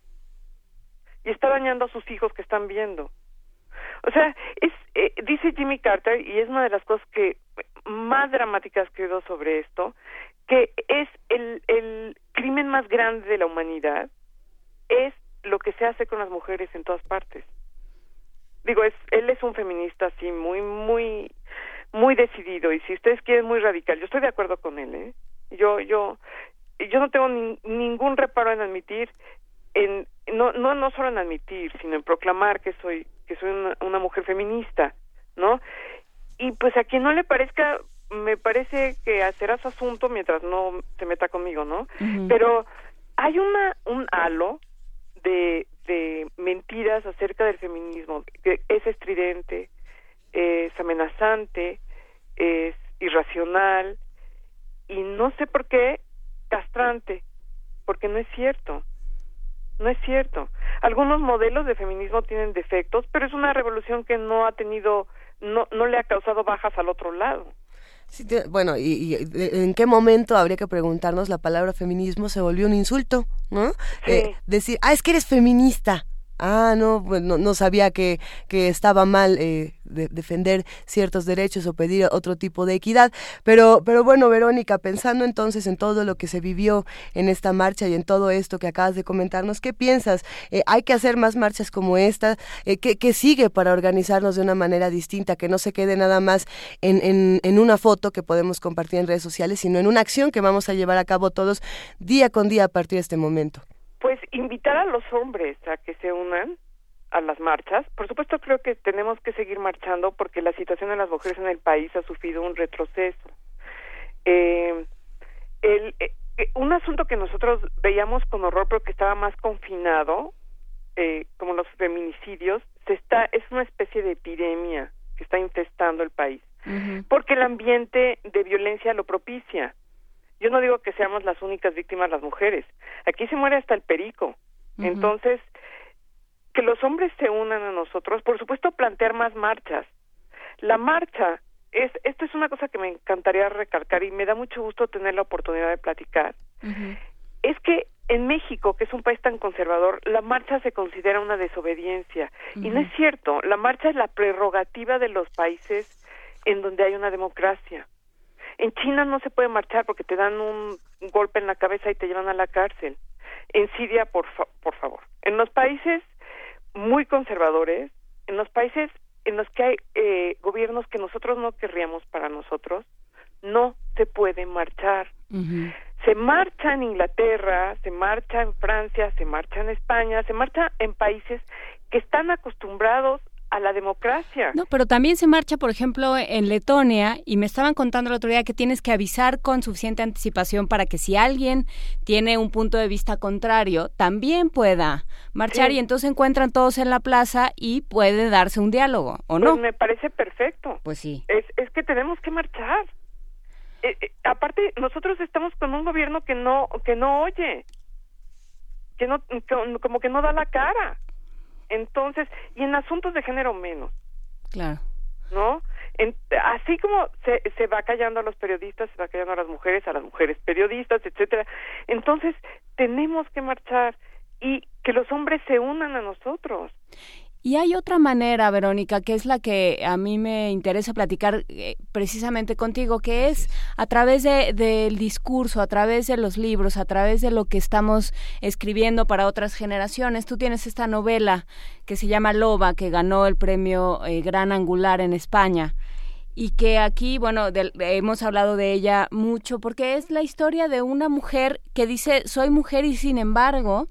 Y está dañando a sus hijos que están viendo. O sea, es, eh, dice Jimmy Carter, y es una de las cosas que más dramáticas quedó sobre esto, que es el, el crimen más grande de la humanidad, es lo que se hace con las mujeres en todas partes. Digo, es, él es un feminista así, muy, muy, muy decidido y si ustedes quieren muy radical, yo estoy de acuerdo con él, ¿eh? Yo yo yo no tengo ningún reparo en admitir en no no no solo en admitir, sino en proclamar que soy que soy una, mujer feminista, ¿no? Y pues a quien no le parezca me parece que hacerá su asunto mientras no se meta conmigo, ¿no? Pero hay una un halo de de mentiras acerca del feminismo que es estridente, es amenazante, es irracional y no sé por qué castrante, porque no es cierto. No es cierto. Algunos modelos de feminismo tienen defectos, pero es una revolución que no ha tenido, no, no le ha causado bajas al otro lado. bueno, y, en qué momento habría que preguntarnos la palabra feminismo se volvió un insulto, ¿no? Eh, decir, ah, es que eres feminista ah, no, pues no, sabía que, que estaba mal eh, defender ciertos derechos o pedir otro tipo de equidad. Pero, pero bueno, Verónica, pensando entonces en todo lo que se vivió en esta marcha y en todo esto que acabas de comentarnos, ¿qué piensas? Eh, ¿Hay que hacer más marchas como esta? Eh, ¿qué, ¿qué, sigue para organizarnos de una manera distinta, que no se quede nada más en, en, en una foto que podemos compartir en redes sociales, sino en una acción que vamos a llevar a cabo todos día con día a partir de este momento? Pues invitar a los hombres a que se unan a las marchas. Por supuesto creo que tenemos que seguir marchando porque la situación de las mujeres en el país ha sufrido un retroceso. Eh, el, eh, eh, un asunto que nosotros veíamos con horror pero que estaba más confinado, eh, como los feminicidios, se está, es una especie de epidemia que está infestando el país, porque el ambiente de violencia lo propicia. Yo no digo que seamos las únicas víctimas las mujeres, aquí se muere hasta el perico. Entonces, que los hombres se unan a nosotros, por supuesto plantear más marchas. La marcha es esto es una cosa que me encantaría recalcar y me da mucho gusto tener la oportunidad de platicar. Es que en México, que es un país tan conservador, la marcha se considera una desobediencia. Y no es cierto, la marcha es la prerrogativa de los países en donde hay una democracia. En China no se puede marchar porque te dan un golpe en la cabeza y te llevan a la cárcel. En Siria, por, por favor. En los países muy conservadores, en los países en los que hay eh, gobiernos que nosotros no querríamos para nosotros, no se puede marchar. Se marcha en Inglaterra, se marcha en Francia, se marcha en España, se marcha en países que están acostumbrados a la democracia. No, pero también se marcha, por ejemplo, en Letonia, y me estaban contando la otro día que tienes que avisar con suficiente anticipación para que si alguien tiene un punto de vista contrario, también pueda marchar y entonces encuentran todos en la plaza y puede darse un diálogo, ¿o no? Pues me parece perfecto. Pues sí. Es, es que tenemos que marchar. Eh, eh, aparte, nosotros estamos con un gobierno que no que no oye, que no como que no da la cara. Entonces, y en asuntos de género menos. Claro. ¿No? así como se, se va callando a los periodistas, se va callando a las mujeres, a las mujeres periodistas, etcétera. Entonces, tenemos que marchar y que los hombres se unan a nosotros. Y hay otra manera, Verónica, que es la que a mí me interesa platicar eh, precisamente contigo, que es a través de, del discurso, a través de los libros, a través de lo que estamos escribiendo para otras generaciones. Tú tienes esta novela que se llama Loba, que ganó el premio eh, Gran Angular en España y que aquí, bueno, hemos hablado de ella mucho porque es la historia de una mujer que dice, soy mujer y sin embargo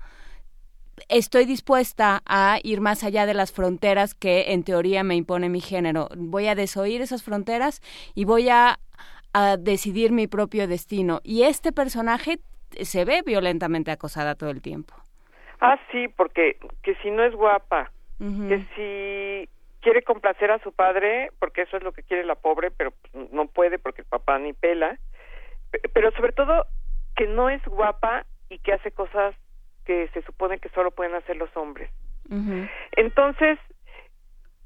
estoy dispuesta a ir más allá de las fronteras que en teoría me impone mi género. Voy a desoír esas fronteras y voy a, decidir mi propio destino. Y este personaje se ve violentamente acosada todo el tiempo. Ah, sí, porque que si no es guapa, que si quiere complacer a su padre, porque eso es lo que quiere la pobre, pero no puede porque el papá ni pela, pero sobre todo que no es guapa y que hace cosas que se supone que solo pueden hacer los hombres. Entonces,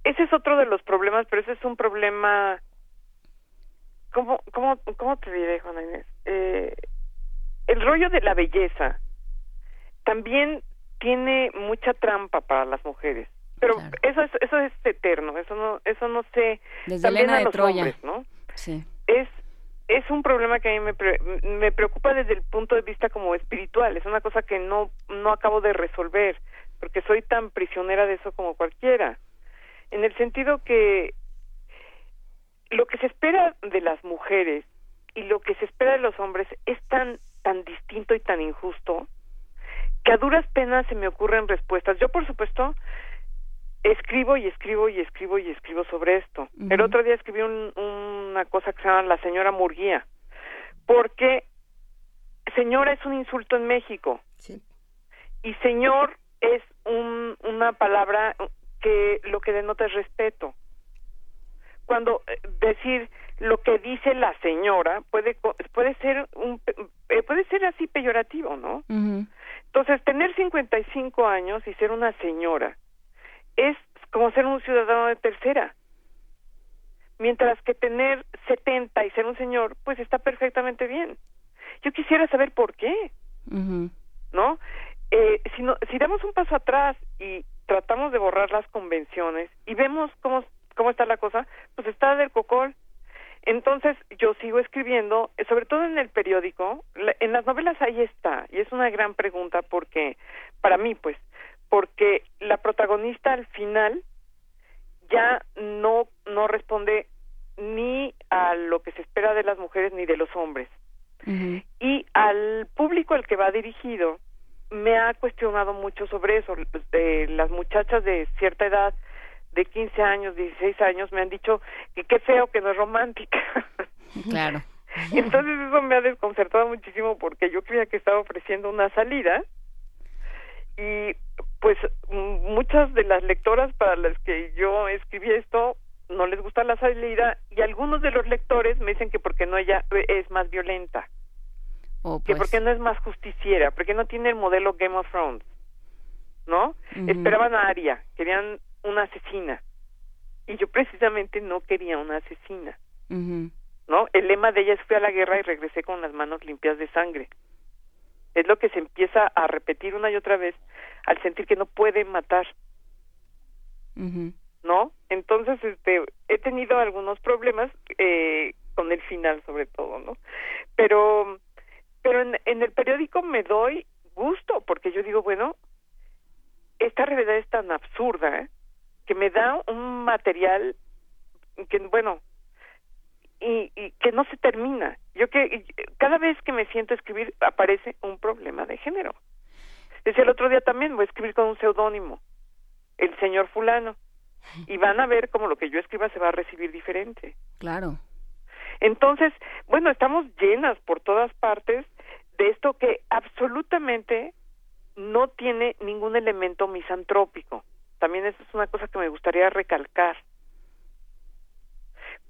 ese es otro de los problemas, pero ese es un problema... ¿Cómo, cómo, cómo te diré, Juana Inés? Eh, el rollo de la belleza también tiene mucha trampa para las mujeres pero eso es eso es eterno eso no eso no sé Desde también a los hombres no sí. Es es un problema que a mí me, me preocupa desde el punto de vista como espiritual, es una cosa que no, no acabo de resolver, porque soy tan prisionera de eso como cualquiera, en el sentido que lo que se espera de las mujeres y lo que se espera de los hombres es tan, tan distinto y tan injusto que a duras penas se me ocurren respuestas. Yo, por supuesto, escribo y escribo y escribo y escribo sobre esto. El otro día escribí una cosa que se llama la señora Murguía, porque señora es un insulto en México. Y señor es un, una palabra que lo que denota es respeto. Cuando eh, decir lo que dice la señora puede puede ser un eh, puede ser así peyorativo, ¿no? Entonces, tener 55 años y ser una señora es como ser un ciudadano de tercera. Mientras que tener 70 y ser un señor, pues está perfectamente bien. Yo quisiera saber por qué, ¿no? Eh, si, no, si damos un paso atrás y tratamos de borrar las convenciones y vemos cómo, cómo está la cosa, pues está del cocol. Entonces yo sigo escribiendo, sobre todo en el periódico, en las novelas ahí está, y es una gran pregunta porque, para mí pues, porque la protagonista al final ya no no responde ni a lo que se espera de las mujeres ni de los hombres. Y al público al que va dirigido me ha cuestionado mucho sobre eso. De las muchachas de cierta edad, de 15 años, 16 años, me han dicho que qué feo que no es romántica. Claro. Entonces eso me ha desconcertado muchísimo porque yo creía que estaba ofreciendo una salida y pues muchas de las lectoras para las que yo escribí esto no les gusta la salida y algunos de los lectores me dicen que porque no ella es más violenta. Oh, que pues. porque no es más justiciera, porque no tiene el modelo Game of Thrones. ¿No? Esperaban a Aria, querían una asesina. Y yo precisamente no quería una asesina. ¿No? El lema de ella es fui a la guerra y regresé con las manos limpias de sangre. Es lo que se empieza a repetir una y otra vez al sentir que no puede matar. ¿no? Entonces, este, he tenido algunos problemas eh, con el final, sobre todo, ¿no? Pero, pero en, en el periódico me doy gusto porque yo digo, bueno, esta realidad es tan absurda ¿eh? que me da un material que, bueno, y, y que no se termina. Yo que cada vez que me siento a escribir aparece un problema de género. Desde el otro día también voy a escribir con un seudónimo, el señor fulano y van a ver cómo lo que yo escriba se va a recibir diferente. Claro. Entonces, bueno, estamos llenas por todas partes de esto que absolutamente no tiene ningún elemento misantrópico. También eso es una cosa que me gustaría recalcar.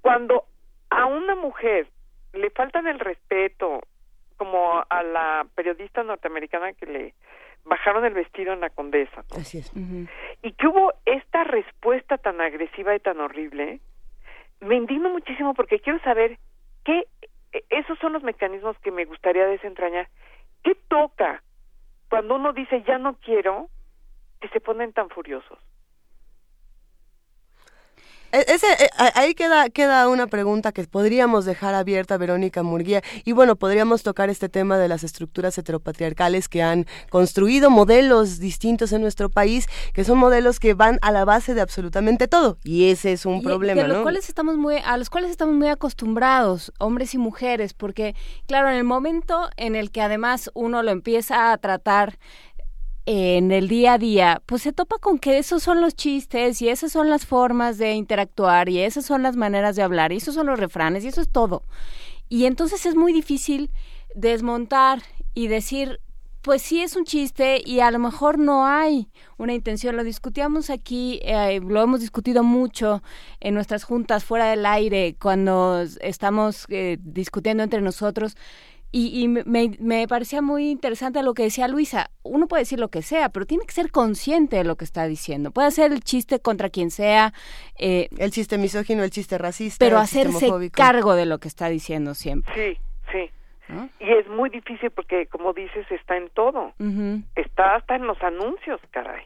Cuando a una mujer le faltan el respeto, como a la periodista norteamericana que le bajaron el vestido en la condesa. Así es. Y que hubo esta respuesta tan agresiva y tan horrible, me indigno muchísimo porque quiero saber qué, esos son los mecanismos que me gustaría desentrañar. ¿Qué toca cuando uno dice ya no quiero que se ponen tan furiosos? E, ese, eh, ahí queda, queda una pregunta que podríamos dejar abierta, Verónica Murguía. Y bueno, podríamos tocar este tema de las estructuras heteropatriarcales que han construido modelos distintos en nuestro país, que son modelos que van a la base de absolutamente todo. Y ese es un Y problema, de los ¿no? cuales estamos muy, a los cuales estamos muy acostumbrados, hombres y mujeres, porque, claro, en el momento en el que además uno lo empieza a tratar en el día a día, pues se topa con que esos son los chistes y esas son las formas de interactuar y esas son las maneras de hablar y esos son los refranes y eso es todo. Y entonces es muy difícil desmontar y decir, pues sí es un chiste y a lo mejor no hay una intención. Lo discutíamos aquí, eh, lo hemos discutido mucho en nuestras juntas fuera del aire cuando estamos eh, discutiendo entre nosotros. Y, y me, me parecía muy interesante lo que decía Luisa. Uno puede decir lo que sea, pero tiene que ser consciente de lo que está diciendo. Puede hacer el chiste contra quien sea. Eh, el chiste misógino, el chiste racista. Pero el chiste hacerse cargo de lo que está diciendo siempre. Sí, sí. Y es muy difícil porque, como dices, está en todo. Está hasta en los anuncios, caray.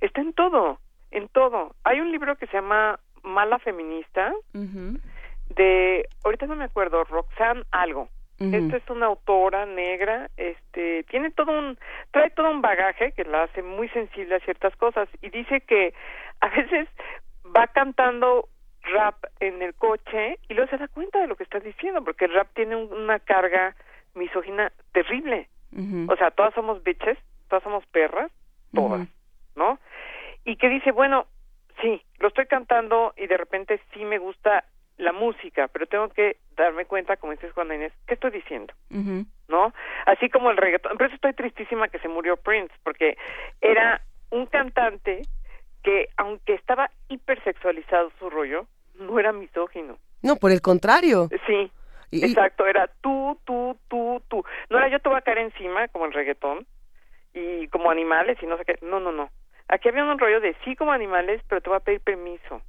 Está en todo, en todo. Hay un libro que se llama Mala Feminista, de, ahorita no me acuerdo, Roxanne algo. Esta es una autora negra, este, tiene todo un, trae todo un bagaje que la hace muy sensible a ciertas cosas y dice que a veces va cantando rap en el coche y luego se da cuenta de lo que está diciendo porque el rap tiene un- una carga misógina terrible. O sea, todas somos bitches, todas somos perras, todas, ¿no? Y que dice, bueno, sí, lo estoy cantando y de repente sí me gusta la música, pero tengo que darme cuenta, como dices Juana Inés, ¿qué estoy diciendo? ¿no? Así como el reggaetón. Por eso estoy tristísima que se murió Prince, porque era un cantante que, aunque estaba hipersexualizado su rollo, no era misógino. No, por el contrario. Sí, Y- exacto, era tú, tú, tú, tú. No era yo te voy a caer encima, como el reggaetón, y como animales y no sé qué. No, no, no. Aquí había un rollo de sí como animales, pero te voy a pedir permiso.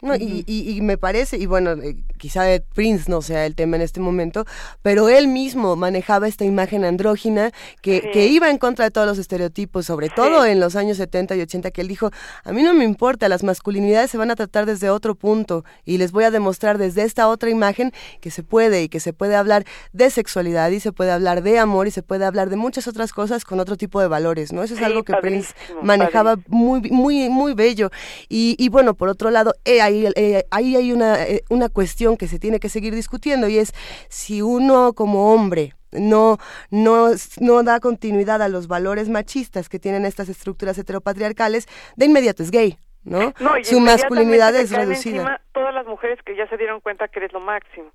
No, y, y, y me parece, y bueno, eh, quizá Prince no sea el tema en este momento, pero él mismo manejaba esta imagen andrógina que, Sí. que iba en contra de todos los estereotipos, sobre todo en los años 70 y 80, que él dijo, a mí no me importa, las masculinidades se van a tratar desde otro punto y les voy a demostrar desde esta otra imagen que se puede y que se puede hablar de sexualidad y se puede hablar de amor y se puede hablar de muchas otras cosas con otro tipo de valores, ¿no? Eso es Sí, algo que Prince padrísimo, manejaba muy, muy, muy bello. Y, y bueno, por otro lado, eh, ahí, eh, ahí hay una, eh, una cuestión que se tiene que seguir discutiendo y es si uno como hombre no, no, no da continuidad a los valores machistas que tienen estas estructuras heteropatriarcales, de inmediato es gay. ¿no? Su masculinidad es reducida. todas las mujeres que ya se dieron cuenta que eres lo máximo.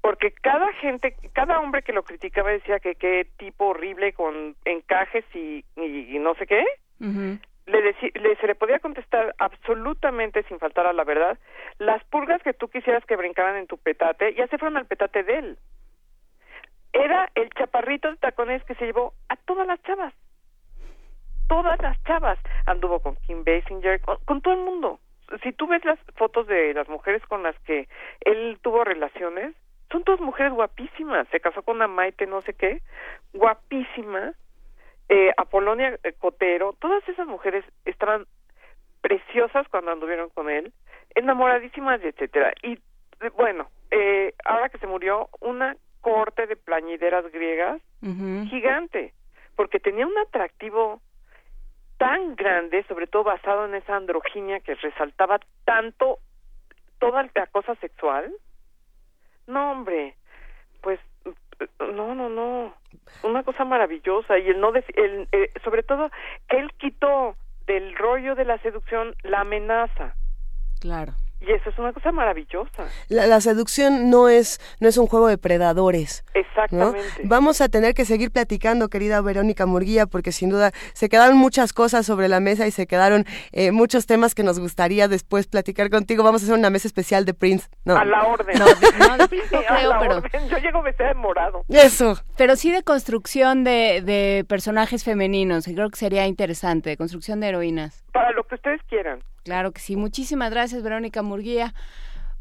Porque cada gente, cada hombre que lo criticaba decía que qué tipo horrible con encajes y, y, no sé qué. Le, se le podía contestar absolutamente sin faltar a la verdad. Las pulgas que tú quisieras que brincaran en tu petate ya se fueron al petate de él. Era el chaparrito de tacones que se llevó a todas las chavas. Todas las chavas. Anduvo con Kim Basinger, con todo el mundo si tú ves las fotos de las mujeres con las que él tuvo relaciones, son todas mujeres guapísimas. Se casó con una Maite no sé qué, guapísima. Eh, Apolonia eh, Cotero, todas esas mujeres estaban preciosas cuando anduvieron con él, enamoradísimas, etcétera. Y eh, bueno, eh, ahora que se murió, una corte de plañideras griegas gigante, porque tenía un atractivo tan grande, sobre todo basado en esa androginia que resaltaba tanto toda la cosa sexual. No, hombre, no, no, no, una cosa maravillosa y el no, eh, sobre todo que él quitó del rollo de la seducción la amenaza. Claro. Y eso es una cosa maravillosa. La, seducción no es, no es un juego de predadores. Exactamente. Vamos a tener que seguir platicando, querida Verónica Murguía, porque sin duda se quedaron muchas cosas sobre la mesa y se quedaron eh, muchos temas que nos gustaría después platicar contigo. Vamos a hacer una mesa especial de Prince. No. A la orden. No, no, creo, pero... Yo llego vestida de morado. Eso. Pero sí de construcción de, de personajes femeninos. Creo que sería interesante, de construcción de heroínas. Para lo que ustedes quieran. Claro que sí. Muchísimas gracias, Verónica Murguía.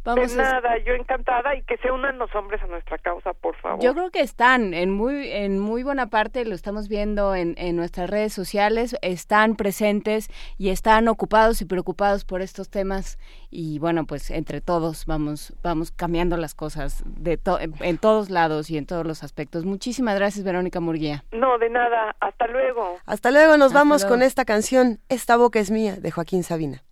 Vamos de nada, yo encantada y que se unan los hombres a nuestra causa, por favor. Yo creo que están en muy en muy buena parte, lo estamos viendo en, en nuestras redes sociales, están presentes y están ocupados y preocupados por estos temas y bueno, pues entre todos vamos vamos cambiando las cosas de en, todos lados y en todos los aspectos. Muchísimas gracias, Verónica Murguía. No, de nada, hasta luego. Hasta luego, nos vamos con esta canción Esta boca es mía de Joaquín Sabina.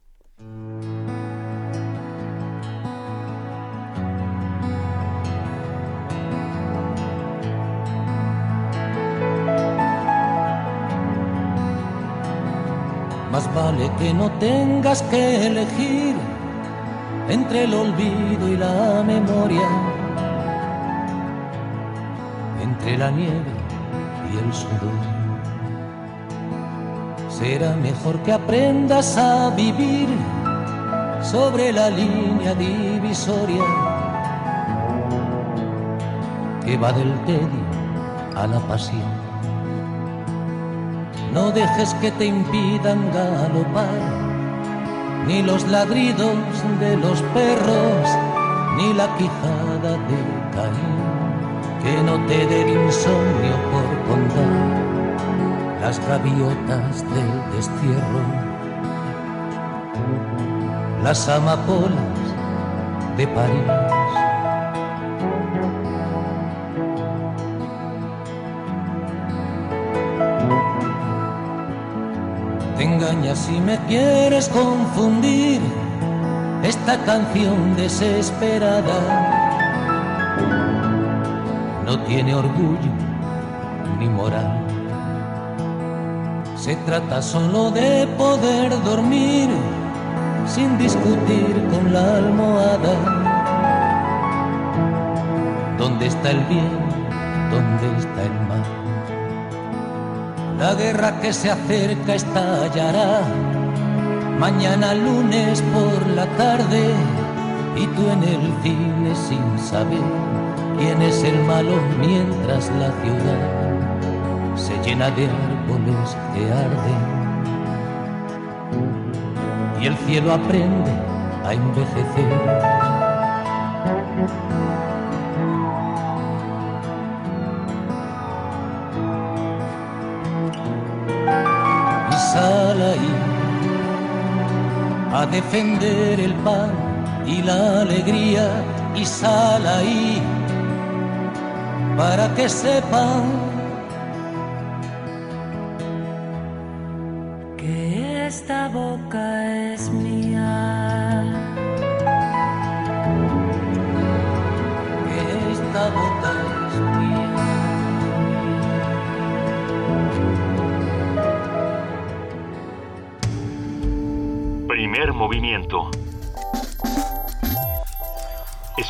Más vale que no tengas que elegir entre el olvido y la memoria, entre la nieve y el sudor. Será mejor que aprendas a vivir sobre la línea divisoria que va del tedio a la pasión. No dejes que te impidan galopar, ni los ladridos de los perros, ni la quijada de Caín, que no te dé insomnio por contar las gaviotas del destierro, las amapolas de París. Si me quieres confundir esta canción desesperada. No tiene orgullo ni moral se trata solo de poder dormir sin discutir con la almohada. ¿Dónde está el bien? ¿Dónde está el? La guerra que se acerca estallará mañana lunes por la tarde y tú en el cine sin saber quién es el malo mientras la ciudad se llena de árboles que arden y el cielo aprende a envejecer. A defender el pan y la alegría y sal ahí para que sepan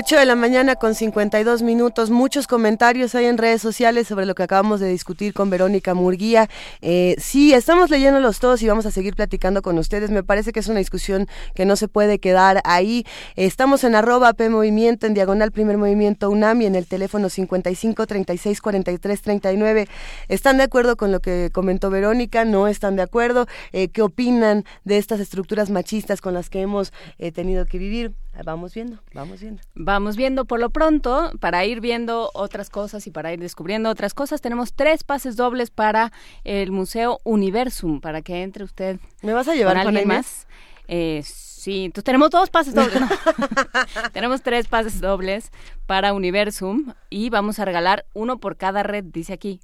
8 de la mañana con 52 minutos. Muchos comentarios hay en redes sociales sobre lo que acabamos de discutir con Verónica Murguía. Eh, sí, estamos leyéndolos todos y vamos a seguir platicando con ustedes. Me parece que es una discusión que no se puede quedar ahí. Estamos en arroba P en diagonal Primer Movimiento UNAM y en el teléfono 55 36 43 39. ¿Están de acuerdo con lo que comentó Verónica? ¿No están de acuerdo? Eh, ¿Qué opinan de estas estructuras machistas con las que hemos eh, tenido que vivir? Vamos viendo, vamos viendo. Vamos viendo por lo pronto, para ir viendo otras cosas y para ir descubriendo otras cosas, tenemos tres pases dobles para el Museo Universum, para que entre usted. ¿Me vas a llevar con alguien más? Eh, sí, entonces tenemos dos pases dobles. tenemos tres pases dobles para Universum y vamos a regalar uno por cada red, dice aquí.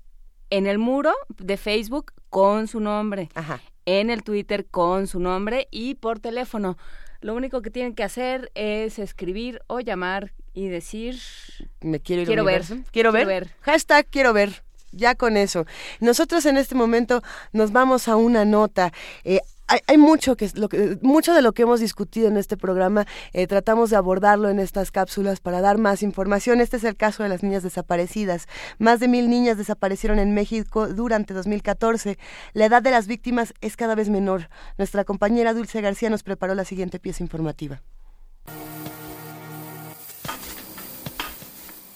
En el muro de Facebook con su nombre. Ajá. En el Twitter con su nombre y por teléfono. Lo único que tienen que hacer es escribir o llamar y decir... Me quiero ir quiero ver. ¿Quiero ver? Hashtag quiero ver. Ya con eso. Nosotros en este momento nos vamos a una nota. Eh, hay, mucho que, lo que mucho de lo que hemos discutido en este programa eh, tratamos de abordarlo en estas cápsulas para dar más información. Este es el caso de las niñas desaparecidas. Más de mil niñas desaparecieron en México durante 2014. La edad de las víctimas es cada vez menor. Nuestra compañera Dulce García nos preparó la siguiente pieza informativa.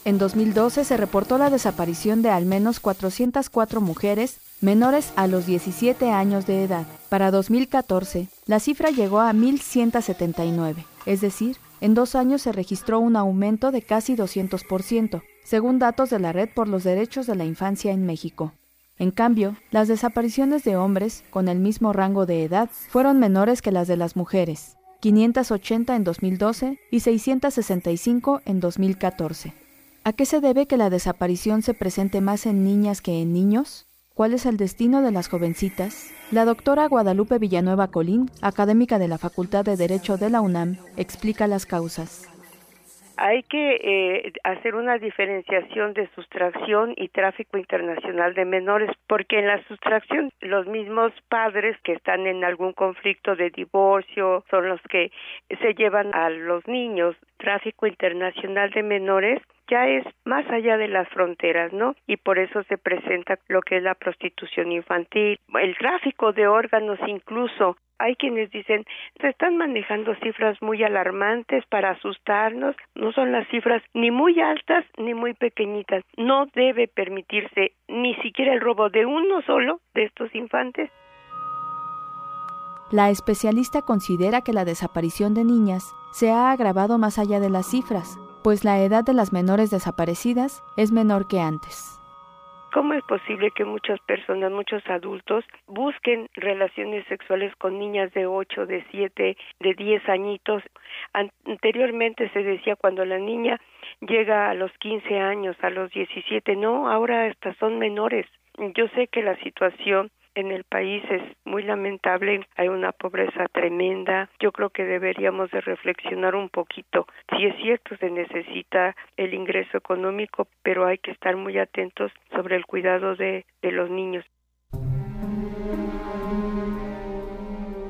En 2012 se reportó la desaparición de al menos 404 mujeres menores a los 17 años de edad. Para 2014, la cifra llegó a 1.179, es decir, en dos años se registró un aumento de casi 200%, según datos de la Red por los Derechos de la Infancia en México. En cambio, las desapariciones de hombres con el mismo rango de edad fueron menores que las de las mujeres, 580 en 2012 y 665 en 2014. ¿A qué se debe que la desaparición se presente más en niñas que en niños? ¿Cuál es el destino de las jovencitas? La doctora Guadalupe Villanueva Colín, académica de la Facultad de Derecho de la UNAM, explica las causas hay que eh, hacer una diferenciación de sustracción y tráfico internacional de menores, porque en la sustracción los mismos padres que están en algún conflicto de divorcio son los que se llevan a los niños. Tráfico internacional de menores ya es más allá de las fronteras, ¿no? Y por eso se presenta lo que es la prostitución infantil, el tráfico de órganos incluso. Hay quienes dicen, se están manejando cifras muy alarmantes para asustarnos, no son las cifras ni muy altas ni muy pequeñitas. No debe permitirse ni siquiera el robo de uno solo de estos infantes. La especialista considera que la desaparición de niñas se ha agravado más allá de las cifras, pues la edad de las menores desaparecidas es menor que antes. ¿Cómo es posible que muchas personas, muchos adultos, busquen relaciones sexuales con niñas de 8, de 7, de 10 añitos? Anteriormente se decía cuando la niña llega a los 15 años, a los 17, no, ahora estas son menores. Yo sé que la situación en el país es muy lamentable, hay una pobreza tremenda. Yo creo que deberíamos de reflexionar un poquito. Si es cierto se necesita el ingreso económico, pero hay que estar muy atentos sobre el cuidado de, de los niños.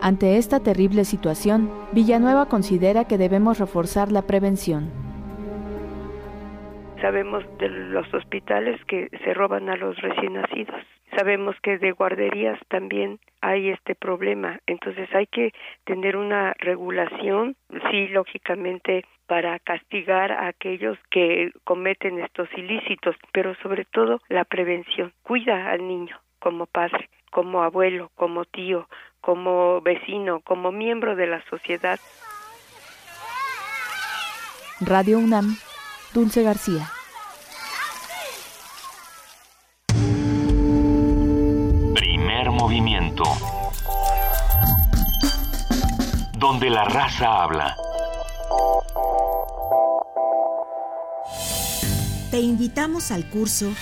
Ante esta terrible situación, Villanueva considera que debemos reforzar la prevención. Sabemos de los hospitales que se roban a los recién nacidos sabemos que de guarderías también hay este problema. Entonces hay que tener una regulación, sí, lógicamente, para castigar a aquellos que cometen estos ilícitos, pero sobre todo la prevención. Cuida al niño como padre, como abuelo, como tío, como vecino, como miembro de la sociedad. Radio UNAM, Dulce García. movimiento. Donde la raza habla. Te invitamos al curso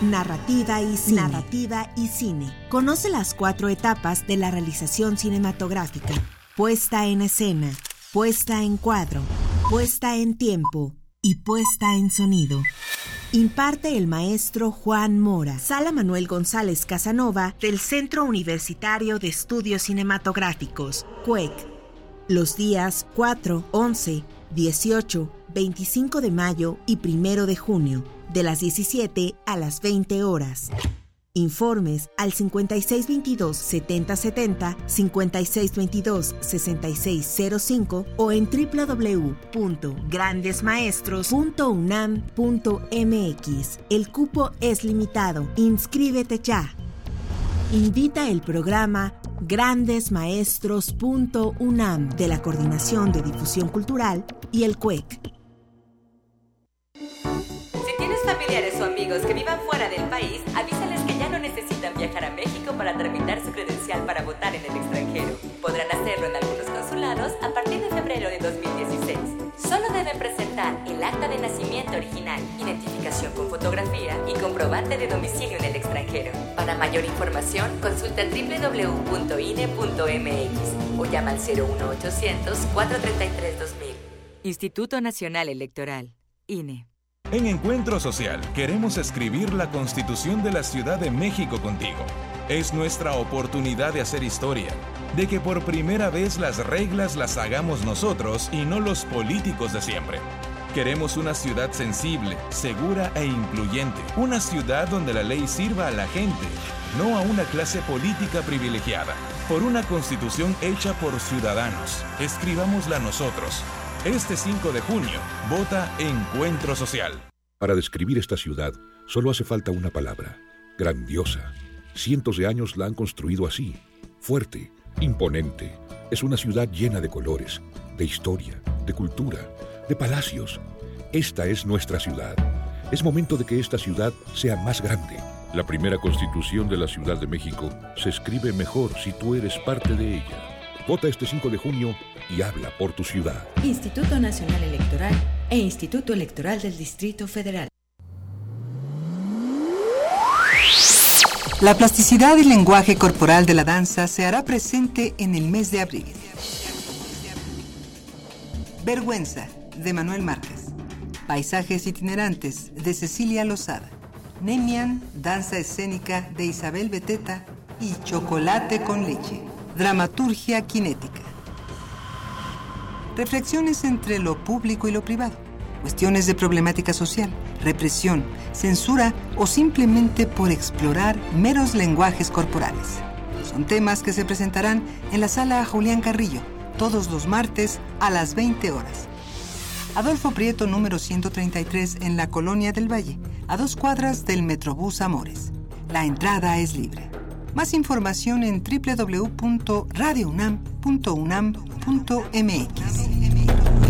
Narrativa y Cine. Narrativa y Cine. Conoce las cuatro etapas de la realización cinematográfica. Puesta en escena, puesta en cuadro, puesta en tiempo y puesta en sonido. Imparte el maestro Juan Mora. Sala Manuel González Casanova del Centro Universitario de Estudios Cinematográficos, CUEC. Los días 4, 11, 18, 25 de mayo y 1 de junio, de las 17 a las 20 horas. Informes al 5622-7070, 5622-6605 o en www.grandesmaestros.unam.mx. El cupo es limitado. Inscríbete ya. Invita el programa grandesmaestros.unam de la Coordinación de Difusión Cultural y el CUEC. Si tienes familiares o amigos que vivan fuera del país, avísales que necesitan viajar a México para tramitar su credencial para votar en el extranjero. Podrán hacerlo en algunos consulados a partir de febrero de 2016. Solo deben presentar el acta de nacimiento original, identificación con fotografía y comprobante de domicilio en el extranjero. Para mayor información, consulta www.ine.mx o llama al 01800 433 2000. Instituto Nacional Electoral, INE. En Encuentro Social queremos escribir la Constitución de la Ciudad de México contigo. Es nuestra oportunidad de hacer historia, de que por primera vez las reglas las hagamos nosotros y no los políticos de siempre. Queremos una ciudad sensible, segura e incluyente. Una ciudad donde la ley sirva a la gente, no a una clase política privilegiada. Por una constitución hecha por ciudadanos. Escribámosla nosotros. Este 5 de junio, vota Encuentro Social. Para describir esta ciudad, solo hace falta una palabra. Grandiosa. Cientos de años la han construido así. Fuerte, imponente. Es una ciudad llena de colores, de historia, de cultura, de palacios. Esta es nuestra ciudad. Es momento de que esta ciudad sea más grande. La primera constitución de la Ciudad de México se escribe mejor si tú eres parte de ella. Vota este 5 de junio y habla por tu ciudad. Instituto Nacional Electoral e Instituto Electoral del Distrito Federal. La plasticidad y lenguaje corporal de la danza se hará presente en el mes de abril. Vergüenza, de Manuel Márquez. Paisajes itinerantes, de Cecilia Lozada. Nemian, danza escénica, de Isabel Beteta. Y Chocolate con leche, dramaturgia cinética. Reflexiones entre lo público y lo privado. Cuestiones de problemática social, represión, censura o simplemente por explorar meros lenguajes corporales. Son temas que se presentarán en la sala Julián Carrillo todos los martes a las 20 horas. Adolfo Prieto número 133 en la Colonia del Valle, a dos cuadras del Metrobús Amores. La entrada es libre. Más información en www.radiounam.unam.mx.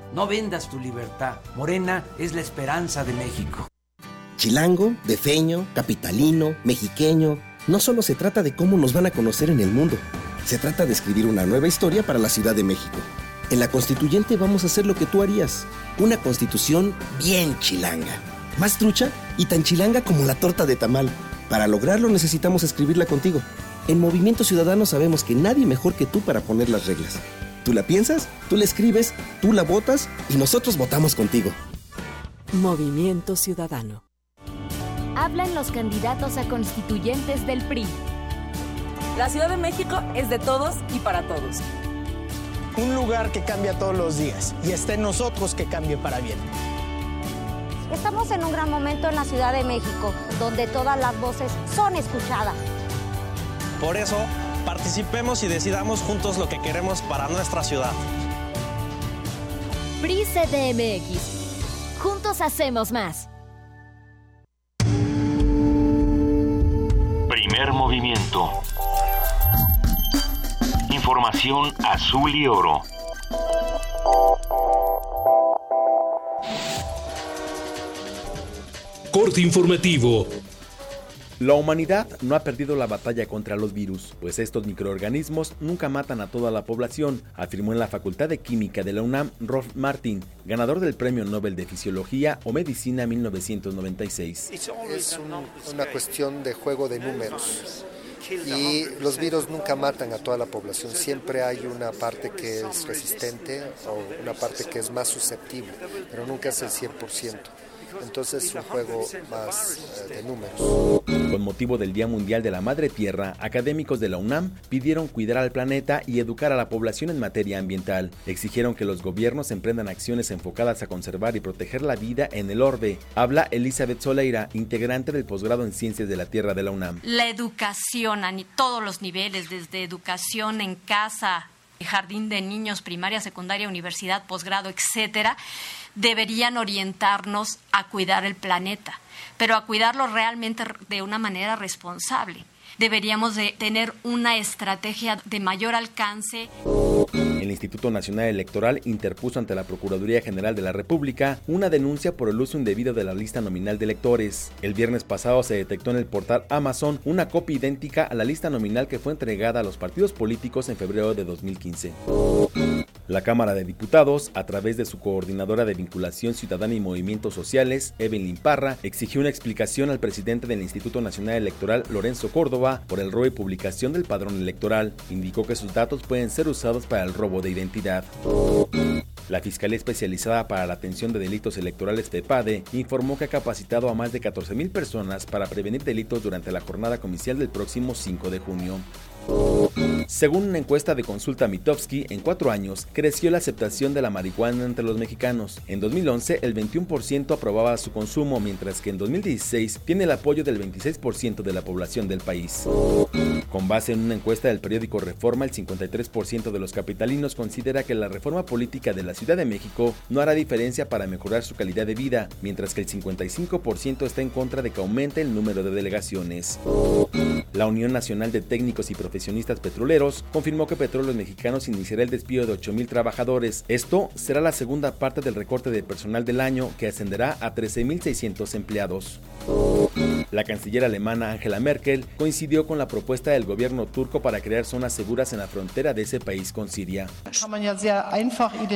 No vendas tu libertad. Morena es la esperanza de México. Chilango, defeño, capitalino, mexiqueño. No solo se trata de cómo nos van a conocer en el mundo, se trata de escribir una nueva historia para la Ciudad de México. En la constituyente vamos a hacer lo que tú harías, una constitución bien chilanga, más trucha y tan chilanga como la torta de tamal. Para lograrlo necesitamos escribirla contigo. En Movimiento Ciudadano sabemos que nadie mejor que tú para poner las reglas. Tú la piensas, tú la escribes, tú la votas y nosotros votamos contigo. Movimiento Ciudadano. Hablan los candidatos a constituyentes del PRI. La Ciudad de México es de todos y para todos. Un lugar que cambia todos los días y está en nosotros que cambie para bien. Estamos en un gran momento en la Ciudad de México, donde todas las voces son escuchadas. Por eso, participemos y decidamos juntos lo que queremos para nuestra ciudad. PRI CDMX. Juntos hacemos más. Primer movimiento. Información azul y oro. Corte informativo. La humanidad no ha perdido la batalla contra los virus, pues estos microorganismos nunca matan a toda la población, afirmó en la Facultad de Química de la UNAM Rolf Martin, ganador del Premio Nobel de Fisiología o Medicina 1996. Es una cuestión de juego de números. Y los virus nunca matan a toda la población, siempre hay una parte que es resistente o una parte que es más susceptible, pero nunca es el 100% entonces es un juego más eh, de números. Con motivo del Día Mundial de la Madre Tierra, académicos de la UNAM pidieron cuidar al planeta y educar a la población en materia ambiental. Exigieron que los gobiernos emprendan acciones enfocadas a conservar y proteger la vida en el orbe. Habla Elizabeth Soleira, integrante del posgrado en Ciencias de la Tierra de la UNAM. La educación a todos los niveles, desde educación en casa, jardín de niños, primaria, secundaria, universidad, posgrado, etcétera, deberían orientarnos a cuidar el planeta, pero a cuidarlo realmente de una manera responsable. Deberíamos de tener una estrategia de mayor alcance. El Instituto Nacional Electoral interpuso ante la Procuraduría General de la República una denuncia por el uso indebido de la lista nominal de electores. El viernes pasado se detectó en el portal Amazon una copia idéntica a la lista nominal que fue entregada a los partidos políticos en febrero de 2015. La Cámara de Diputados, a través de su coordinadora de vinculación ciudadana y movimientos sociales, Evelyn Parra, exigió una explicación al presidente del Instituto Nacional Electoral, Lorenzo Córdoba, por el robo y publicación del padrón electoral. Indicó que sus datos pueden ser usados para el robo de identidad. La Fiscalía Especializada para la Atención de Delitos Electorales FEPADE informó que ha capacitado a más de 14.000 personas para prevenir delitos durante la jornada comicial del próximo 5 de junio. Según una encuesta de consulta Mitofsky, en cuatro años creció la aceptación de la marihuana entre los mexicanos. En 2011, el 21% aprobaba su consumo, mientras que en 2016 tiene el apoyo del 26% de la población del país. Con base en una encuesta del periódico Reforma, el 53% de los capitalinos considera que la reforma política de la Ciudad de México no hará diferencia para mejorar su calidad de vida, mientras que el 55% está en contra de que aumente el número de delegaciones. La Unión Nacional de Técnicos y Profesionistas Petroleros confirmó que Petróleos Mexicanos iniciará el despido de 8.000 trabajadores. Esto será la segunda parte del recorte de personal del año que ascenderá a 13.600 empleados. La canciller alemana Angela Merkel coincidió con la propuesta del gobierno turco para crear zonas seguras en la frontera de ese país con Siria.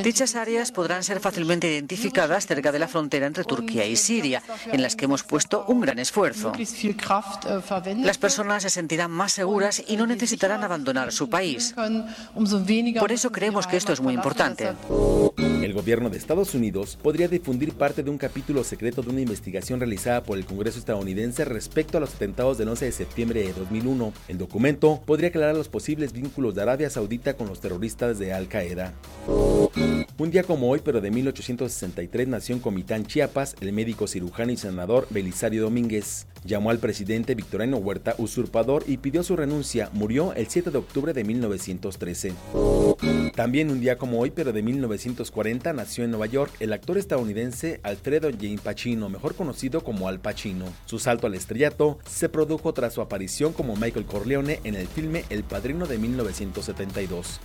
Dichas áreas podrán ser fácilmente identificadas cerca de la frontera entre Turquía y Siria, en las que hemos puesto un gran esfuerzo. Las personas se sentirán más seguras y no necesitarán abandonar su país. Por eso creemos que esto es muy importante. El gobierno de Estados Unidos podría difundir parte de un capítulo secreto de una investigación realizada por el Congreso estadounidense respecto a los atentados del 11 de septiembre de 2001. El documento podría aclarar los posibles vínculos de Arabia Saudita con los terroristas de Al Qaeda. Un día como hoy, pero de 1863, nació en Comitán, Chiapas, el médico cirujano y senador Belisario Domínguez. Llamó al presidente Victoriano Huerta usurpador y pidió su renuncia. Murió el 7 de octubre de 1913. También un día como hoy, pero de 1940, nació en Nueva York el actor estadounidense Alfredo Jane Pacino, mejor conocido como Al Pacino. Su salto al estrellato se produjo tras su aparición como Michael Corleone en el filme El Padrino de 1972.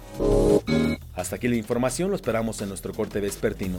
Hasta aquí la información, lo esperamos en nuestro corte vespertino.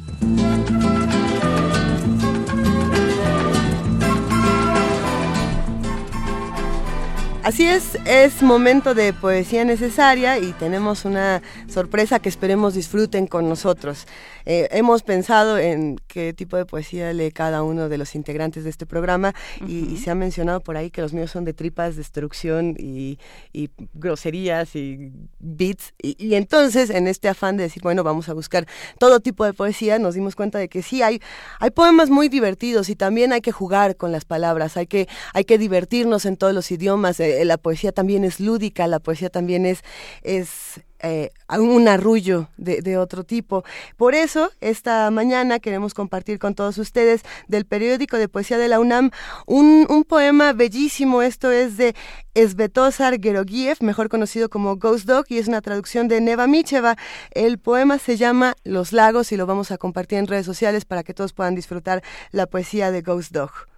Así es, es momento de poesía necesaria y tenemos una sorpresa que esperemos disfruten con nosotros. Eh, hemos pensado en qué tipo de poesía lee cada uno de los integrantes de este programa y, se ha mencionado por ahí que los míos son de tripas, destrucción y, groserías y beats. Y, entonces, en este afán de decir, bueno, vamos a buscar todo tipo de poesía, nos dimos cuenta de que sí, hay, hay poemas muy divertidos y también hay que jugar con las palabras, hay que, hay que divertirnos en todos los idiomas. Eh, la poesía también es lúdica, la poesía también es, es eh, un arrullo de, otro tipo. Por eso, esta mañana queremos compartir con todos ustedes del periódico de poesía de la UNAM un, poema bellísimo. Esto es de Svetozar Gerogiev, mejor conocido como Ghost Dog, y es una traducción de Neva Micheva. El poema se llama Los lagos y lo vamos a compartir en redes sociales para que todos puedan disfrutar la poesía de Ghost Dog.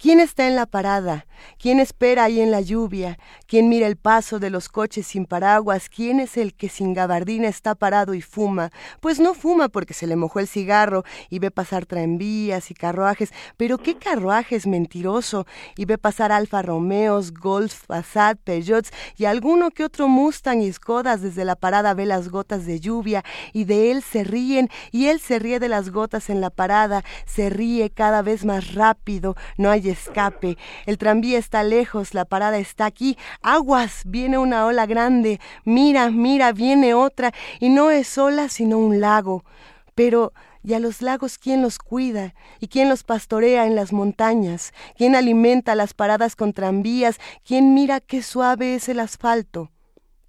¿Quién está en la parada? ¿Quién espera ahí en la lluvia? ¿Quién mira el paso de los coches sin paraguas? ¿Quién es el que sin gabardina está parado y fuma? Pues no fuma porque se le mojó el cigarro y ve pasar tranvías y carruajes, pero qué carruajes mentiroso, y ve pasar Alfa Romeos, Golf, Passat, Peugeots y alguno que otro Mustang y Skodas desde la parada ve las gotas de lluvia y de él se ríen y él se ríe de las gotas en la parada, se ríe cada vez más rápido, no hay escape. El tranvía está lejos, la parada está aquí. Aguas, viene una ola grande. Mira, mira, viene otra. Y no es ola, sino un lago. Pero ¿Y a los lagos quién los cuida? ¿Y quién los pastorea en las montañas? ¿Quién alimenta las paradas con tranvías? ¿Quién mira qué suave es el asfalto?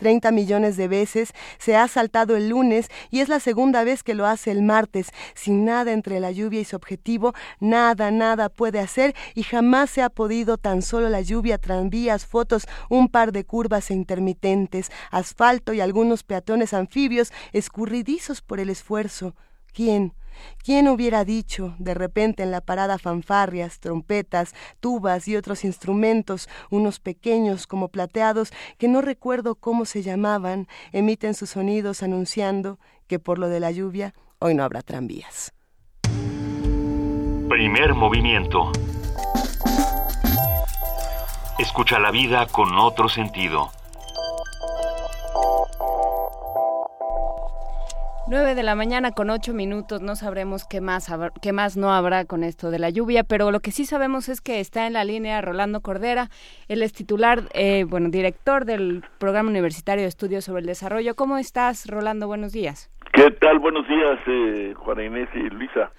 30 millones de veces, se ha saltado el lunes y es la segunda vez que lo hace el martes, sin nada entre la lluvia y su objetivo, nada, nada puede hacer y jamás se ha podido tan solo la lluvia, tranvías, fotos, un par de curvas e intermitentes, asfalto y algunos peatones anfibios escurridizos por el esfuerzo. ¿Quién? ¿Quién hubiera dicho, de repente en la parada fanfarrias, trompetas, tubas y otros instrumentos, unos pequeños como plateados, que no recuerdo cómo se llamaban, emiten sus sonidos anunciando que por lo de la lluvia hoy no habrá tranvías? Primer movimiento. Escucha la vida con otro sentido. 9 de la mañana con 8 minutos, no sabremos qué más, qué más no habrá con esto de la lluvia, pero lo que sí sabemos es que está en la línea Rolando Cordera, él es titular, eh, bueno, director del Programa Universitario de Estudios sobre el Desarrollo. ¿Cómo estás, Rolando? Buenos días. ¿Qué tal? Buenos días, eh, Juana Inés y Luisa.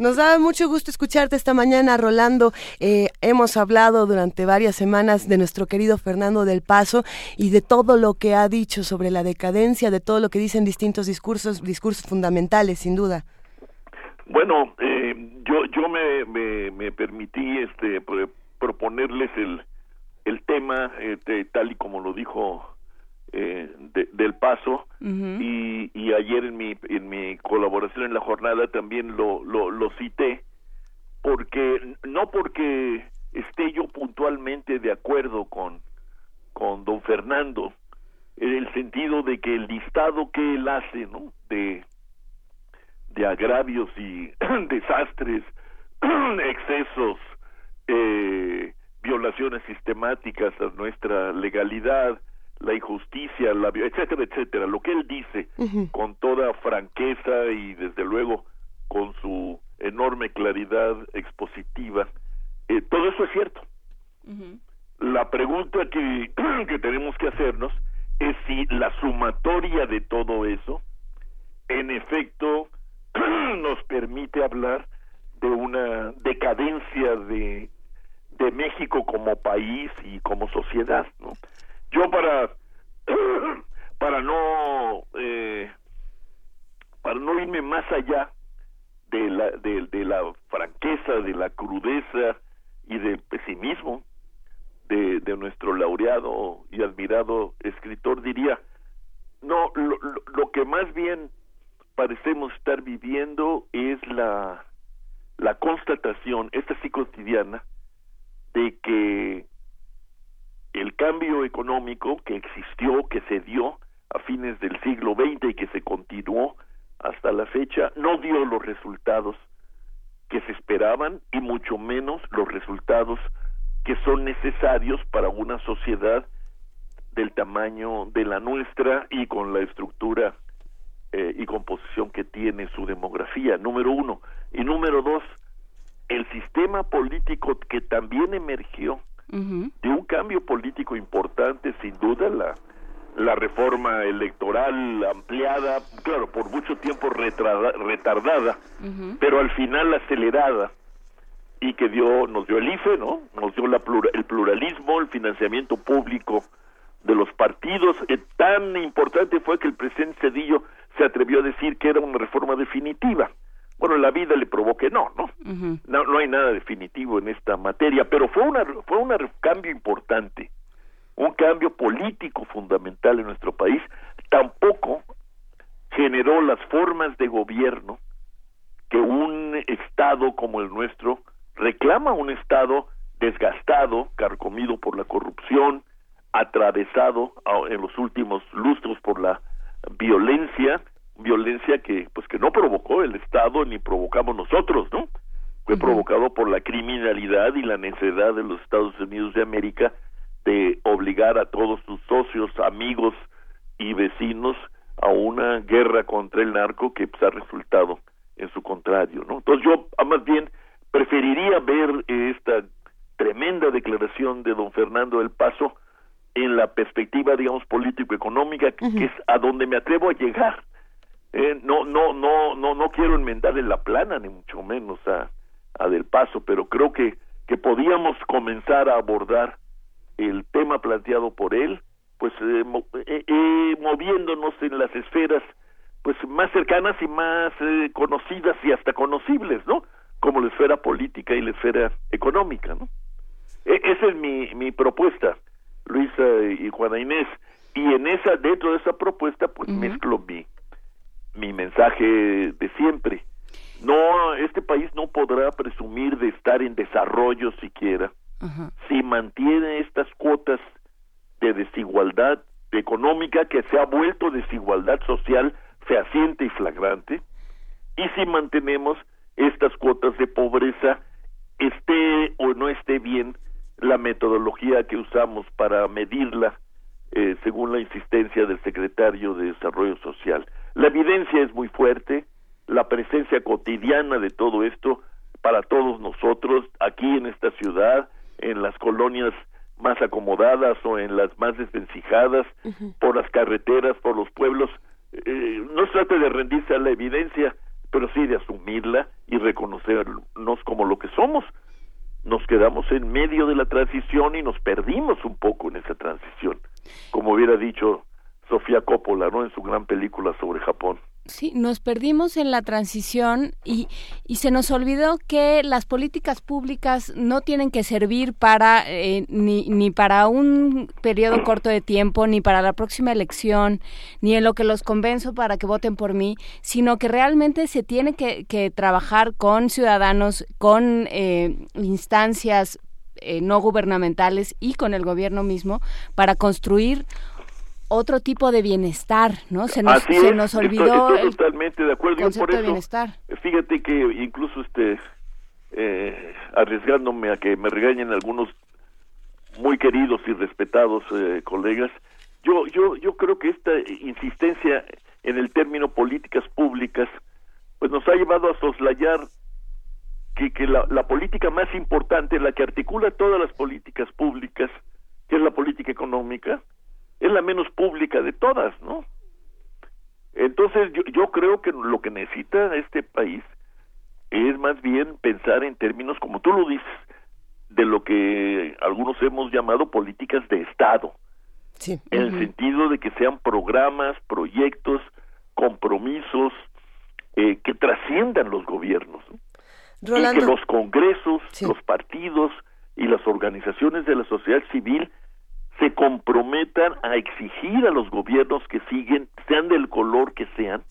Nos da mucho gusto escucharte esta mañana, Rolando. Eh, hemos hablado durante varias semanas de nuestro querido Fernando del Paso y de todo lo que ha dicho sobre la decadencia, de todo lo que dicen distintos discursos, discursos fundamentales, sin duda. Bueno, eh, yo yo me, me, permití este proponerles el el tema este, tal y como lo dijo eh, del paso. Y, y, ayer en mi en mi colaboración en la jornada también lo, lo, lo cité porque no porque esté yo puntualmente de acuerdo con con don Fernando en el sentido de que el listado que él hace no de de agravios y desastres excesos eh, violaciones sistemáticas a nuestra legalidad la injusticia, la etcétera, etcétera. Lo que él dice con toda franqueza y desde luego con su enorme claridad expositiva, eh, todo eso es cierto. La pregunta que, que tenemos que hacernos es si la sumatoria de todo eso, en efecto, nos permite hablar de una decadencia de, de México como país y como sociedad, ¿no? Yo para para no eh, para no irme más allá de la de, la franqueza, de la crudeza y del pesimismo de, de nuestro laureado y admirado escritor diría no lo, lo que más bien parecemos estar viviendo es la la constatación esta sí cotidiana de que el cambio económico que existió, que se dio a fines del siglo XX y que se continuó hasta la fecha, no dio los resultados que se esperaban y mucho menos los resultados que son necesarios para una sociedad del tamaño de la nuestra y con la estructura eh, y composición que tiene su demografía, número uno. Y número dos, el sistema político que también emergió de un cambio político importante, sin duda, la, la reforma electoral ampliada, claro, por mucho tiempo retardada, pero al final acelerada, y que dio nos dio el IFE, ¿no? Nos dio la el pluralismo, el financiamiento público de los partidos. Eh, tan importante fue que el presidente Cedillo se atrevió a decir que era una reforma definitiva. Bueno, la vida le provoque no, ¿no? No, no hay nada definitivo en esta materia, pero fue una fue un cambio importante, un cambio político fundamental en nuestro país. Tampoco generó las formas de gobierno que un estado como el nuestro reclama un estado desgastado, carcomido por la corrupción, atravesado en los últimos lustros por la violencia, violencia que pues que no provocó el Estado ni provocamos nosotros, ¿no? Fue provocado por la criminalidad y la necesidad de los Estados Unidos de América de obligar a todos sus socios, amigos y vecinos a una guerra contra el narco que pues, ha resultado en su contrario, ¿no? Entonces yo ah, más bien preferiría ver esta tremenda declaración de don Fernando del Paso en la perspectiva, digamos, político-económica, que es a donde me atrevo a llegar. Eh, no, no, no, no, no quiero enmendarle la plana, ni mucho menos a, a Del Paso, pero creo que, que podíamos comenzar a abordar el tema planteado por él, pues eh, eh, moviéndonos en las esferas pues más cercanas y más conocidas y hasta conocibles, ¿no? Como la esfera política y la esfera económica, ¿no? E, esa es mi, mi propuesta. Luisa y Juana Inés. Y en esa, dentro de esa propuesta, pues mezclo mi, mi mensaje de siempre. No, este país no podrá presumir de estar en desarrollo siquiera si mantiene estas cuotas de desigualdad económica que se ha vuelto desigualdad social fehaciente y flagrante y si mantenemos estas cuotas de pobreza esté o no esté bien la metodología que usamos para medirla eh, según la insistencia del secretario de Desarrollo Social. La evidencia es muy fuerte, la presencia cotidiana de todo esto para todos nosotros aquí en esta ciudad, en las colonias más acomodadas o en las más desvencijadas, por las carreteras, por los pueblos. Eh, no se trata de rendirse a la evidencia, pero sí de asumirla y reconocernos como lo que somos, nos quedamos en medio de la transición y nos perdimos un poco en esa transición, como hubiera dicho Sofía Coppola, ¿no? En su gran película sobre Japón. Sí, nos perdimos en la transición y, y se nos olvidó que las políticas públicas no tienen que servir para eh, ni, ni para un periodo corto de tiempo, ni para la próxima elección, ni en lo que los convenzo para que voten por mí, sino que realmente se tiene que, que trabajar con ciudadanos, con eh, instancias eh, no gubernamentales y con el gobierno mismo para construir otro tipo de bienestar, ¿no? Se nos, se nos olvidó estoy, totalmente de acuerdo por eso, de bienestar. Fíjate que incluso este eh, arriesgándome a que me regañen algunos muy queridos y respetados eh, colegas, yo yo yo creo que esta insistencia en el término políticas públicas pues nos ha llevado a soslayar que, que la, la política más importante, la que articula todas las políticas públicas, que es la política económica, es la menos pública de todas, ¿no? Entonces yo, yo creo que lo que necesita este país es más bien pensar en términos, como tú lo dices, de lo que algunos hemos llamado políticas de Estado, sí. en el sentido de que sean programas, proyectos, compromisos eh, que trasciendan los gobiernos, y que los congresos, los partidos y las organizaciones de la sociedad civil se comprometan a exigir a los gobiernos que siguen, sean del color que sean,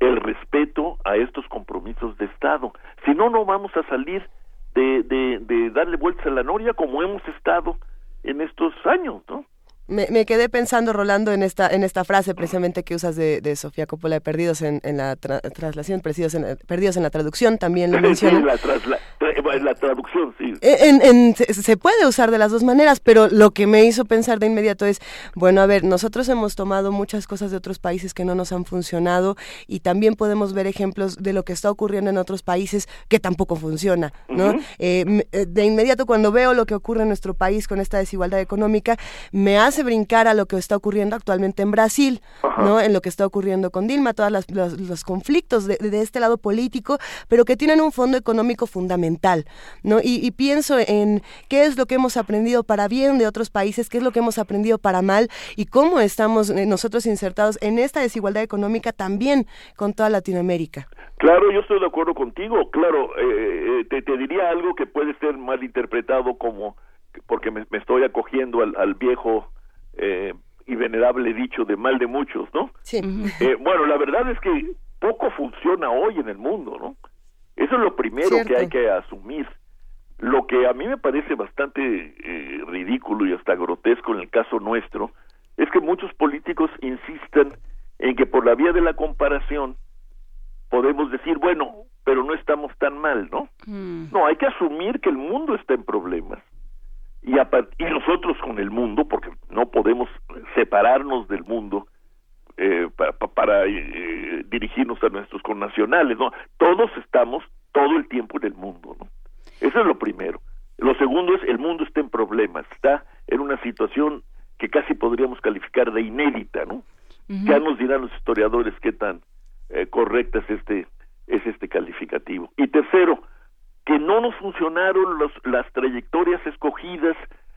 el respeto a estos compromisos de Estado. Si no, no vamos a salir de, de, de darle vueltas a la noria como hemos estado en estos años, ¿no? Me, quedé pensando, Rolando, en esta, en esta frase precisamente que usas de, Sofía Coppola de Perdidos en, la traslación, perdidos en, perdidos en la traducción, también lo menciona. la, la, traducción, sí. Se puede usar de las dos maneras, pero lo que me hizo pensar de inmediato es, bueno, a ver, nosotros hemos tomado muchas cosas de otros países que no nos han funcionado y también podemos ver ejemplos de lo que está ocurriendo en otros países que tampoco funciona, ¿no? Eh, eh, de inmediato cuando veo lo que ocurre en nuestro país con esta desigualdad económica, me hace hace brincar a lo que está ocurriendo actualmente en Brasil, ¿no? En lo que está ocurriendo con Dilma, todos los, conflictos de, este lado político, pero que tienen un fondo económico fundamental, ¿no? Y, pienso en qué es lo que hemos aprendido para bien de otros países, qué es lo que hemos aprendido para mal y cómo estamos eh, nosotros insertados en esta desigualdad económica también con toda Latinoamérica. Claro, yo estoy de acuerdo contigo. Claro, eh, eh, te, te diría algo que puede ser mal interpretado como porque me, estoy acogiendo al, viejo eh, y venerable dicho de mal de muchos, ¿no? Sí. Eh, bueno, la verdad es que poco funciona hoy en el mundo, ¿no? Eso es lo primero que hay que asumir. Lo que a mí me parece bastante eh, ridículo y hasta grotesco en el caso nuestro es que muchos políticos insistan en que por la vía de la comparación podemos decir, bueno, pero no estamos tan mal, ¿no? Mm. No, hay que asumir que el mundo está en problemas y, y nosotros con el mundo, porque no podemos separarnos del mundo eh, para, eh, dirigirnos a nuestros connacionales, ¿no? Todos estamos todo el tiempo en el mundo, ¿no? Eso es lo primero. Lo segundo es el mundo está en problemas, está en una situación que casi podríamos calificar de inédita, ¿no? Ya nos dirán los historiadores qué tan eh, correcta es este es este calificativo. Y tercero, que no nos funcionaron los, las trayectorias escogidas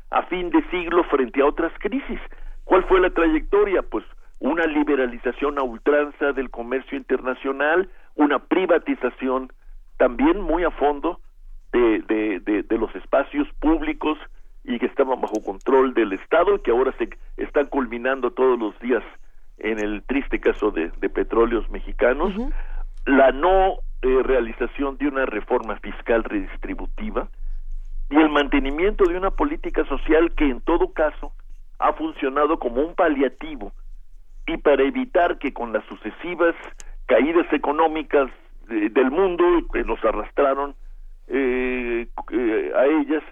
a fin de siglo frente a otras crisis. ¿Cuál fue la trayectoria? Pues una liberalización a ultranza del comercio internacional, una privatización también muy a fondo de, de, de, los espacios públicos y que estaban bajo control del Estado y que ahora se están culminando todos los días en el triste caso de, petróleos mexicanos, la no eh, realización de una reforma fiscal redistributiva y el mantenimiento de una política social que en todo caso ha funcionado como un paliativo y para evitar que con las sucesivas caídas económicas del mundo que nos arrastraron eh, eh, a ellas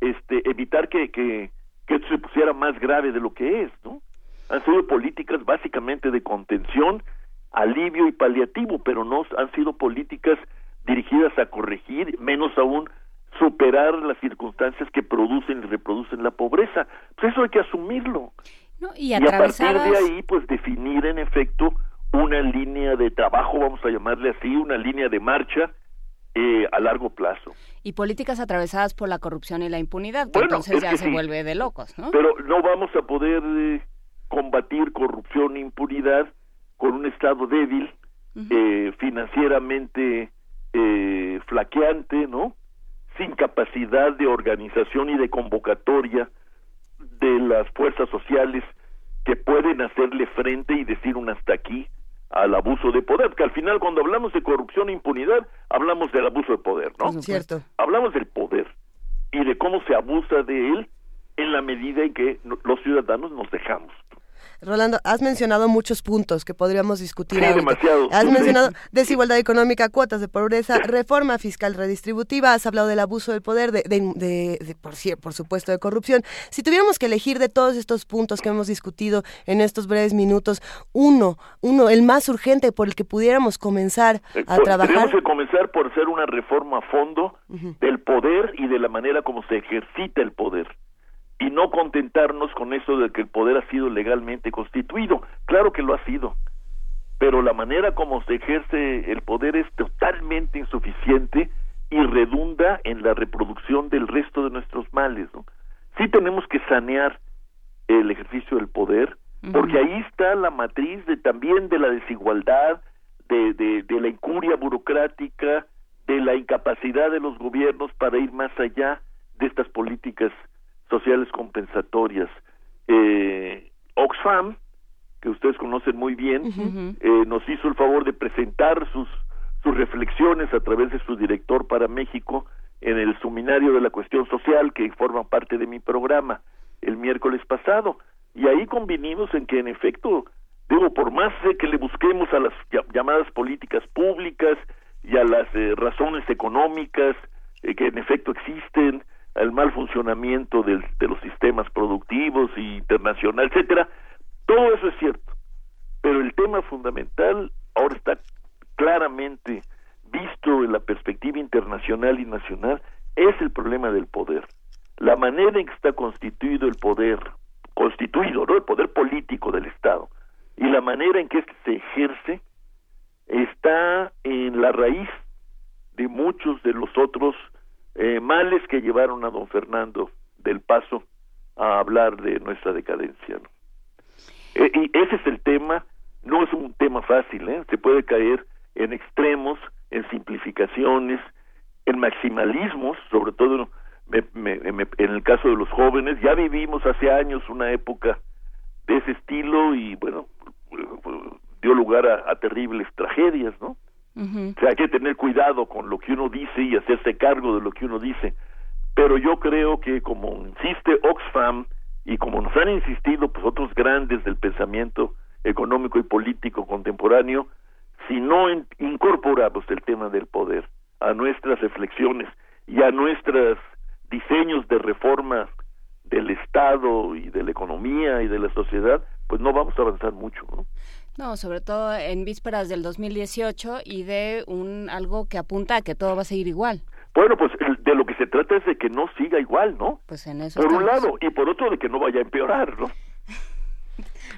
este evitar que, que, que esto se pusiera más grave de lo que es no han sido políticas básicamente de contención alivio y paliativo, pero no han sido políticas dirigidas a corregir, menos aún superar las circunstancias que producen y reproducen la pobreza. Pues eso hay que asumirlo. y, a partir de ahí, pues definir en efecto una línea de trabajo, vamos a llamarle así, una línea de marcha eh, a largo plazo. Y políticas atravesadas por la corrupción y la impunidad, que entonces ya se vuelve de locos, ¿no? Pero no vamos a poder eh, combatir corrupción e impunidad con un Estado débil, eh, financieramente eh, flaqueante, ¿no? Sin capacidad de organización y de convocatoria de las fuerzas sociales que pueden hacerle frente y decir un hasta aquí al abuso de poder, que al final cuando hablamos de corrupción e impunidad, hablamos del abuso de poder, ¿no? Cierto. Hablamos del poder y de cómo se abusa de él en la medida en que los ciudadanos nos dejamos. Rolando, has mencionado muchos puntos que podríamos discutir. Sí, demasiado. Has mencionado desigualdad económica, cuotas de pobreza, reforma fiscal redistributiva, has hablado del abuso del poder, de, de, por, por supuesto, de corrupción. Si tuviéramos que elegir de todos estos puntos que hemos discutido en estos breves minutos, uno, uno, el más urgente por el que pudiéramos comenzar eh, a trabajar. Tenemos que comenzar por hacer una reforma a fondo del poder y de la manera como se ejercita el poder y no contentarnos con eso de que el poder ha sido legalmente constituido. Claro que lo ha sido, pero la manera como se ejerce el poder es totalmente insuficiente y redunda en la reproducción del resto de nuestros males. ¿no? Sí tenemos que sanear el ejercicio del poder, porque ahí está la matriz de también de la desigualdad, de, de, de la incuria burocrática, de la incapacidad de los gobiernos para ir más allá de estas políticas sociales compensatorias. Eh, Oxfam, que ustedes conocen muy bien, eh, nos hizo el favor de presentar sus, sus reflexiones a través de su director para México en el seminario de la cuestión social que forma parte de mi programa el miércoles pasado. Y ahí convinimos en que en efecto, digo, por más que le busquemos a las llamadas políticas públicas y a las eh, razones económicas que en efecto existen, el mal funcionamiento de los sistemas productivos y internacional, etcétera. Todo eso es cierto, pero el tema fundamental ahora está claramente visto en la perspectiva internacional y nacional es el problema del poder. La manera en que está constituido el poder constituido, ¿no? El poder político del Estado. Y la manera en que este se ejerce está en la raíz de muchos de los otros eh, males que llevaron a don Fernando del Paso a hablar de nuestra decadencia. ¿no? Eh, y ese es el tema, no es un tema fácil, ¿eh? se puede caer en extremos, en simplificaciones, en maximalismos, sobre todo en el caso de los jóvenes, ya vivimos hace años una época de ese estilo y bueno, dio lugar a, terribles tragedias, ¿no? O sea, hay que tener cuidado con lo que uno dice y hacerse cargo de lo que uno dice. Pero yo creo que como insiste Oxfam y como nos han insistido pues otros grandes del pensamiento económico y político contemporáneo, si no incorporamos el tema del poder a nuestras reflexiones y a nuestros diseños de reforma del Estado y de la economía y de la sociedad, pues no vamos a avanzar mucho, ¿no? No, sobre todo en vísperas del 2018 y de un algo que apunta a que todo va a seguir igual. Bueno, pues de lo que se trata es de que no siga igual, ¿no? Pues en eso. Por un lado y por otro de que no vaya a empeorar, ¿no?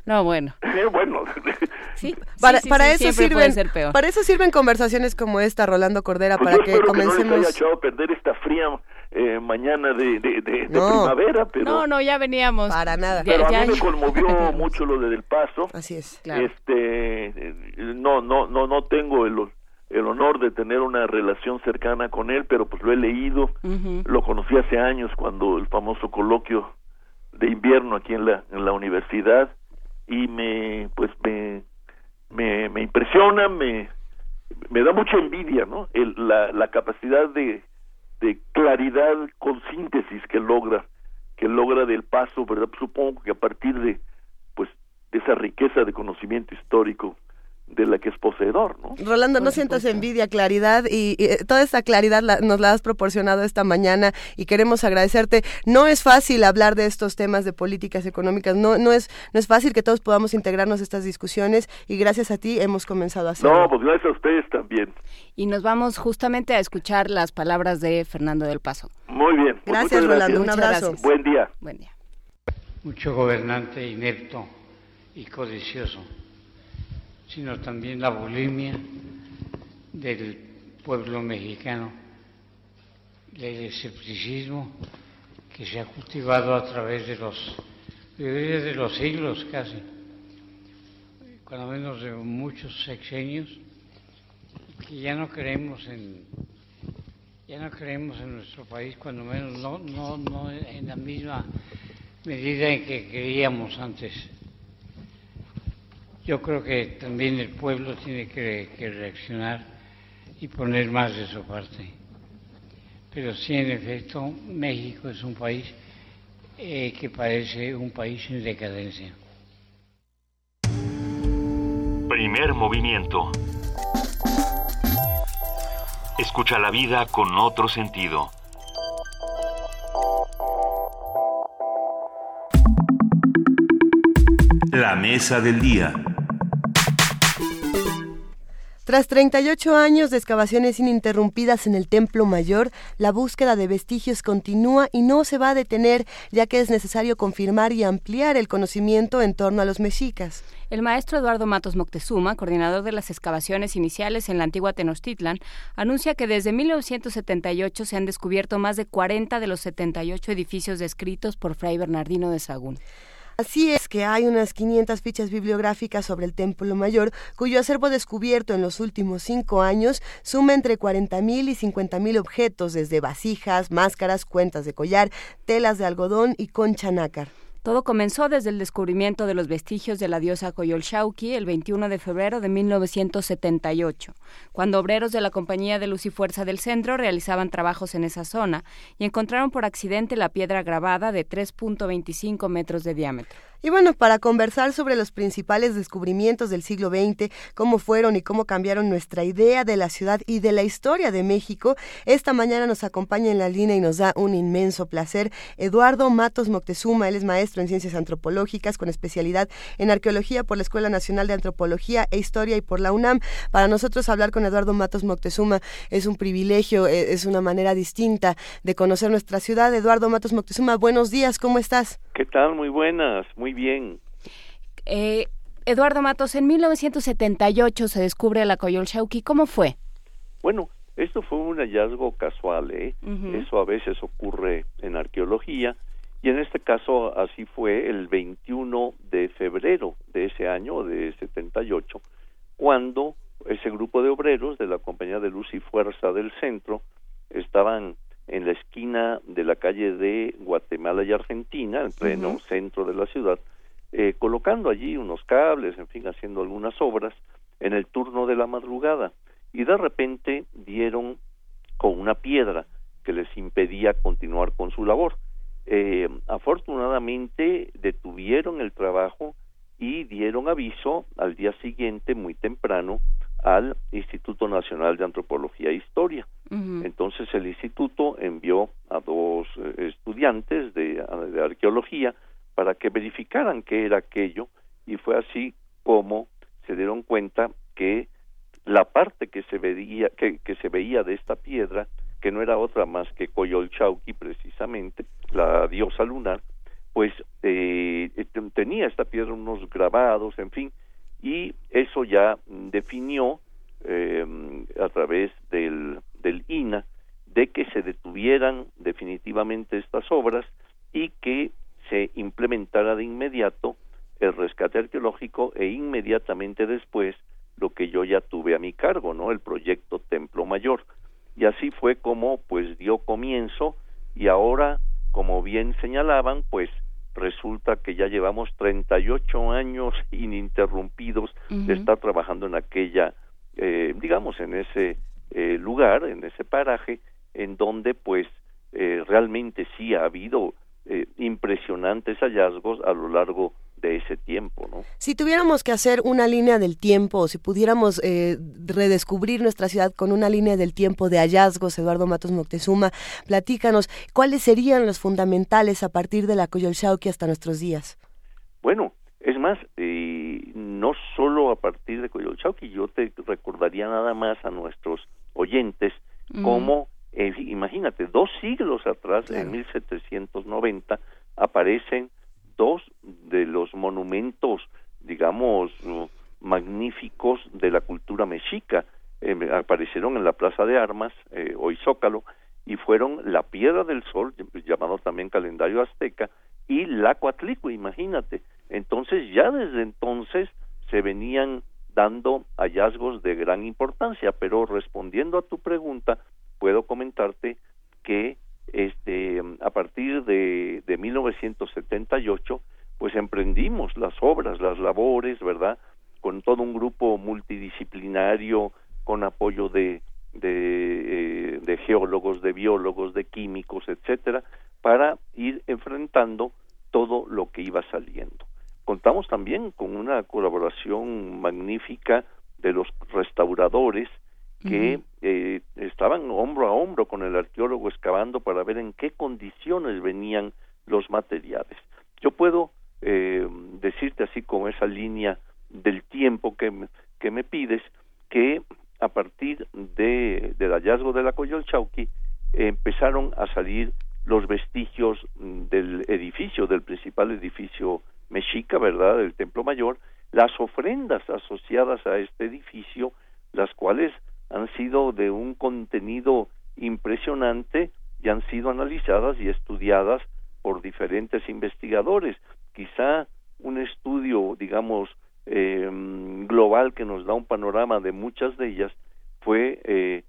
No, bueno. Eh, bueno. Sí, para, sí, para sí, eso sirven ser peor. para eso sirven conversaciones como esta Rolando Cordera Pues para yo que comencemos que no les haya echado a perder esta fría eh, mañana de, de, de- de No. primavera, pero... No, no, ya veníamos. Para nada. Pero Ya- a mí me conmovió mucho lo de Del Paso. Así es. Este, no, no, no, no tengo el, el honor de tener una relación cercana con él, pero pues lo he leído. Lo conocí hace años cuando el famoso coloquio de invierno aquí en la, en la universidad y me, pues me, me, me impresiona, me, me da mucha envidia, ¿no? El, la, la capacidad de, de claridad con síntesis que logra, que logra del paso, ¿verdad? Supongo que a partir de, pues, de esa riqueza de conocimiento histórico de la que es poseedor, ¿no? Rolando, no sientas envidia, claridad y, y, eh, toda esta claridad la- nos la has proporcionado esta mañana y queremos agradecerte. No es fácil hablar de estos temas de políticas económicas, no, no, es, no es fácil que todos podamos integrarnos a estas discusiones y gracias a ti hemos comenzado a hacerlo. No, pues gracias a ustedes también. Y nos vamos justamente a escuchar las palabras de Fernando del Paso. Muy bien. Pues Gracias, Rolando, un Muchas abrazo. gracias. Buen día. Buen día. mucho gobernante inepto y codicioso, sino también la bulimia del pueblo mexicano, el escepticismo que se ha cultivado a través de los, de los siglos casi, cuando menos de muchos sexenios, que ya no creemos en ya no creemos en nuestro país, cuando menos no, no, no en la misma medida en que creíamos antes. Yo creo que también el pueblo tiene que, que reaccionar y poner más de su parte. Pero sí, en efecto, México es un país eh, que parece un país en decadencia. Primer movimiento. Escucha la vida con otro sentido. La mesa del día. Tras 38 años de excavaciones ininterrumpidas en el Templo Mayor, la búsqueda de vestigios continúa y no se va a detener, ya que es necesario confirmar y ampliar el conocimiento en torno a los mexicas. El maestro Eduardo Matos Moctezuma, coordinador de las excavaciones iniciales en la antigua Tenochtitlan, anuncia que desde 1978 se han descubierto más de 40 de los 78 edificios descritos por Fray Bernardino de Sagún. Así es que hay unas 500 fichas bibliográficas sobre el Templo Mayor, cuyo acervo descubierto en los últimos cinco años suma entre 40.000 y 50.000 objetos, desde vasijas, máscaras, cuentas de collar, telas de algodón y concha nácar. Todo comenzó desde el descubrimiento de los vestigios de la diosa Coyolxauhqui el 21 de febrero de 1978, cuando obreros de la Compañía de Luz y Fuerza del Centro realizaban trabajos en esa zona y encontraron por accidente la piedra grabada de 3.25 metros de diámetro. Y bueno, para conversar sobre los principales descubrimientos del siglo XX, cómo fueron y cómo cambiaron nuestra idea de la ciudad y de la historia de México, esta mañana nos acompaña en la línea y nos da un inmenso placer Eduardo Matos Moctezuma, él es maestro maestro en ciencias antropológicas con especialidad en arqueología por la Escuela Nacional de Antropología e Historia y por la UNAM. Para nosotros hablar con Eduardo Matos Moctezuma es un privilegio, eh, es una manera distinta de conocer nuestra ciudad. Eduardo Matos Moctezuma, buenos días, ¿cómo estás? ¿Qué tal? Muy buenas, muy bien. Eh, Eduardo Matos, en 1978 se descubre la Coyolxauqui. ¿Cómo fue? Bueno, esto fue un hallazgo casual, ¿eh? Eso a veces ocurre en arqueología y en este caso así fue el 21 de febrero de ese año, de 78, cuando ese grupo de obreros de la Compañía de Luz y Fuerza del Centro estaban en la esquina de la calle de Guatemala y Argentina, en pleno centro de la ciudad, eh, colocando allí unos cables, en fin, haciendo algunas obras en el turno de la madrugada y de repente dieron con una piedra que les impedía continuar con su labor. Eh, afortunadamente detuvieron el trabajo y dieron aviso al día siguiente, muy temprano, al Instituto Nacional de Antropología e Historia. Entonces el instituto envió a dos eh, estudiantes de, de, arqueología para que verificaran qué era aquello y fue así como se dieron cuenta que la parte que se veía que, que se veía de esta piedra que no era otra más que Coyolxauhqui precisamente la diosa lunar pues eh, tenía esta piedra unos grabados en fin y eso ya definió eh, a través del, del INA de que se detuvieran definitivamente estas obras y que se implementara de inmediato el rescate arqueológico e inmediatamente después lo que yo ya tuve a mi cargo, ¿no? El proyecto Templo Mayor. Y así fue como pues dio comienzo. Y ahora, como bien señalaban, pues resulta que ya llevamos 38 años ininterrumpidos de estar trabajando en aquella, eh, digamos, en ese eh, lugar, en ese paraje, en donde pues eh, realmente sí ha habido eh, impresionantes hallazgos a lo largo de ese tiempo, ¿no? Si tuviéramos que hacer una línea del tiempo, si pudiéramos eh, redescubrir nuestra ciudad con una línea del tiempo de hallazgos, Eduardo Matos Moctezuma, platícanos, ¿cuáles serían los fundamentales a partir de la Coyolxauhqui hasta nuestros días? Bueno, es más, eh, no solo a partir de Coyolxauhqui, yo te recordaría nada más a nuestros oyentes cómo, eh, imagínate, dos siglos atrás, en 1790, aparecen dos de los monumentos, digamos, magníficos de la cultura mexica. Eh, aparecieron en la Plaza de Armas, eh, hoy Zócalo, y fueron la Piedra del Sol, llamado también calendario azteca, y la Coatlico, imagínate. Entonces, ya desde entonces se venían dando hallazgos de gran importancia, pero respondiendo a tu pregunta, puedo comentarte que este, a partir de, de 1978, pues emprendimos las obras, las labores, ¿verdad? Con todo un grupo multidisciplinario, con apoyo de, eh, de geólogos, de biólogos, de químicos, etcétera, para ir enfrentando todo lo que iba saliendo. Contamos también con una colaboración magnífica de los restauradores que eh, estaban hombro a hombro con el arqueólogo excavando para ver en qué condiciones venían los materiales. Yo puedo eh, decirte así con esa línea del tiempo que me, que me pides que a partir de, del hallazgo de la Coyolxauhqui empezaron a salir los vestigios del edificio, del principal edificio mexica, ¿verdad?, del Templo Mayor, las ofrendas asociadas a este edificio, las cuales han sido de un contenido impresionante y han sido analizadas y estudiadas por diferentes investigadores. Quizá un estudio, digamos, eh, global que nos da un panorama de muchas de ellas fue eh,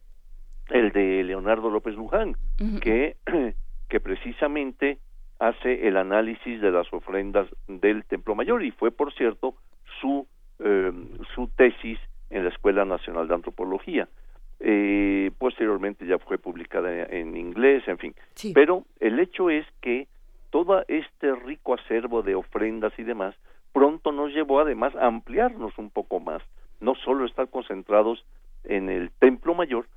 el de Leonardo López Luján, que, que precisamente hace el análisis de las ofrendas del Templo Mayor y fue, por cierto, su, eh, su tesis en la Escuela Nacional de Antropología. Eh, posteriormente ya fue publicada en, inglés, en fin. Pero el hecho es que todo este rico acervo de ofrendas y demás pronto nos llevó además a ampliarnos un poco más, no solo estar concentrados en el templo mayor,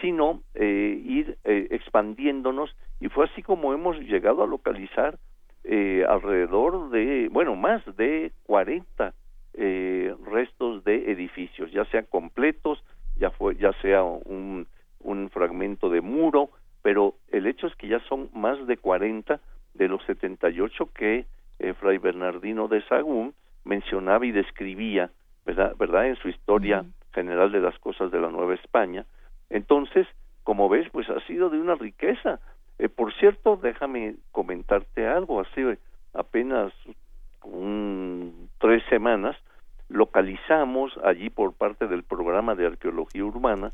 sino eh, ir eh, expandiéndonos y fue así como hemos llegado a localizar eh, alrededor de, bueno, más de 40 eh, restos de edificios, ya sean completos, ya, fue, ya sea un, un fragmento de muro, pero el hecho es que ya son más de 40 de los 78 que eh, Fray Bernardino de Sagún mencionaba y describía, ¿verdad? ¿verdad? En su historia general de las cosas de la Nueva España. Entonces, como ves, pues ha sido de una riqueza. Eh, por cierto, déjame comentarte algo. Hace apenas un, tres semanas localizamos allí por parte del programa de arqueología urbana,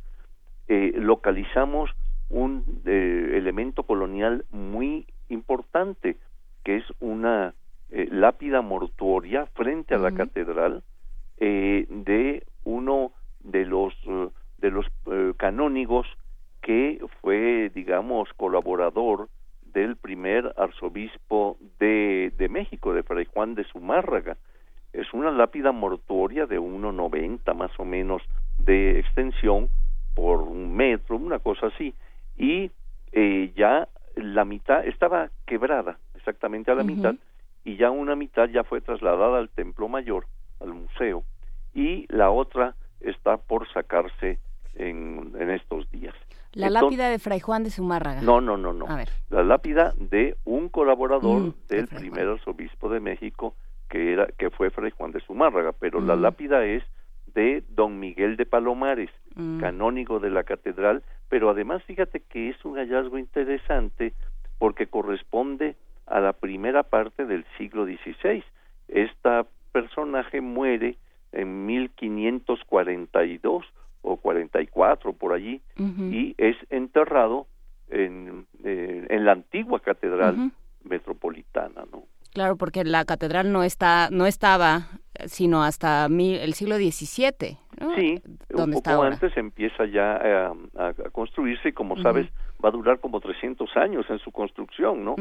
eh, localizamos un eh, elemento colonial muy importante, que es una eh, lápida mortuoria frente a la catedral eh, de uno de los de los canónigos que fue, digamos, colaborador del primer arzobispo de, de México, de Fray Juan de Zumárraga. Es una lápida mortuoria de 1,90 más o menos de extensión por un metro, una cosa así, y eh, ya la mitad estaba quebrada exactamente a la mitad y ya una mitad ya fue trasladada al templo mayor al museo y la otra está por sacarse en, en estos días. La lápida de Fray Juan de Zumárraga. No no no no. La lápida de un colaborador mm, del primer arzobispo de México que era que fue Fray Juan de Zumárraga pero la mm. lápida es de don Miguel de Palomares mm. canónigo de la catedral pero además fíjate que es un hallazgo interesante porque corresponde a la primera parte del siglo XVI. Esta personaje muere en 1542 o 44 por allí y es enterrado en, eh, en la antigua catedral metropolitana, ¿no? Claro, porque la catedral no está no estaba sino hasta el siglo XVII. Sí, un poco antes empieza ya eh, a, construirse y como sabes va a durar como 300 años en su construcción, ¿no?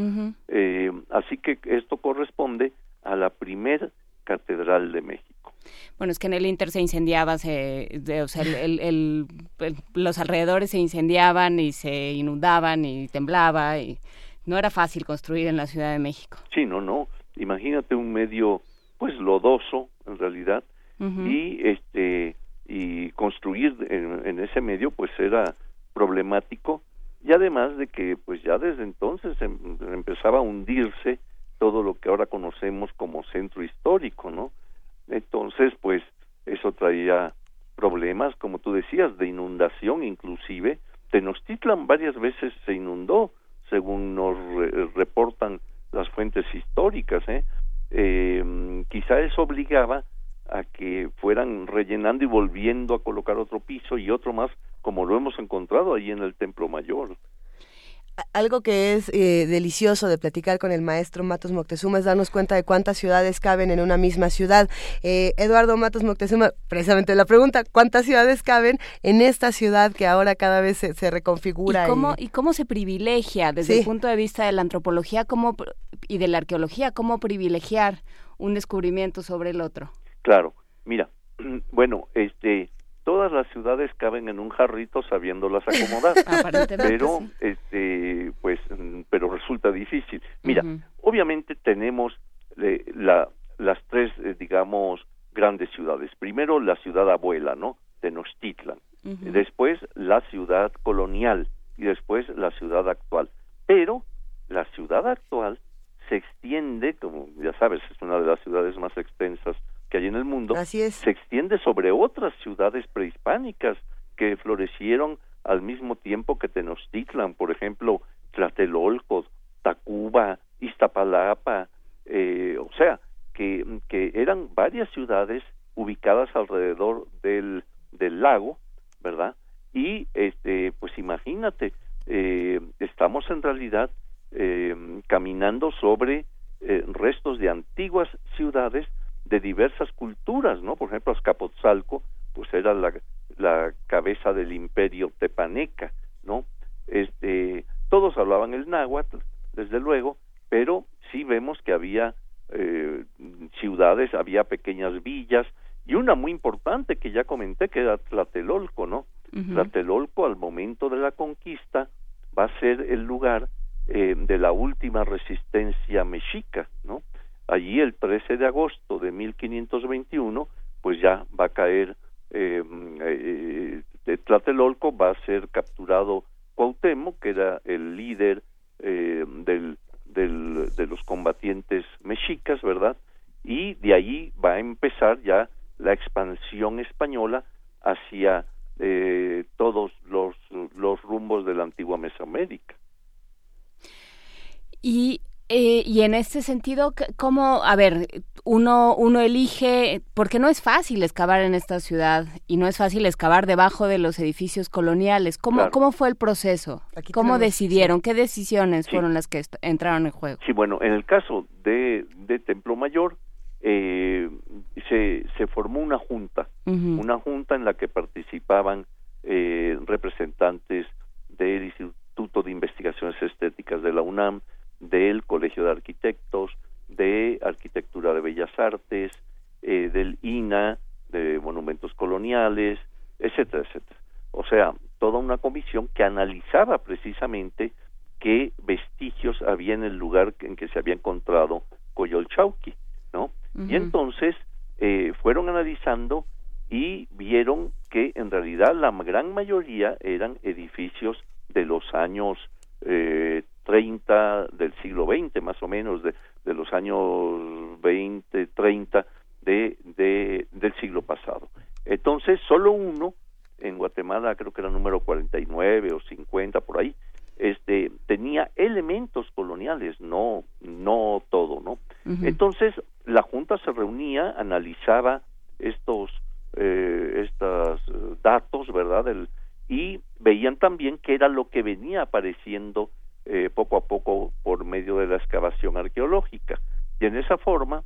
Eh, así que esto corresponde a la primer catedral de México. Bueno, es que en el Inter se incendiaba, se, o sea, el, los alrededores se incendiaban y se inundaban y temblaba y no era fácil construir en la Ciudad de México. Sí, no, no. Imagínate un medio, pues lodoso, en realidad, y este y construir en, ese medio, pues era problemático y además de que, pues ya desde entonces em, empezaba a hundirse todo lo que ahora conocemos como centro histórico, ¿no? Entonces, pues eso traía problemas, como tú decías, de inundación inclusive. Tenochtitlan varias veces se inundó según nos reportan las fuentes históricas. ¿eh? Eh, quizá eso obligaba a que fueran rellenando y volviendo a colocar otro piso y otro más, como lo hemos encontrado ahí en el Templo Mayor algo que es eh, delicioso de platicar con el maestro Matos Moctezuma es darnos cuenta de cuántas ciudades caben en una misma ciudad. Eh, Eduardo Matos Moctezuma, precisamente la pregunta, ¿cuántas ciudades caben en esta ciudad que ahora cada vez se, reconfigura? ¿Y cómo, y... cómo se privilegia desde el punto de vista de la antropología cómo, y de la arqueología, cómo privilegiar un descubrimiento sobre el otro? Claro, mira, bueno, este todas las ciudades caben en un jarrito sabiéndolas acomodar. Pero este pues pero resulta difícil. Mira obviamente tenemos eh, la, las tres eh, digamos grandes ciudades. Primero la ciudad abuela no Tenochtitlan. Después la ciudad colonial. Y después la ciudad actual. Pero la ciudad actual se extiende como ya sabes es una de las ciudades más extensas que hay en el mundo se extiende sobre otras ciudades prehispánicas que florecieron al mismo tiempo que Tenochtitlan, por ejemplo, Tlatelolco, Tacuba, Iztapalapa, eh, o sea, que, que eran varias ciudades ubicadas alrededor del, del lago, ¿verdad? Y este, pues imagínate, eh, estamos en realidad eh, caminando sobre eh, restos de antiguas ciudades de diversas culturas, ¿no? Por ejemplo, Azcapotzalco, pues era la, la cabeza del imperio tepaneca, ¿no? Este, todos hablaban el náhuatl, desde luego, pero sí vemos que había eh, ciudades, había pequeñas villas, y una muy importante que ya comenté, que era Tlatelolco, ¿no? Tlatelolco al momento de la conquista va a ser el lugar eh, de la última resistencia mexica, ¿no? Allí el 13 de agosto de 1521, pues ya va a caer eh, eh, de Tlatelolco, va a ser capturado Cuauhtémoc, que era el líder eh, del, de los combatientes mexicas, ¿verdad? Y de ahí va a empezar ya la expansión española hacia eh, todos los, los rumbos de la antigua Mesoamérica. Y, eh, y en este sentido, ¿cómo, a ver, uno, uno elige, porque no es fácil excavar en esta ciudad y no es fácil excavar debajo de los edificios coloniales. ¿Cómo, ¿cómo fue el proceso? ¿Cómo decidieron? ¿Qué decisiones fueron las que entraron en juego? Sí, bueno, en el caso de, de Templo Mayor, eh, se, se formó una junta, una junta en la que participaban eh, representantes del Instituto de Investigaciones Estéticas de la UNAM, del Colegio de Arquitectos, de Arquitectura de Bellas Artes, eh, del INA, de Monumentos Coloniales, etcétera, etcétera. O sea, toda una comisión que analizaba precisamente qué vestigios había en el lugar en que se había encontrado Coyolchauqui, ¿no? Y entonces eh, fueron analizando y vieron que en realidad la gran mayoría eran edificios de los años eh, 30 del siglo XX, más o menos, de, de los años 20, 30 de, de, del siglo pasado. Entonces, solo uno, en Guatemala creo que era número 49 o 50 por ahí, este tenía elementos coloniales, no no todo, ¿no? Entonces, la junta se reunía, analizaba estos eh, estos datos, ¿verdad? El, y veían también qué era lo que venía apareciendo eh, poco a poco por medio de la excavación arqueológica. Y en esa forma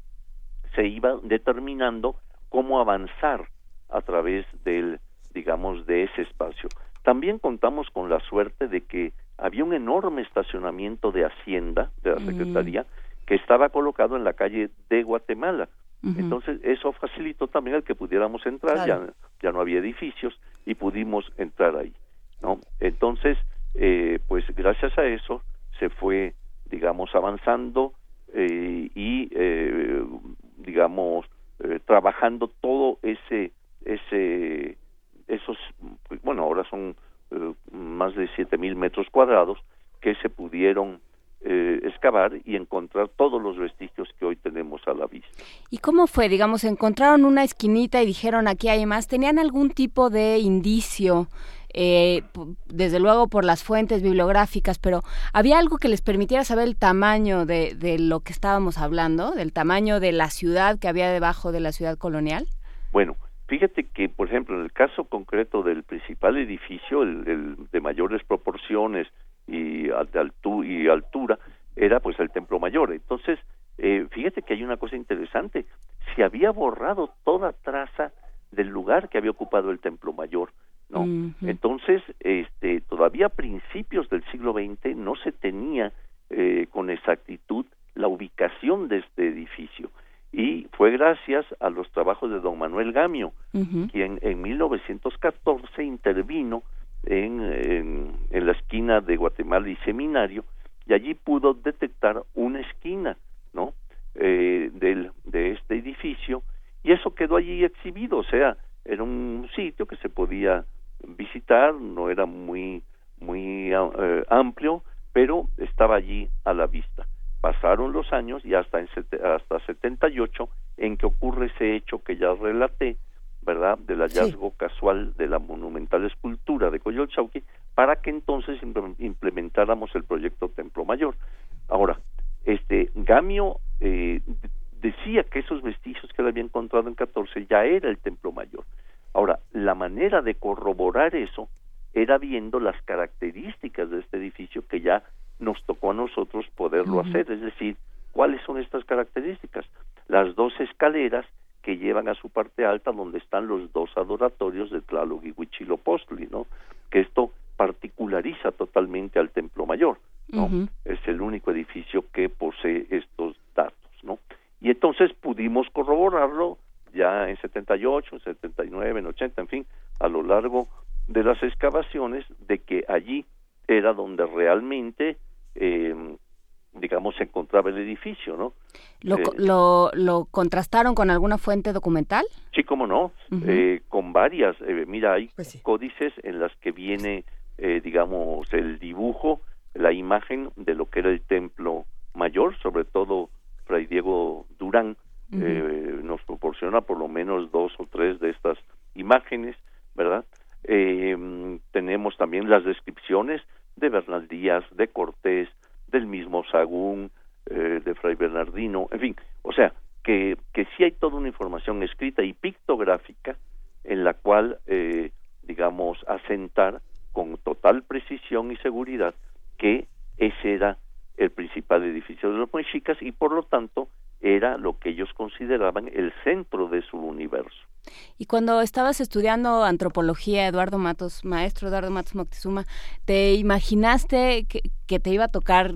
se iba determinando cómo avanzar a través del, digamos, de ese espacio. También contamos con la suerte de que había un enorme estacionamiento de Hacienda, de la mm. Secretaría, que estaba colocado en la calle de Guatemala. Entonces, eso facilitó también el que pudiéramos entrar, ya, ya no había edificios y pudimos entrar ahí, ¿no? Entonces, eh, pues gracias a eso se fue, digamos, avanzando eh, y, eh, digamos, eh, trabajando todo ese, ese, esos, bueno, ahora son eh, más de siete mil metros cuadrados que se pudieron eh, excavar y encontrar todos los vestigios que hoy tenemos a la vista. ¿Y cómo fue? Digamos, encontraron una esquinita y dijeron aquí hay más. ¿Tenían algún tipo de indicio eh, desde luego por las fuentes bibliográficas, pero ¿había algo que les permitiera saber el tamaño de, lo que estábamos hablando, del tamaño de la ciudad que había debajo de la ciudad colonial? Bueno, fíjate que, por ejemplo, en el caso concreto del principal edificio, el, de mayores proporciones y, y altura, era pues el Templo Mayor. Entonces, eh, fíjate que hay una cosa interesante, se había borrado toda traza del lugar que había ocupado el Templo Mayor. ¿No? Entonces, este, todavía a principios del siglo XX no se tenía eh, con exactitud la ubicación de este edificio y fue gracias a los trabajos de don Manuel Gamio, quien en 1914 intervino en, en, en, la esquina de Guatemala y Seminario y allí pudo detectar una esquina, ¿no? Eh, del, de este edificio y eso quedó allí exhibido, o sea, era un sitio que se podía visitar, no era muy muy eh, amplio, pero estaba allí a la vista. Pasaron los años y hasta en hasta 78 en que ocurre ese hecho que ya relaté, ¿verdad? Del hallazgo casual de la monumental escultura de Coyolchauqui para que entonces implementáramos el proyecto Templo Mayor. Ahora, este Gamio eh, decía que esos vestigios que él había encontrado en 14 ya era el Templo Mayor. Ahora, la manera de corroborar eso era viendo las características de este edificio que ya nos tocó a nosotros poderlo hacer, es decir, ¿cuáles son estas características? Las dos escaleras que llevan a su parte alta donde están los dos adoratorios de Tlaloc y Huichilopostli, ¿no? Que esto particulariza totalmente al Templo Mayor, ¿no? Es el único edificio que posee estos datos, ¿no? Y entonces pudimos corroborarlo ya en 78, en 79, en 80, en fin, a lo largo de las excavaciones, de que allí era donde realmente eh, estaba el edificio, ¿no? ¿Lo, Eh, lo, lo contrastaron con alguna fuente documental? Sí, cómo no, eh, con varias. eh, mira, hay Pues códices en las que viene, eh, digamos, el dibujo, la imagen de lo que era el templo mayor, sobre todo Fray Diego Durán Eh, nos proporciona por lo menos dos o tres de estas imágenes, ¿verdad? Eh, tenemos también las descripciones de Bernal Díaz, de Cortés, del mismo Sagún, eh, de Fray Bernardino, en fin, o sea, que, que sí hay toda una información escrita y pictográfica en la cual, eh, digamos, asentar con total precisión y seguridad que ese era el principal edificio de los mexicas y por lo tanto era lo que ellos consideraban el centro de su universo. Y cuando estabas estudiando antropología, Eduardo Matos, maestro Eduardo Matos Moctezuma, ¿te imaginaste que, que te iba a tocar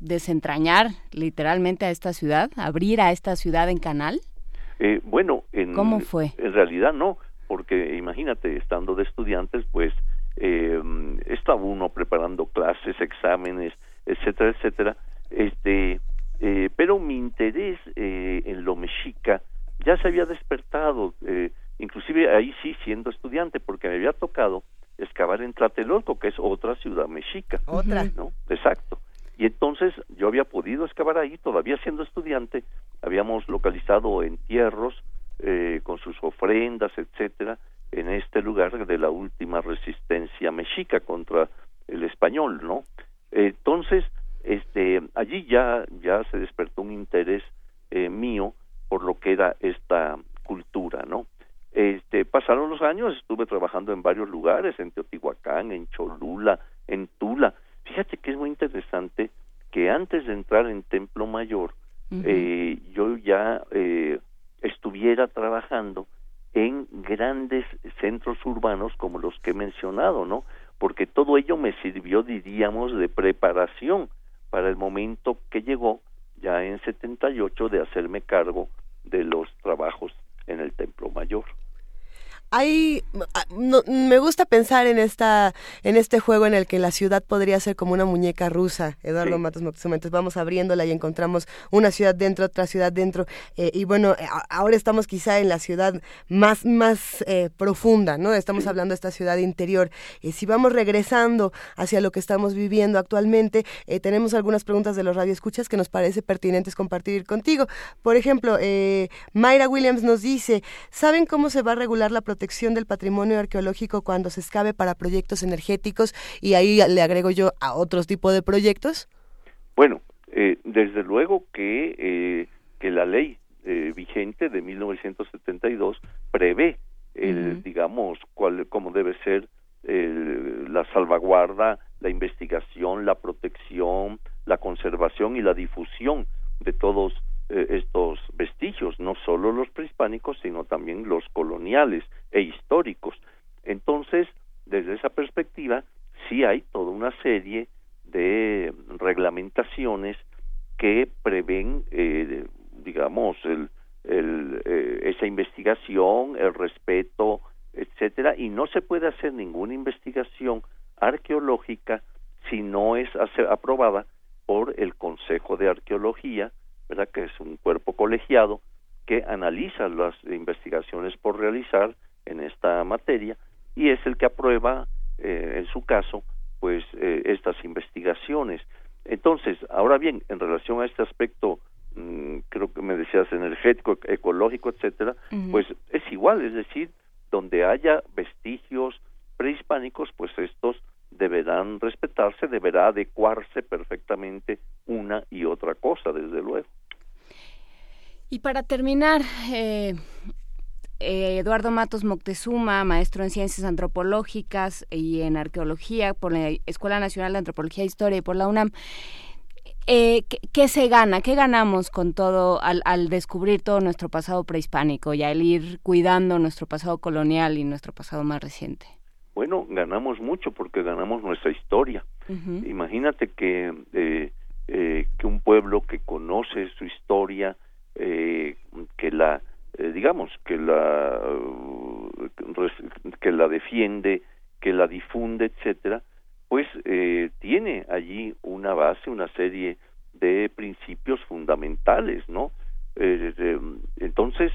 desentrañar literalmente a esta ciudad, abrir a esta ciudad en canal? Eh, bueno, en, ¿Cómo fue? En realidad no, porque imagínate, estando de estudiantes, pues eh, estaba uno preparando clases, exámenes, etcétera, etcétera. Este, eh, pero mi interés eh, en lo mexica ya se había despertado, eh, inclusive ahí sí siendo estudiante, porque me había tocado excavar en Tlatelolco, que es otra ciudad mexica. Otra. ¿no? Exacto. Y entonces yo había podido excavar ahí, todavía siendo estudiante, habíamos localizado entierros eh, con sus ofrendas, etcétera, en este lugar de la última resistencia mexica contra el español, ¿no? Entonces, este, allí ya ya se despertó un interés eh, mío por lo que era esta cultura, ¿no? Este, pasaron los años, estuve trabajando en varios lugares, en Teotihuacán, en Cholula, en Tula. Fíjate que es muy interesante que antes de entrar en Templo Mayor, eh, yo ya eh, estuviera trabajando en grandes centros urbanos como los que he mencionado, ¿no? Porque todo ello me sirvió, diríamos, de preparación para el momento que llegó ya en 78 de hacerme cargo de los trabajos en el Templo Mayor. Hay ah, no- me gusta pensar en esta en este juego en el que la ciudad podría ser como una muñeca rusa Eduardo Sí. Matos Moctezuma. Entonces vamos abriéndola y encontramos una ciudad dentro otra ciudad dentro. Eh, y bueno eh, ahora estamos quizá en la ciudad más más eh, profunda no estamos hablando de esta ciudad interior. Y si vamos regresando hacia lo que estamos viviendo actualmente eh, tenemos algunas preguntas de los radioescuchas que nos parece pertinentes compartir contigo. Por ejemplo Mayra Williams nos dice ¿saben cómo se va a regular la protección del patrimonio arqueológico cuando se excave para proyectos energéticos y ahí le agrego yo a otros tipos de proyectos? Bueno, eh, desde luego que, eh, que la ley eh, vigente de 1972 prevé, el, digamos, cuál, cómo debe ser el- la salvaguarda, la investigación, la protección, la conservación y la difusión de todos eh, estos vestigios, no solo los prehispánicos, sino también los coloniales e históricos. Entonces, desde esa perspectiva, sí hay toda una serie de reglamentaciones que prevén, eh, digamos, el, eh, esa investigación, el respeto, etcétera, y no se puede hacer ninguna investigación arqueológica si no es aprobada por el Consejo de Arqueología, ¿verdad? que es un cuerpo colegiado que analiza las investigaciones por realizar en esta materia y es el que aprueba, eh, en su caso, pues eh, estas investigaciones. Entonces, ahora bien, en relación a este aspecto, mm, creo que me decías energético, ecológico, etcétera, pues es igual, es decir, donde haya vestigios prehispánicos, pues estos deberán respetarse, deberá adecuarse perfectamente una y otra cosa, desde luego. Y para terminar, eh, eh, Eduardo Matos Moctezuma, maestro en ciencias antropológicas y en arqueología por la Escuela Nacional de Antropología e Historia y por la UNAM. Eh, ¿qué, qué se gana? ¿Qué ganamos con todo al, al descubrir todo nuestro pasado prehispánico y al ir cuidando nuestro pasado colonial y nuestro pasado más reciente? Bueno, ganamos mucho porque ganamos nuestra historia. Imagínate que, eh, eh, que un pueblo que conoce su historia, eh, que la, eh, digamos, que la, uh, que la defiende, que la difunde, etcétera, pues eh, tiene allí una base, una serie de principios fundamentales, ¿no? Eh, entonces,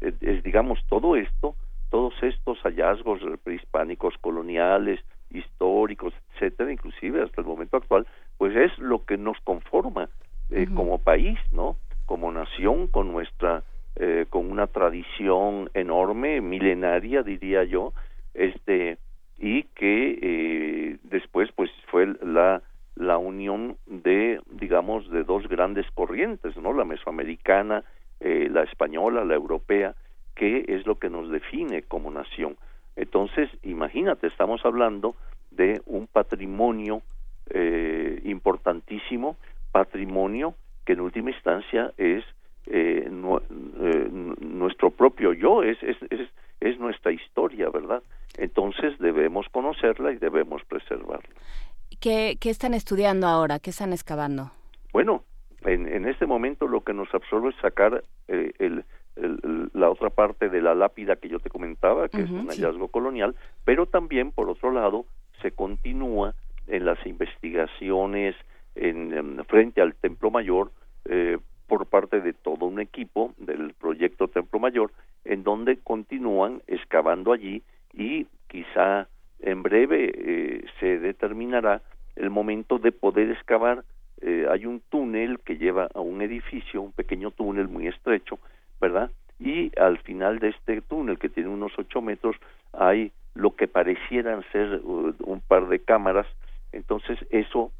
es, digamos, todo esto, todos estos hallazgos prehispánicos, coloniales, históricos, etcétera, inclusive hasta el momento actual, pues es lo que nos conforma eh, como país, ¿no? Como nación, con nuestra, eh, con una tradición enorme, milenaria, diría yo, este, y que eh, después, pues, fue la la unión de, digamos, de dos grandes corrientes, ¿no? La mesoamericana, eh, la española, la europea, que es lo que nos define como nación. Entonces, imagínate, estamos hablando de un patrimonio eh, importantísimo, patrimonio que en última instancia es eh, nuestro propio yo, es, es, es, es nuestra historia, ¿verdad? Entonces debemos conocerla y debemos preservarla. ¿Qué, están estudiando ahora? ¿Qué están excavando? Bueno, en, en este momento lo que nos absorbe es sacar eh, el, la otra parte de la lápida que yo te comentaba, que es un hallazgo colonial, pero también, por otro lado, se continúa en las investigaciones en, frente al Templo Mayor eh, por parte de todo un equipo del proyecto Templo Mayor, en donde continúan excavando allí y quizá en breve eh, se determinará el momento de poder excavar. Eh, hay un túnel que lleva a un edificio, un pequeño túnel muy estrecho, ¿verdad? Y al final de este túnel, que tiene unos ocho metros, hay lo que parecieran ser uh, un par de cámaras. Entonces eso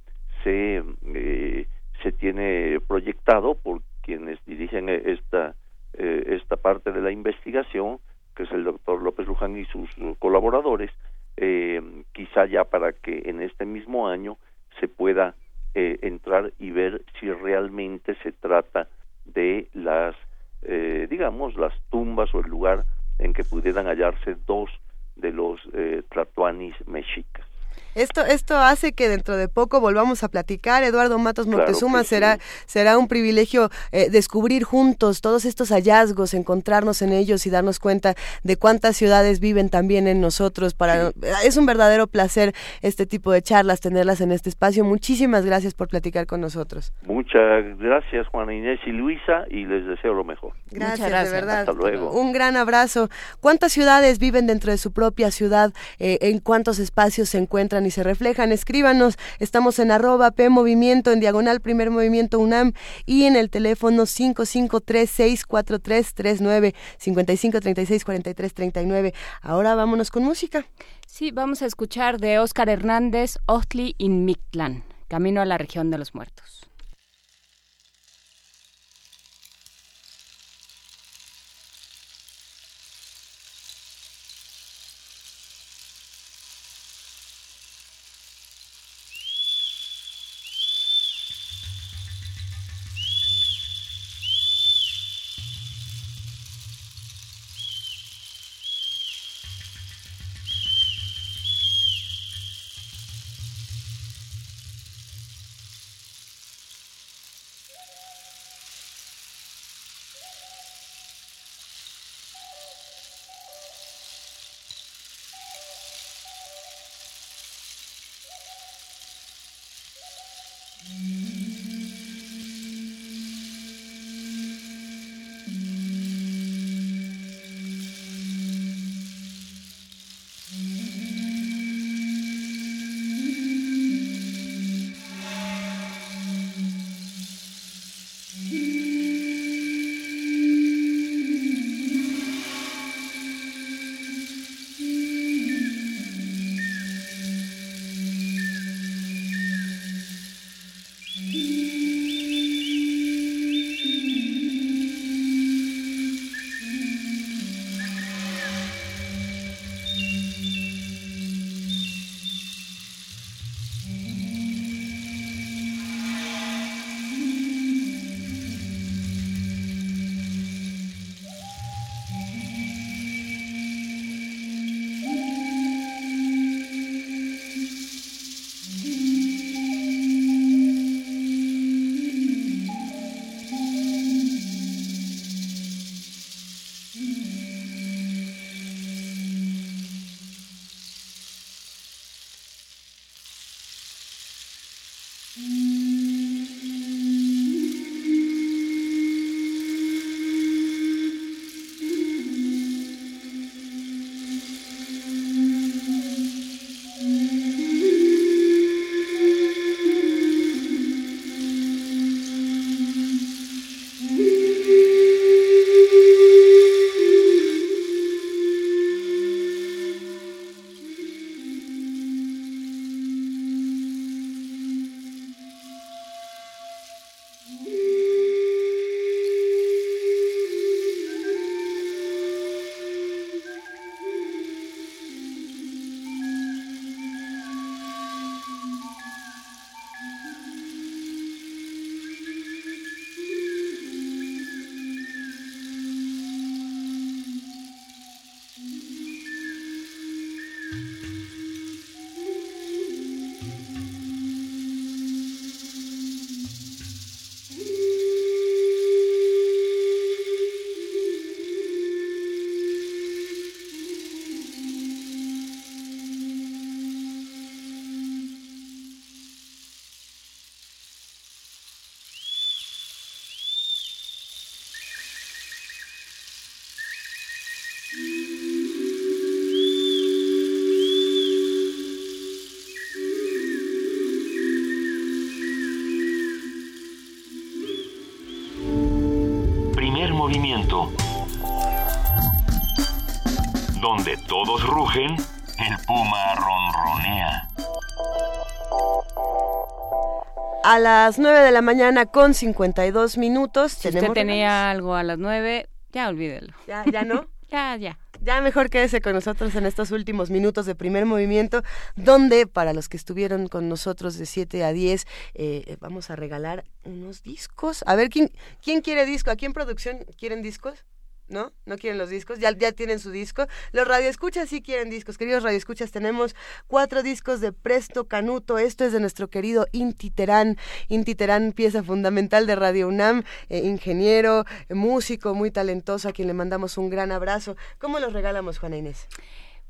se eh, se tiene proyectado por quienes dirigen esta eh, esta parte de la investigación, que es el doctor López Luján y sus colaboradores, eh, quizá ya para que en este mismo año se pueda eh, entrar y ver si realmente se trata de las, eh, digamos, las tumbas o el lugar en que pudieran hallarse dos de los eh, mexicas. Esto, esto hace que dentro de poco volvamos a platicar. Eduardo Matos Montezuma será, será un privilegio eh, descubrir juntos todos estos hallazgos, encontrarnos en ellos y darnos cuenta de cuántas ciudades viven también en nosotros. Para, Es un verdadero placer este tipo de charlas, tenerlas en este espacio. Muchísimas gracias por platicar con nosotros. Muchas gracias, Juana Inés y Luisa, y les deseo lo mejor. Gracias, de verdad. Hasta luego. Un gran abrazo. ¿Cuántas ciudades viven dentro de su propia ciudad? Eh, ¿En cuántos espacios se encuentran? Y se reflejan. Escríbanos, estamos en arroba P Movimiento, en diagonal Primer Movimiento UNAM y en el teléfono 55364339 55364339. Ahora vámonos con música. Sí, vamos a escuchar de Óscar Hernández, Ostli in Mictlán, Camino a la región de los muertos. Rugen, el puma ronronea. A las 9 de la mañana con 52 minutos si usted tenía algo a las 9, ya olvídelo. ¿Ya, ya no? ya, ya. Ya mejor quédese con nosotros en estos últimos minutos de primer movimiento, donde para los que estuvieron con nosotros de 7 a 10, eh, vamos a regalar unos discos. A ver, ¿quién, ¿quién quiere disco? ¿Aquí en producción quieren discos? ¿No? No quieren los discos, ya, ya tienen su disco. Los radioescuchas sí quieren discos. Queridos radioescuchas, tenemos cuatro discos de Presto Canuto. Esto es de nuestro querido Inti Terán. Inti Terán, pieza fundamental de Radio UNAM, eh, ingeniero, eh, músico muy talentoso, a quien le mandamos un gran abrazo. ¿Cómo los regalamos, Juana Inés?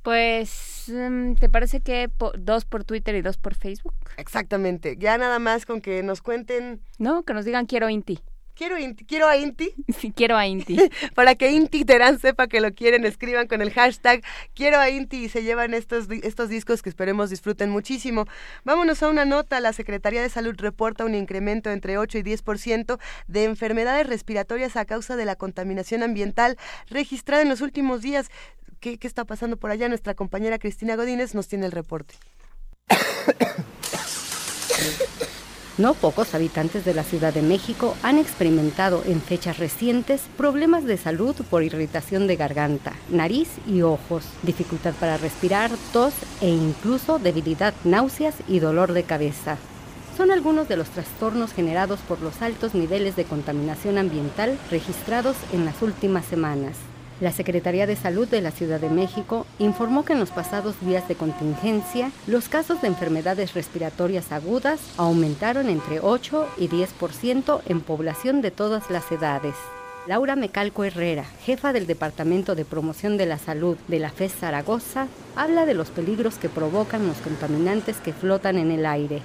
Pues, mm, ¿te parece que dos por Twitter y dos por Facebook? Exactamente. Ya nada más con que nos cuenten. No, que nos digan quiero Inti. Quiero, quiero a Inti. Sí, quiero a Inti. Para que Inti Terán sepa que lo quieren, escriban con el hashtag quiero a Inti y se llevan estos, estos discos que esperemos disfruten muchísimo. Vámonos a una nota. La Secretaría de Salud reporta un incremento entre 8 y 10% de enfermedades respiratorias a causa de la contaminación ambiental registrada en los últimos días. ¿Qué, qué está pasando por allá? Nuestra compañera Cristina Godínez nos tiene el reporte. No pocos habitantes de la Ciudad de México han experimentado en fechas recientes problemas de salud por irritación de garganta, nariz y ojos, dificultad para respirar, tos e incluso debilidad, náuseas y dolor de cabeza. Son algunos de los trastornos generados por los altos niveles de contaminación ambiental registrados en las últimas semanas. La Secretaría de Salud de la Ciudad de México informó que en los pasados días de contingencia, los casos de enfermedades respiratorias agudas aumentaron entre 8 y 10% en población de todas las edades. Laura Mecalco Herrera, jefa del Departamento de Promoción de la Salud de la FES Zaragoza, habla de los peligros que provocan los contaminantes que flotan en el aire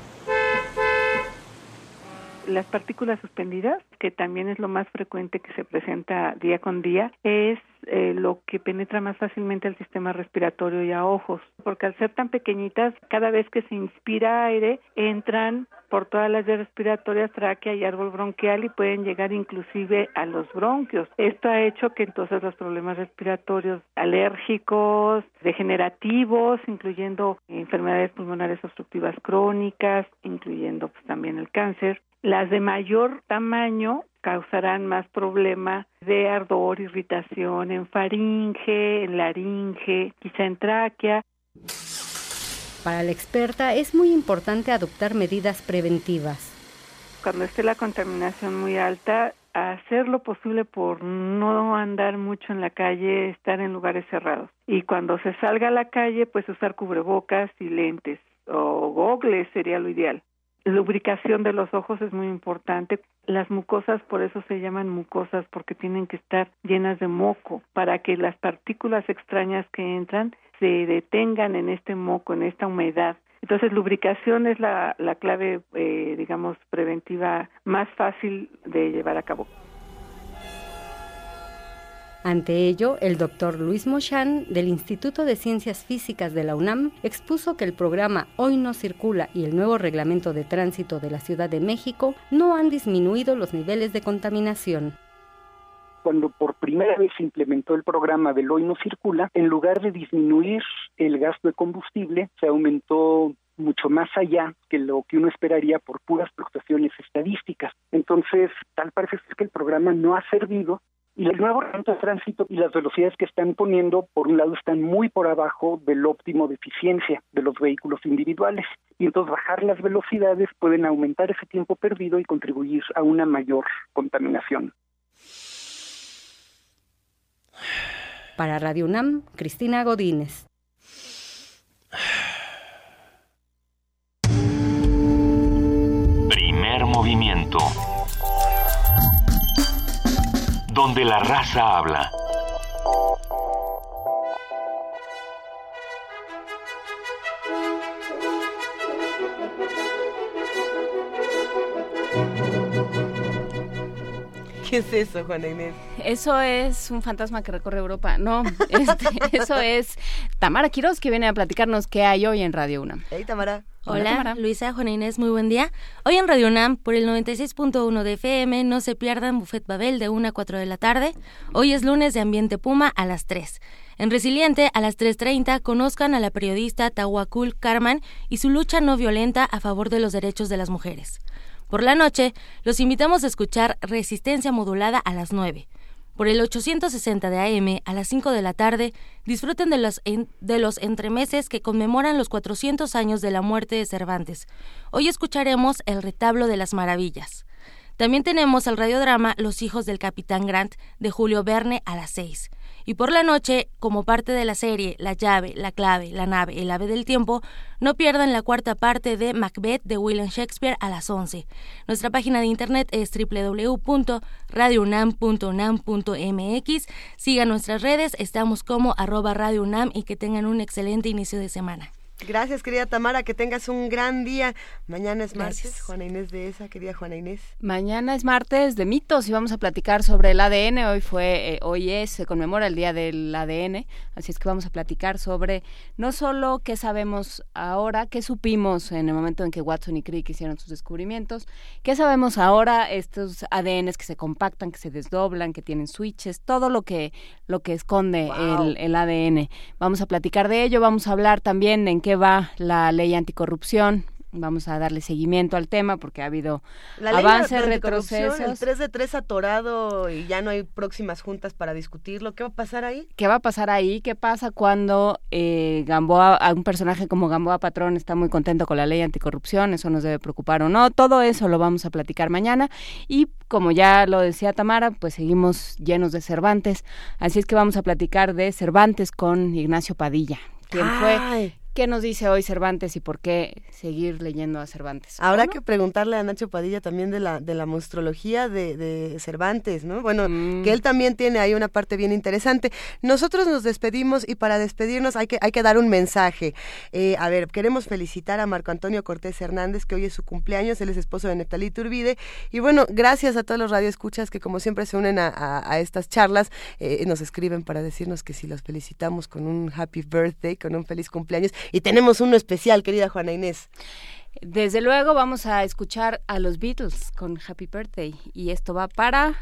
las partículas suspendidas, que también es lo más frecuente que se presenta día con día, es eh, lo que penetra más fácilmente al sistema respiratorio y a ojos, porque al ser tan pequeñitas, cada vez que se inspira aire, entran por todas las vías respiratorias, tráquea y árbol bronquial y pueden llegar inclusive a los bronquios. Esto ha hecho que entonces los problemas respiratorios alérgicos, degenerativos, incluyendo enfermedades pulmonares obstructivas crónicas, incluyendo pues, también el cáncer, las de mayor tamaño causarán más problema de ardor, irritación en faringe, en laringe, quizá en tráquea. Para la experta es muy importante adoptar medidas preventivas. Cuando esté la contaminación muy alta, hacer lo posible por no andar mucho en la calle, estar en lugares cerrados. Y cuando se salga a la calle, pues usar cubrebocas y lentes o gogles sería lo ideal lubricación de los ojos es muy importante. Las mucosas por eso se llaman mucosas porque tienen que estar llenas de moco para que las partículas extrañas que entran se detengan en este moco, en esta humedad. Entonces, lubricación es la, la clave, eh, digamos, preventiva más fácil de llevar a cabo. Ante ello, el doctor Luis Mochan, del Instituto de Ciencias Físicas de la UNAM, expuso que el programa Hoy no circula y el nuevo reglamento de tránsito de la Ciudad de México no han disminuido los niveles de contaminación cuando por primera vez se implementó el programa del hoy no circula, en lugar de disminuir el gasto de combustible, se aumentó mucho más allá que lo que uno esperaría por puras fluctuaciones estadísticas. Entonces, tal parece que el programa no ha servido y el nuevo reglamento de tránsito y las velocidades que están poniendo, por un lado, están muy por abajo del óptimo de eficiencia de los vehículos individuales. Y entonces bajar las velocidades pueden aumentar ese tiempo perdido y contribuir a una mayor contaminación. Para Radio UNAM, Cristina Godínez. Primer movimiento donde la raza habla. ¿Qué es eso, Juana Inés? Eso es un fantasma que recorre Europa. No, este, eso es Tamara Quiroz que viene a platicarnos qué hay hoy en Radio 1. Hey, Tamara. Hola, Luisa, Juana Inés, muy buen día. Hoy en Radio UNAM, por el 96.1 de FM, no se pierdan Buffet Babel de 1 a 4 de la tarde. Hoy es lunes de Ambiente Puma a las 3. En Resiliente, a las 3.30, conozcan a la periodista Tawakul Karman y su lucha no violenta a favor de los derechos de las mujeres. Por la noche, los invitamos a escuchar Resistencia Modulada a las 9 por el 860 de AM a las 5 de la tarde, disfruten de los, de los entremeses que conmemoran los 400 años de la muerte de Cervantes. Hoy escucharemos El retablo de las maravillas. También tenemos el radiodrama Los hijos del capitán Grant de Julio Verne a las 6. Y por la noche, como parte de la serie La llave, la clave, la nave, el ave del tiempo, no pierdan la cuarta parte de Macbeth de William Shakespeare a las 11. Nuestra página de internet es www.radiounam.unam.mx. Sigan nuestras redes, estamos como arroba Radio UNAM y que tengan un excelente inicio de semana. Gracias, querida Tamara, que tengas un gran día. Mañana es martes, Juana Inés de esa, querida Juana Inés. Mañana es martes de mitos y vamos a platicar sobre el ADN. Hoy fue, eh, hoy es, se conmemora el día del ADN, así es que vamos a platicar sobre no solo qué sabemos ahora, qué supimos en el momento en que Watson y Crick hicieron sus descubrimientos, qué sabemos ahora, estos ADNs que se compactan, que se desdoblan, que tienen switches, todo lo que, lo que esconde el, el ADN. Vamos a platicar de ello, vamos a hablar también en qué va la ley anticorrupción. Vamos a darle seguimiento al tema porque ha habido avances, retrocesos. El 3 de 3 atorado y ya no hay próximas juntas para discutirlo. ¿Qué va a pasar ahí? ¿Qué va a pasar ahí? ¿Qué pasa cuando eh, Gamboa, a un personaje como Gamboa Patrón está muy contento con la ley anticorrupción? Eso nos debe preocupar o no. Todo eso lo vamos a platicar mañana. Y como ya lo decía Tamara, pues seguimos llenos de Cervantes. Así es que vamos a platicar de Cervantes con Ignacio Padilla, quien fue ¿Qué nos dice hoy Cervantes y por qué seguir leyendo a Cervantes? Habrá que preguntarle a Nacho Padilla también de la, de la monstrología de, Cervantes, ¿no? Bueno, mm. que él también tiene ahí una parte bien interesante. Nosotros nos despedimos y para despedirnos hay que, hay que dar un mensaje. Eh, a ver, queremos felicitar a Marco Antonio Cortés Hernández, que hoy es su cumpleaños, él es esposo de Neftalí Turbide. Y bueno, gracias a todos los radioescuchas que como siempre se unen a, estas charlas, eh, nos escriben para decirnos que si los felicitamos con un happy birthday, con un feliz cumpleaños y tenemos uno especial, querida Juana Inés. Desde luego vamos a escuchar a los Beatles con Happy Birthday y esto va para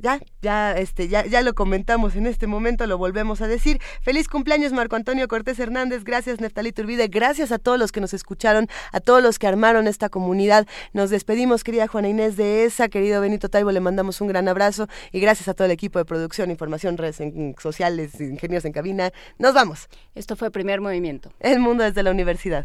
ya, ya, este, ya, ya lo comentamos en este momento, lo volvemos a decir. Feliz cumpleaños, Marco Antonio Cortés Hernández. Gracias, Neftalí Turbide. Gracias a todos los que nos escucharon, a todos los que armaron esta comunidad. Nos despedimos, querida Juana Inés de esa, querido Benito Taibo, le mandamos un gran abrazo y gracias a todo el equipo de producción, información, redes sociales, ingenieros en cabina. Nos vamos. Esto fue Primer Movimiento. El mundo desde la universidad.